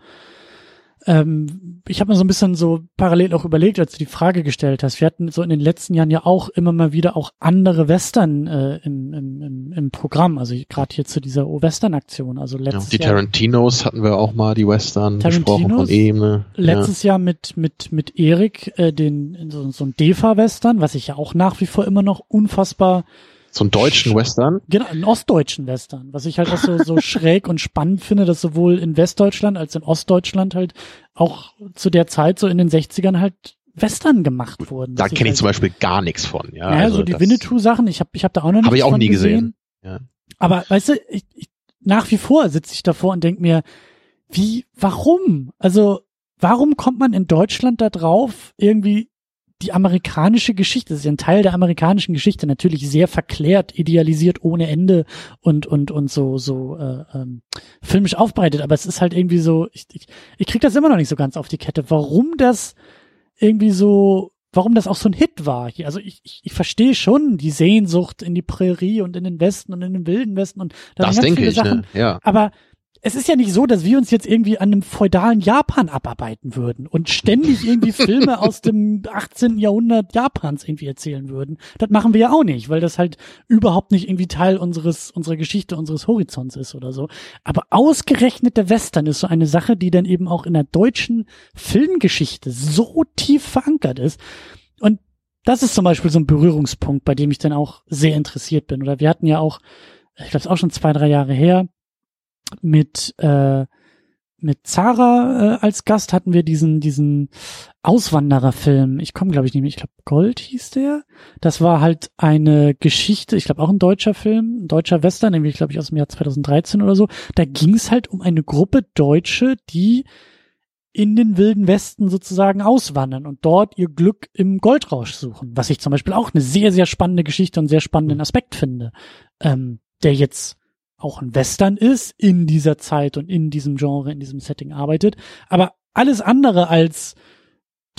ähm, ich habe mir so ein bisschen so parallel auch überlegt, als du die Frage gestellt hast. Wir hatten so in den letzten Jahren ja auch immer mal wieder auch andere Western äh, im, im, im, Programm. Also gerade hier zu dieser Western-Aktion. Also letztes ja, die Jahr, Tarantinos hatten wir auch mal, die Western besprochen von ihm. Letztes ja. Jahr mit mit mit Erik äh, den so, so ein Defa-Western, was ich ja auch nach wie vor immer noch unfassbar so einen deutschen Western? Genau, einen ostdeutschen Western. Was ich halt auch so, so schräg und spannend finde, dass sowohl in Westdeutschland als in Ostdeutschland halt auch zu der Zeit so in den 60ern halt Western gemacht wurden. Da kenne ich halt zum Beispiel gar nichts von. Ja, ja also so die Winnetou-Sachen, ich habe ich hab da auch noch Habe ich auch nie gesehen. gesehen. Ja. Aber weißt du, ich, ich, nach wie vor sitze ich davor und denk mir, wie, warum? Also, warum kommt man in Deutschland da drauf, irgendwie die amerikanische Geschichte, das ist ja ein Teil der amerikanischen Geschichte, natürlich sehr verklärt, idealisiert ohne Ende und und und so so äh, ähm, filmisch aufbereitet, aber es ist halt irgendwie so, ich, ich, ich krieg das immer noch nicht so ganz auf die Kette, warum das irgendwie so warum das auch so ein Hit war. Also ich, ich, ich verstehe schon die Sehnsucht in die Prärie und in den Westen und in den wilden Westen und da das denke ich, Sachen. Ne? Ja. Aber es ist ja nicht so, dass wir uns jetzt irgendwie an einem feudalen Japan abarbeiten würden und ständig irgendwie Filme aus dem 18. Jahrhundert Japans irgendwie erzählen würden. Das machen wir ja auch nicht, weil das halt überhaupt nicht irgendwie Teil unseres, unserer Geschichte, unseres Horizonts ist oder so. Aber ausgerechnet der Western ist so eine Sache, die dann eben auch in der deutschen Filmgeschichte so tief verankert ist. Und das ist zum Beispiel so ein Berührungspunkt, bei dem ich dann auch sehr interessiert bin. Oder wir hatten ja auch, ich glaube, es auch schon zwei, drei Jahre her, mit äh, mit Zara äh, als Gast hatten wir diesen diesen Auswandererfilm. Ich komme glaube ich nicht mehr. Ich glaube Gold hieß der. Das war halt eine Geschichte. Ich glaube auch ein deutscher Film, ein deutscher Western, nämlich glaube ich aus dem Jahr 2013 oder so. Da ging es halt um eine Gruppe Deutsche, die in den wilden Westen sozusagen auswandern und dort ihr Glück im Goldrausch suchen, was ich zum Beispiel auch eine sehr, sehr spannende Geschichte und sehr spannenden Aspekt finde, ähm, der jetzt auch ein Western ist, in dieser Zeit und in diesem Genre, in diesem Setting arbeitet. Aber alles andere als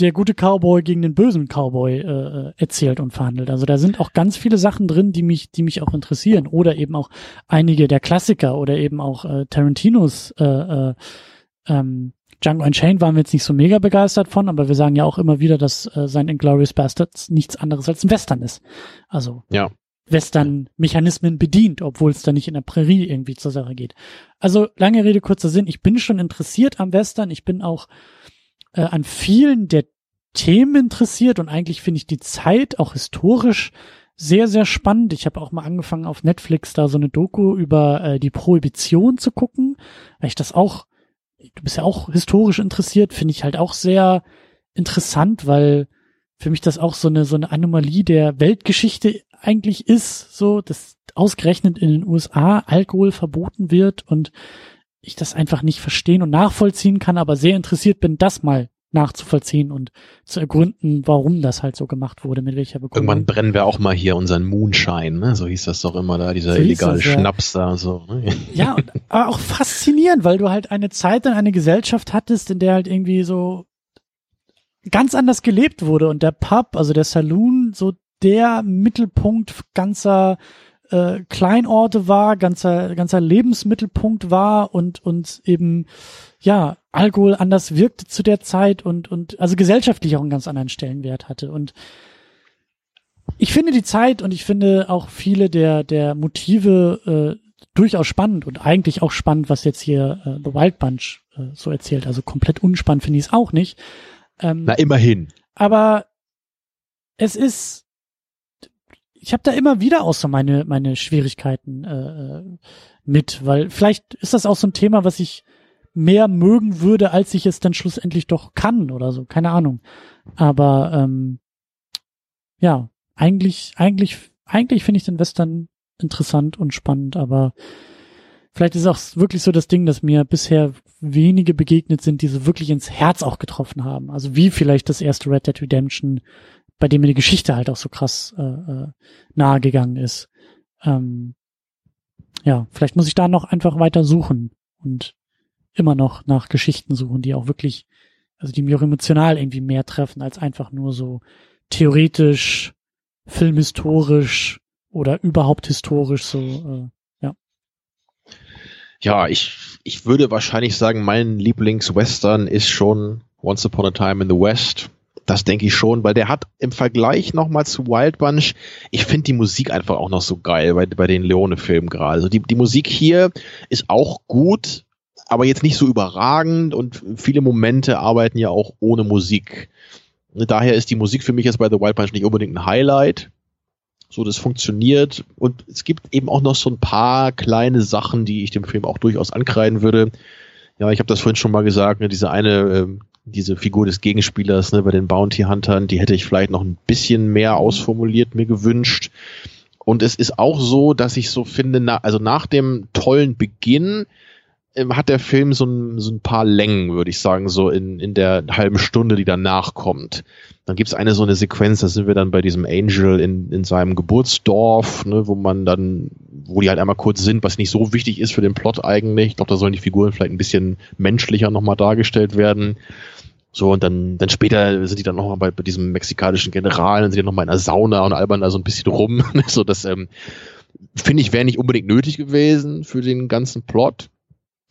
der gute Cowboy gegen den bösen Cowboy äh, äh, erzählt und verhandelt. Also da sind auch ganz viele Sachen drin, die mich, die mich auch interessieren. Oder eben auch einige der Klassiker oder eben auch äh, Tarantinos äh, äh, ähm, Django Unchained waren wir jetzt nicht so mega begeistert von, aber wir sagen ja auch immer wieder, dass äh, sein Inglourious Bastards nichts anderes als ein Western ist. Also ja. Western-Mechanismen bedient, obwohl es da nicht in der Prärie irgendwie zur Sache geht. Also lange Rede, kurzer Sinn. Ich bin schon interessiert am Western. Ich bin auch äh, an vielen der Themen interessiert und eigentlich finde ich die Zeit auch historisch sehr, sehr spannend. Ich habe auch mal angefangen auf Netflix da so eine Doku über äh, die Prohibition zu gucken, weil ich das auch, du bist ja auch historisch interessiert, finde ich halt auch sehr interessant, weil für mich das auch so eine so eine Anomalie der Weltgeschichte eigentlich ist, so, dass ausgerechnet in den USA Alkohol verboten wird und ich das einfach nicht verstehen und nachvollziehen kann, aber sehr interessiert bin, das mal nachzuvollziehen und zu ergründen, warum das halt so gemacht wurde, mit welcher Begründung. Irgendwann brennen wir auch mal hier unseren Moonshine, ne? so hieß das doch immer da, dieser so illegale das, Schnaps ja. da. so. Ne? Ja, und, aber auch faszinierend, weil du halt eine Zeit und eine Gesellschaft hattest, in der halt irgendwie so ganz anders gelebt wurde und der Pub, also der Saloon, so der Mittelpunkt ganzer äh, Kleinorte war, ganzer, ganzer Lebensmittelpunkt war und, und eben, ja, Alkohol anders wirkte zu der Zeit und, und, also gesellschaftlich auch einen ganz anderen Stellenwert hatte und ich finde die Zeit und ich finde auch viele der, der Motive äh, durchaus spannend und eigentlich auch spannend, was jetzt hier äh, The Wild Bunch äh, so erzählt. Also komplett unspannend finde ich es auch nicht. Ähm, Na, immerhin. Aber es ist ich habe da immer wieder auch so meine, meine Schwierigkeiten äh, äh, mit, weil vielleicht ist das auch so ein Thema, was ich mehr mögen würde, als ich es dann schlussendlich doch kann oder so, keine Ahnung. Aber ähm, ja, eigentlich, eigentlich, eigentlich finde ich den Western interessant und spannend, aber vielleicht ist auch wirklich so das Ding, dass mir bisher wenige begegnet sind, die so wirklich ins Herz auch getroffen haben. Also wie vielleicht das erste Red Dead Redemption bei dem mir die Geschichte halt auch so krass äh, äh, nahe gegangen ist. Ähm, ja, vielleicht muss ich da noch einfach weiter suchen und immer noch nach Geschichten suchen, die auch wirklich, also die mir auch emotional irgendwie mehr treffen, als einfach nur so theoretisch, filmhistorisch oder überhaupt historisch so, äh, ja. Ja, ich, ich würde wahrscheinlich sagen, mein Lieblingswestern ist schon Once Upon a Time in the West das denke ich schon, weil der hat im Vergleich nochmal zu Wild Bunch, ich finde die Musik einfach auch noch so geil bei, bei den Leone-Filmen gerade. Also die, die Musik hier ist auch gut, aber jetzt nicht so überragend und viele Momente arbeiten ja auch ohne Musik. Daher ist die Musik für mich jetzt bei The Wild Bunch nicht unbedingt ein Highlight. So, das funktioniert. Und es gibt eben auch noch so ein paar kleine Sachen, die ich dem Film auch durchaus ankreiden würde. Ja, ich habe das vorhin schon mal gesagt, ne, diese eine ähm, diese Figur des Gegenspielers ne, bei den Bounty Huntern, die hätte ich vielleicht noch ein bisschen mehr ausformuliert mir gewünscht. Und es ist auch so, dass ich so finde, na, also nach dem tollen Beginn ähm, hat der Film so ein, so ein paar Längen, würde ich sagen, so in, in der halben Stunde, die danach kommt. Dann gibt's eine so eine Sequenz, da sind wir dann bei diesem Angel in, in seinem Geburtsdorf, ne, wo man dann, wo die halt einmal kurz sind, was nicht so wichtig ist für den Plot eigentlich. Ich glaube, da sollen die Figuren vielleicht ein bisschen menschlicher nochmal dargestellt werden. So, und dann, dann später sind die dann nochmal bei, bei diesem mexikanischen General, dann sind die nochmal in einer Sauna und albern da so ein bisschen rum. so, das, ähm, finde ich, wäre nicht unbedingt nötig gewesen für den ganzen Plot.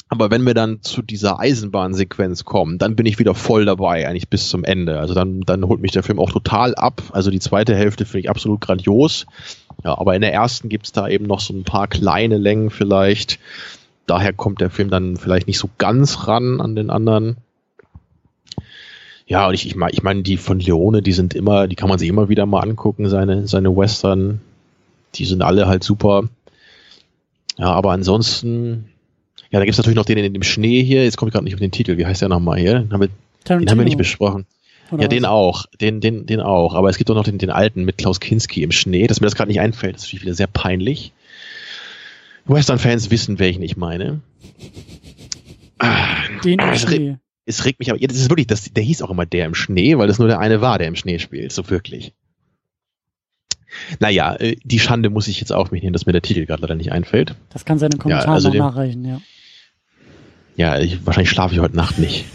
Aber wenn wir dann zu dieser Eisenbahnsequenz kommen, dann bin ich wieder voll dabei, eigentlich bis zum Ende. Also dann, dann holt mich der Film auch total ab. Also die zweite Hälfte finde ich absolut grandios. Ja, aber in der ersten gibt's da eben noch so ein paar kleine Längen vielleicht. Daher kommt der Film dann vielleicht nicht so ganz ran an den anderen. Ja, und ich, ich meine, ich mein, die von Leone, die sind immer, die kann man sich immer wieder mal angucken, seine, seine Western. Die sind alle halt super. Ja, aber ansonsten, ja, da gibt's natürlich noch den in dem Schnee hier. Jetzt komme ich gerade nicht auf den Titel. Wie heißt der nochmal hier? Den haben wir, den haben wir nicht besprochen. Oder ja, den auch. Den, den, den auch. Aber es gibt auch noch den, den alten mit Klaus Kinski im Schnee. Dass mir das gerade nicht einfällt, das ist wieder sehr peinlich. Western-Fans wissen, welchen ich meine. Den im Schnee es regt mich aber, ja, das ist wirklich, das, der hieß auch immer der im Schnee, weil das nur der eine war, der im Schnee spielt, so wirklich. Naja, äh, die Schande muss ich jetzt auf mich nehmen, dass mir der Titel gerade leider nicht einfällt. Das kann seine Kommentare ja, also noch nachreichen, ja. Ja, ich, wahrscheinlich schlafe ich heute Nacht nicht.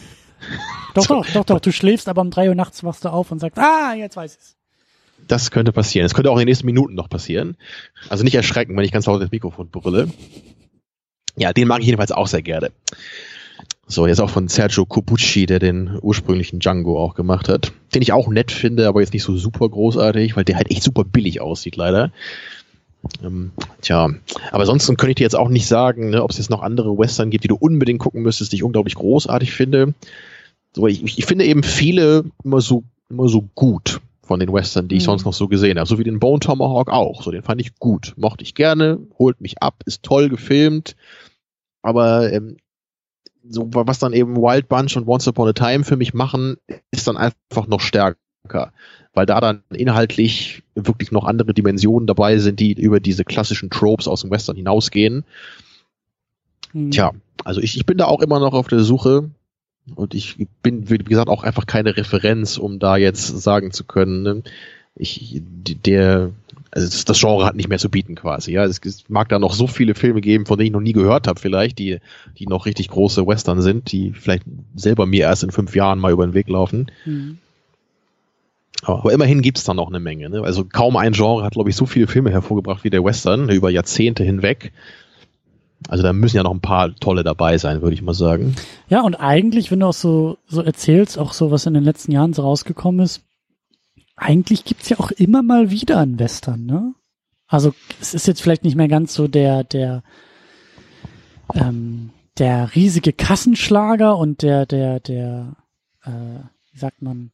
Doch, so. doch, doch, doch, du schläfst, aber um drei Uhr nachts wachst du auf und sagst, ah, jetzt weiß ich's. Das könnte passieren. Es könnte auch in den nächsten Minuten noch passieren. Also nicht erschrecken, wenn ich ganz laut das Mikrofon brülle. Ja, den mag ich jedenfalls auch sehr gerne. So, jetzt auch von Sergio Cobucci, der den ursprünglichen Django auch gemacht hat. Den ich auch nett finde, aber jetzt nicht so super großartig, weil der halt echt super billig aussieht, leider. Ähm, tja, aber ansonsten könnte ich dir jetzt auch nicht sagen, ne, ob es jetzt noch andere Western gibt, die du unbedingt gucken müsstest, die ich unglaublich großartig finde. So, ich, ich finde eben viele immer so, immer so gut von den Western, die ich mhm. sonst noch so gesehen habe. So wie den Bone Tomahawk auch. So, den fand ich gut. Mochte ich gerne, holt mich ab, ist toll gefilmt. Aber ähm, so was dann eben Wild Bunch und Once Upon a Time für mich machen, ist dann einfach noch stärker, weil da dann inhaltlich wirklich noch andere Dimensionen dabei sind, die über diese klassischen Tropes aus dem Western hinausgehen. Mhm. Tja, also ich, ich bin da auch immer noch auf der Suche und ich bin, wie gesagt, auch einfach keine Referenz, um da jetzt sagen zu können, ne? ich, der, also das, Genre hat nicht mehr zu bieten quasi. Ja, es, es, mag da noch so viele Filme geben, von denen ich noch nie gehört habe, vielleicht, die, die noch richtig große Western sind, die vielleicht selber mir erst in fünf Jahren mal über den Weg laufen. Mhm. Aber, aber, immerhin gibt's da noch eine Menge. Ne? Also kaum ein Genre hat, glaube ich, so viele Filme hervorgebracht wie der Western über Jahrzehnte hinweg. Also da müssen ja noch ein paar tolle dabei sein, würde ich mal sagen. Ja, und eigentlich, wenn du auch so, so erzählst, auch so was in den letzten Jahren so rausgekommen ist, eigentlich gibt's ja auch immer mal wieder einen Western, ne? Also es ist jetzt vielleicht nicht mehr ganz so der, der, ähm, der riesige Kassenschlager und der, der, der, äh, wie sagt man,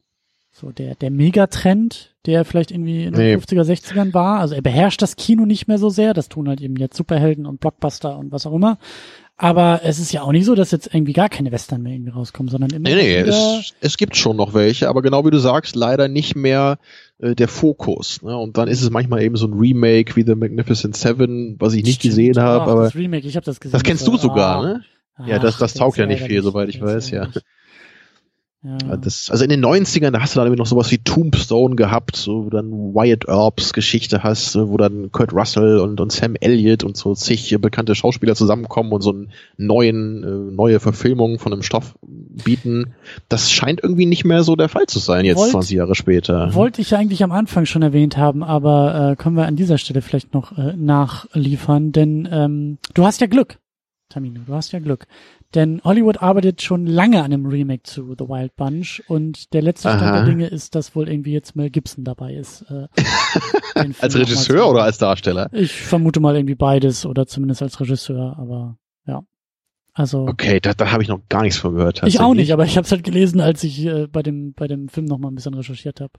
so der, der Megatrend, der vielleicht irgendwie in den nee. 50er, 60ern war. Also er beherrscht das Kino nicht mehr so sehr. Das tun halt eben jetzt Superhelden und Blockbuster und was auch immer. Aber es ist ja auch nicht so, dass jetzt irgendwie gar keine Western mehr irgendwie rauskommen, sondern immer nee, nee, es, es gibt schon noch welche, aber genau wie du sagst, leider nicht mehr äh, der Fokus. Ne? Und dann ist es manchmal eben so ein Remake wie The Magnificent Seven, was ich nicht Stimmt, gesehen habe. aber das Remake, ich habe das gesehen. Das kennst du sogar, ah, ne? Ja, das, das taugt ja nicht viel, soweit ich weiß, ja. Ja. Das, also in den 90ern, da hast du dann noch sowas wie Tombstone gehabt, so, wo dann Wyatt Earps Geschichte hast, wo dann Kurt Russell und, und Sam Elliott und so zig bekannte Schauspieler zusammenkommen und so einen neuen, äh, neue Verfilmung von einem Stoff bieten. Das scheint irgendwie nicht mehr so der Fall zu sein, jetzt Wollt, 20 Jahre später. Wollte ich eigentlich am Anfang schon erwähnt haben, aber äh, können wir an dieser Stelle vielleicht noch äh, nachliefern, denn ähm, du hast ja Glück. Tamino, du hast ja Glück. Denn Hollywood arbeitet schon lange an einem Remake zu The Wild Bunch und der letzte Stand der Dinge ist, dass wohl irgendwie jetzt Mel Gibson dabei ist. Äh, als Regisseur oder als Darsteller? Ich vermute mal irgendwie beides oder zumindest als Regisseur, aber ja. Also okay, da, da habe ich noch gar nichts von gehört. Ich auch nicht, aber ich habe es halt gelesen, als ich äh, bei dem bei dem Film noch mal ein bisschen recherchiert habe.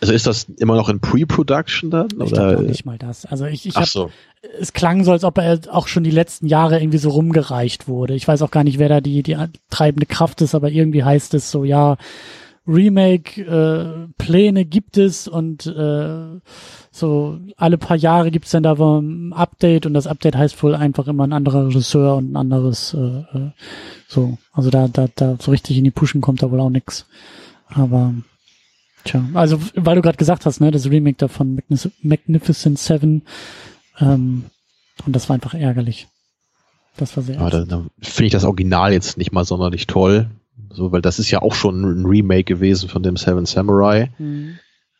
Also ist das immer noch in Pre-Production dann? Ich oder? nicht mal das. Also ich, ich hab, so. es klang so, als ob er auch schon die letzten Jahre irgendwie so rumgereicht wurde. Ich weiß auch gar nicht, wer da die, die treibende Kraft ist, aber irgendwie heißt es so, ja, Remake-Pläne äh, gibt es und äh, so alle paar Jahre gibt's dann da ein Update und das Update heißt wohl einfach immer ein anderer Regisseur und ein anderes äh, äh, so. Also da, da, da so richtig in die Pushen kommt da wohl auch nix. Aber Tja, also weil du gerade gesagt hast, ne, das Remake da von Magnificent Seven, ähm, und das war einfach ärgerlich. Das war sehr. Aber da, da finde ich das Original jetzt nicht mal sonderlich toll. So, weil das ist ja auch schon ein Remake gewesen von dem Seven Samurai. Mhm.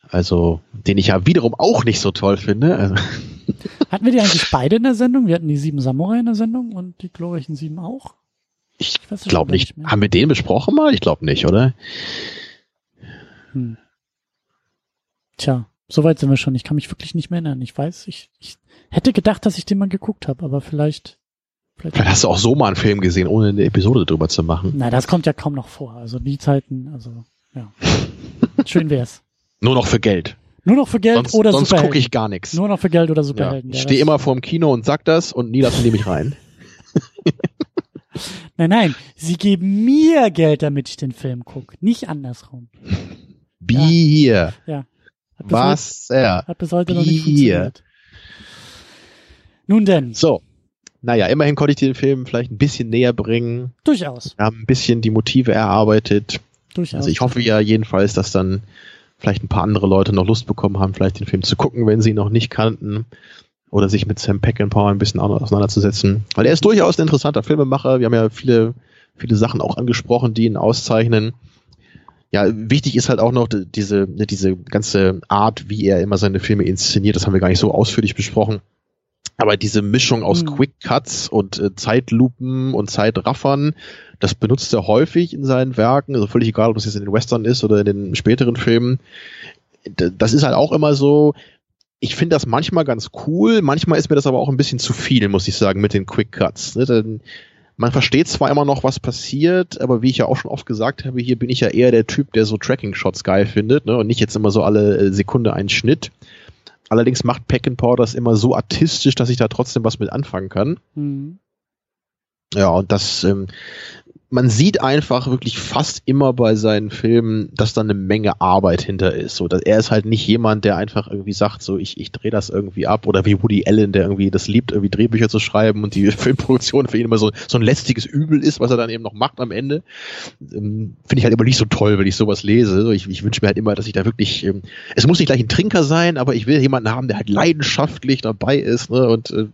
Also, den ich ja wiederum auch nicht so toll finde. Also, Hatten wir die eigentlich beide in der Sendung? Wir hatten die sieben Samurai in der Sendung und die glorreichen sieben auch? ich es glaube nicht. mehr. Haben wir den besprochen mal? Ich glaube nicht, oder? Hm. Tja, soweit sind wir schon. Ich kann mich wirklich nicht mehr erinnern. Ich weiß, ich, ich hätte gedacht, dass ich den mal geguckt habe, aber vielleicht. Vielleicht hast du auch so mal einen Film gesehen, ohne eine Episode drüber zu machen. Na, das kommt ja kaum noch vor. Also die Zeiten, also ja. Schön wär's. Nur noch für Geld. Nur noch für Geld Sonst, oder sonst Superhelden. gucke ich gar nichts. Nur noch für Geld oder Ja. Superhelden. Ich Ja, stehe immer vorm Kino und sag das und nie lassen die mich rein. Nein, nein. Sie geben mir Geld, damit ich den Film gucke. Nicht andersrum. Bier. Hat Was? Ja. Heute, hat bis heute noch nicht Bier. funktioniert. Nun denn, So. Naja, immerhin konnte ich den Film vielleicht ein bisschen näher bringen. durchaus. Wir haben ein bisschen die Motive erarbeitet. Durchaus. Also ich hoffe ja jedenfalls, dass dann vielleicht ein paar andere Leute noch Lust bekommen haben, vielleicht den Film zu gucken, wenn sie ihn noch nicht kannten. Oder sich mit Sam Peckinpah ein bisschen au- auseinanderzusetzen. Weil er ist durchaus ein interessanter Filmemacher. Wir haben ja viele, viele Sachen auch angesprochen, die ihn auszeichnen. Ja, wichtig ist halt auch noch die- diese, ne, diese ganze Art, wie er immer seine Filme inszeniert. Das haben wir gar nicht so ausführlich besprochen. Aber diese Mischung aus Hm. Quick Cuts und äh, Zeitlupen und Zeitraffern, das benutzt er häufig in seinen Werken. Also völlig egal, ob es jetzt in den Western ist oder in den späteren Filmen. Das ist halt auch immer so, ich finde das manchmal ganz cool, manchmal ist mir das aber auch ein bisschen zu viel, muss ich sagen, mit den Quick Cuts. Ne? Denn man versteht zwar immer noch, was passiert, aber wie ich ja auch schon oft gesagt habe, hier bin ich ja eher der Typ, der so Tracking-Shots geil findet ne? und nicht jetzt immer so alle äh, Sekunde einen Schnitt. Allerdings macht Peckinpah das immer so artistisch, dass ich da trotzdem was mit anfangen kann. Hm. Ja, und das, ähm, man sieht einfach wirklich fast immer bei seinen Filmen, dass da eine Menge Arbeit hinter ist. So, dass er ist halt nicht jemand, der einfach irgendwie sagt, so ich, ich drehe das irgendwie ab oder wie Woody Allen, der irgendwie das liebt, irgendwie Drehbücher zu schreiben und die Filmproduktion für ihn immer so, so ein lästiges Übel ist, was er dann eben noch macht am Ende. Ähm, Finde ich halt immer nicht so toll, wenn ich sowas lese. So, ich, ich wünsche mir halt immer, dass ich da wirklich, ähm, es muss nicht gleich ein Trinker sein, aber ich will jemanden haben, der halt leidenschaftlich dabei ist ne, und äh,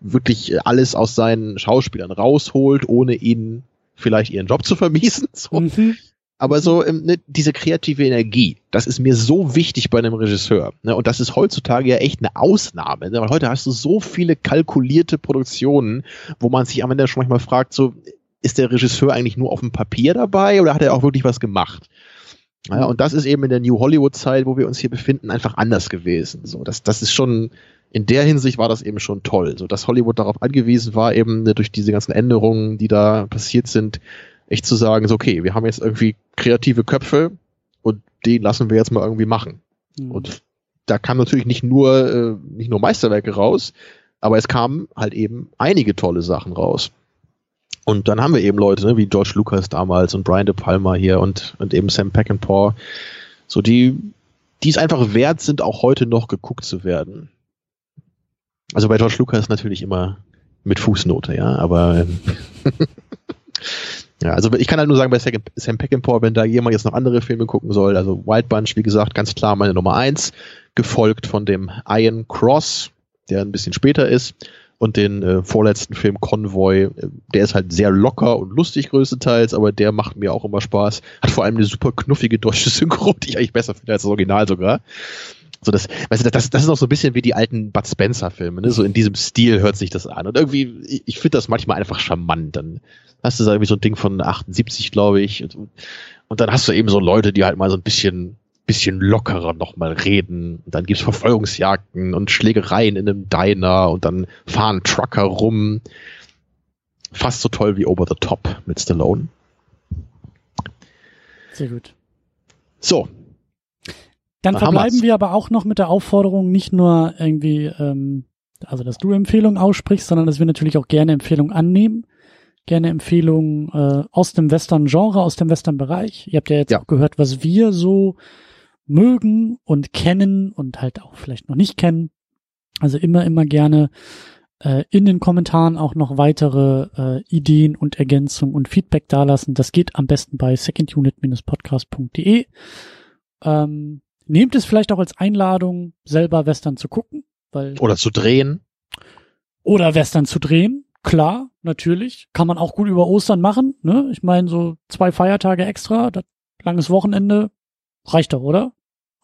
wirklich alles aus seinen Schauspielern rausholt, ohne ihnen vielleicht ihren Job zu vermiesen. So. Mhm. Aber so ähm, ne, diese kreative Energie, das ist mir so wichtig bei einem Regisseur. Ne? Und das ist heutzutage ja echt eine Ausnahme. Ne? Weil heute hast du so viele kalkulierte Produktionen, wo man sich am Ende schon manchmal fragt, so ist der Regisseur eigentlich nur auf dem Papier dabei oder hat er auch wirklich was gemacht? Ja, und das ist eben in der New Hollywood-Zeit, wo wir uns hier befinden, einfach anders gewesen. So, das, das ist schon, in der Hinsicht war das eben schon toll. So, dass Hollywood darauf angewiesen war, eben ne, durch diese ganzen Änderungen, die da passiert sind, echt zu sagen, so, okay, wir haben jetzt irgendwie kreative Köpfe und die lassen wir jetzt mal irgendwie machen. Hm. Und da kam natürlich nicht nur, äh, nicht nur Meisterwerke raus, aber es kamen halt eben einige tolle Sachen raus. Und dann haben wir eben Leute, ne, wie George Lucas damals und Brian De Palma hier und, und eben Sam Peckinpah, so die, die es einfach wert sind, auch heute noch geguckt zu werden. Also bei George Lucas natürlich immer mit Fußnote, ja, aber ja, also ich kann halt nur sagen, bei Sam- Sam Peckinpah, wenn da jemand jetzt noch andere Filme gucken soll, also Wild Bunch, wie gesagt, ganz klar meine Nummer eins, gefolgt von dem Iron Cross, der ein bisschen später ist, und den äh, vorletzten Film Convoy, äh, der ist halt sehr locker und lustig größtenteils, aber der macht mir auch immer Spaß. Hat vor allem eine super knuffige deutsche Synchro, die ich eigentlich besser finde als das Original sogar. So das, weißt du, das, das ist auch so ein bisschen wie die alten Bud Spencer Filme, ne? So in diesem Stil hört sich das an. Und irgendwie, ich, ich finde das manchmal einfach charmant. Dann hast du da irgendwie so ein Ding von 78, glaube ich. Und, und dann hast du eben so Leute, die halt mal so ein bisschen, bisschen lockerer nochmal reden. Und dann gibt's Verfolgungsjagden und Schlägereien in einem Diner und dann fahren Trucker rum. Fast so toll wie Over the Top mit Stallone. Sehr gut. So, Dann Da haben verbleiben wir aber auch noch mit der Aufforderung, nicht nur irgendwie, ähm, also dass du Empfehlungen aussprichst, sondern dass wir natürlich auch gerne Empfehlungen annehmen. Gerne Empfehlungen äh, aus dem Western-Genre, aus dem Western-Bereich. Ihr habt ja jetzt Ja. auch gehört, was wir so mögen und kennen und halt auch vielleicht noch nicht kennen. Also immer, immer gerne äh, in den Kommentaren auch noch weitere äh, Ideen und Ergänzungen und Feedback dalassen. Das geht am besten bei secondunit-podcast.de. Ähm, nehmt es vielleicht auch als Einladung, selber Western zu gucken, weil oder zu drehen. oder Western zu drehen. klar, natürlich. Kann man auch gut über Ostern machen. Ne? Ich meine, so zwei Feiertage extra, das langes Wochenende, reicht doch, oder?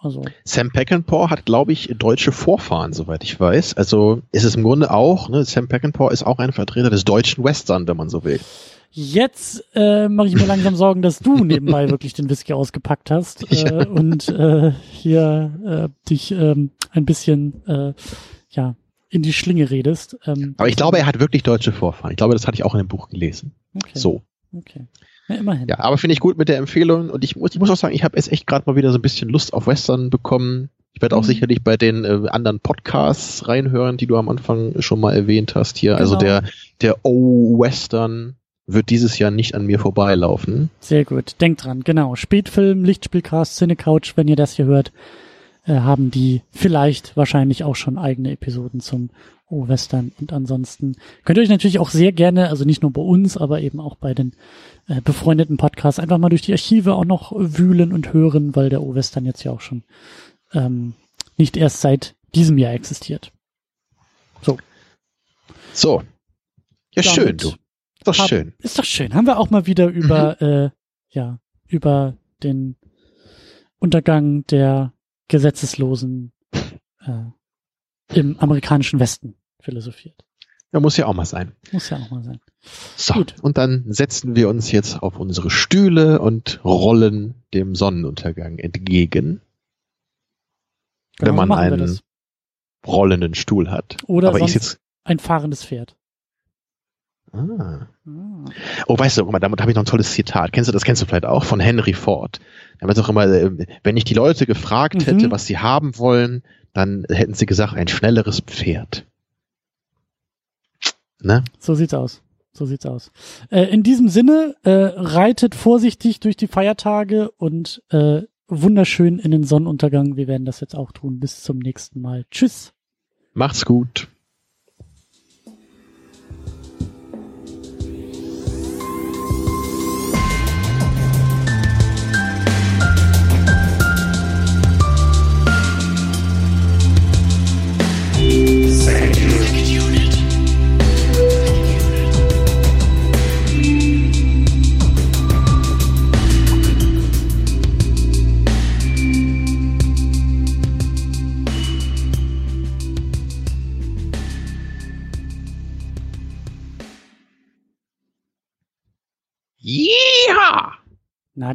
Also. Sam Peckinpah hat, glaube ich, deutsche Vorfahren, soweit ich weiß. Also ist es im Grunde auch, ne, Sam Peckinpah ist auch ein Vertreter des deutschen Western, wenn man so will. Jetzt äh, mache ich mir langsam Sorgen, dass du nebenbei wirklich den Whisky ausgepackt hast äh, ja. und äh, hier äh, dich ähm, ein bisschen äh, ja in die Schlinge redest. Ähm, Aber ich glaube, er hat wirklich deutsche Vorfahren. Ich glaube, das hatte ich auch in dem Buch gelesen. Okay. So. Okay. Ja, immerhin. Ja, aber finde ich gut mit der Empfehlung und ich muss, ich muss auch sagen, ich habe jetzt echt gerade mal wieder so ein bisschen Lust auf Western bekommen. Ich werde auch mhm. sicherlich bei den äh, anderen Podcasts reinhören, die du am Anfang schon mal erwähnt hast hier. Also genau. Also der, der O-Western wird dieses Jahr nicht an mir vorbeilaufen. Sehr gut. Denkt dran, genau. Spätfilm, Lichtspielcast, Cinecouch, wenn ihr das hier hört, äh, haben die vielleicht wahrscheinlich auch schon eigene Episoden zum O-Western. Und ansonsten könnt ihr euch natürlich auch sehr gerne, also nicht nur bei uns, aber eben auch bei den äh, befreundeten Podcasts einfach mal durch die Archive auch noch wühlen und hören, weil der O-Western jetzt ja auch schon ähm, nicht erst seit diesem Jahr existiert. So. So. Ja, Damit schön, du. Ist doch schön. Ist doch schön. Haben wir auch mal wieder über, mhm. äh, ja, über den Untergang der Gesetzeslosen äh, im amerikanischen Westen philosophiert. Ja, muss ja auch mal sein. Muss ja auch mal sein. So, Gut. und dann setzen wir uns jetzt auf unsere Stühle und rollen dem Sonnenuntergang entgegen. Genau, wenn man einen rollenden Stuhl hat. Oder Aber sonst jetzt ein fahrendes Pferd. Ah. Oh, weißt du, guck mal, damit habe ich noch ein tolles Zitat. Kennst du das? Kennst du vielleicht auch von Henry Ford? Er hat auch immer, äh, wenn ich die Leute gefragt mhm. hätte, was sie haben wollen, dann hätten sie gesagt, ein schnelleres Pferd. Ne? So sieht's aus. So sieht's aus. Äh, in diesem Sinne, äh, reitet vorsichtig durch die Feiertage und äh, wunderschön in den Sonnenuntergang. Wir werden das jetzt auch tun. Bis zum nächsten Mal. Tschüss. Macht's gut.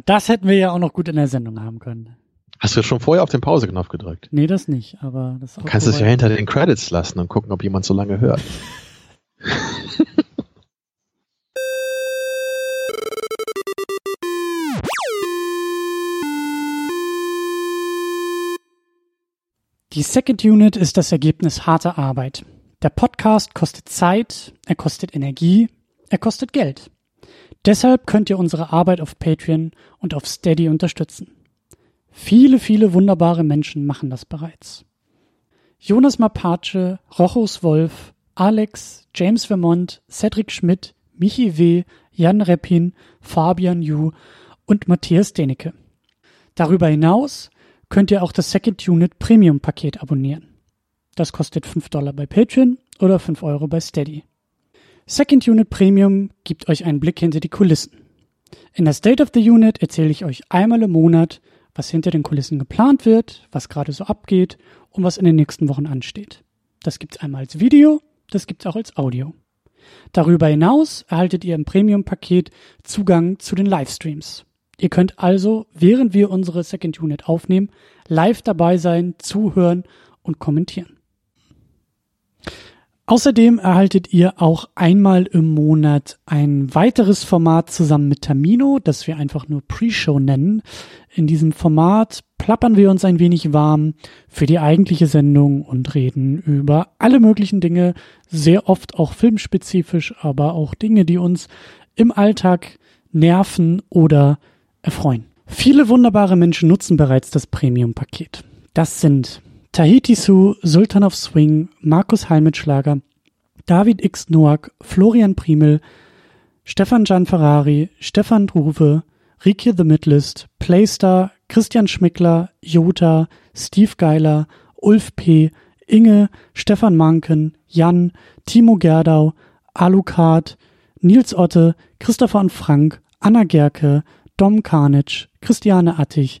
Das hätten wir ja auch noch gut in der Sendung haben können. Hast du schon vorher auf den Pause-Knopf gedrückt? Nee, das nicht, aber das Du kannst es ja hinter den Credits lassen und gucken, ob jemand so lange hört. Die Second Unit ist das Ergebnis harter Arbeit. Der Podcast kostet Zeit, er kostet Energie, er kostet Geld. Deshalb könnt ihr unsere Arbeit auf Patreon und auf Steady unterstützen. Viele, viele wunderbare Menschen machen das bereits. Jonas Mapace, Rochus Wolf, Alex, James Vermont, Cedric Schmidt, Michi W., Jan Reppin, Fabian Yu und Matthias Denecke. Darüber hinaus könnt ihr auch das Second Unit Premium Paket abonnieren. Das kostet 5 Dollar bei Patreon oder 5 Euro bei Steady. Second Unit Premium gibt euch einen Blick hinter die Kulissen. In der State of the Unit erzähle ich euch einmal im Monat, was hinter den Kulissen geplant wird, was gerade so abgeht und was in den nächsten Wochen ansteht. Das gibt's einmal als Video, das gibt's auch als Audio. Darüber hinaus erhaltet ihr im Premium-Paket Zugang zu den Livestreams. Ihr könnt also, während wir unsere Second Unit aufnehmen, live dabei sein, zuhören und kommentieren. Außerdem erhaltet ihr auch einmal im Monat ein weiteres Format zusammen mit Tamino, das wir einfach nur Pre-Show nennen. In diesem Format plappern wir uns ein wenig warm für die eigentliche Sendung und reden über alle möglichen Dinge, sehr oft auch filmspezifisch, aber auch Dinge, die uns im Alltag nerven oder erfreuen. Viele wunderbare Menschen nutzen bereits das Premium-Paket. Das sind Tahiti Su, Sultan of Swing, Markus Halmitschlager, David X. Noack, Florian Primel, Stefan Gianferrari, Stefan Druwe, Rike The Midlist, Playstar, Christian Schmickler, Jota, Steve Geiler, Ulf P., Inge, Stefan Manken, Jan, Timo Gerdau, Alucard, Nils Otte, Christopher und Frank, Anna Gerke, Dom Karnitsch, Christiane Attich,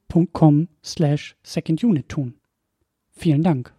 slash secondunit tun. Vielen Dank.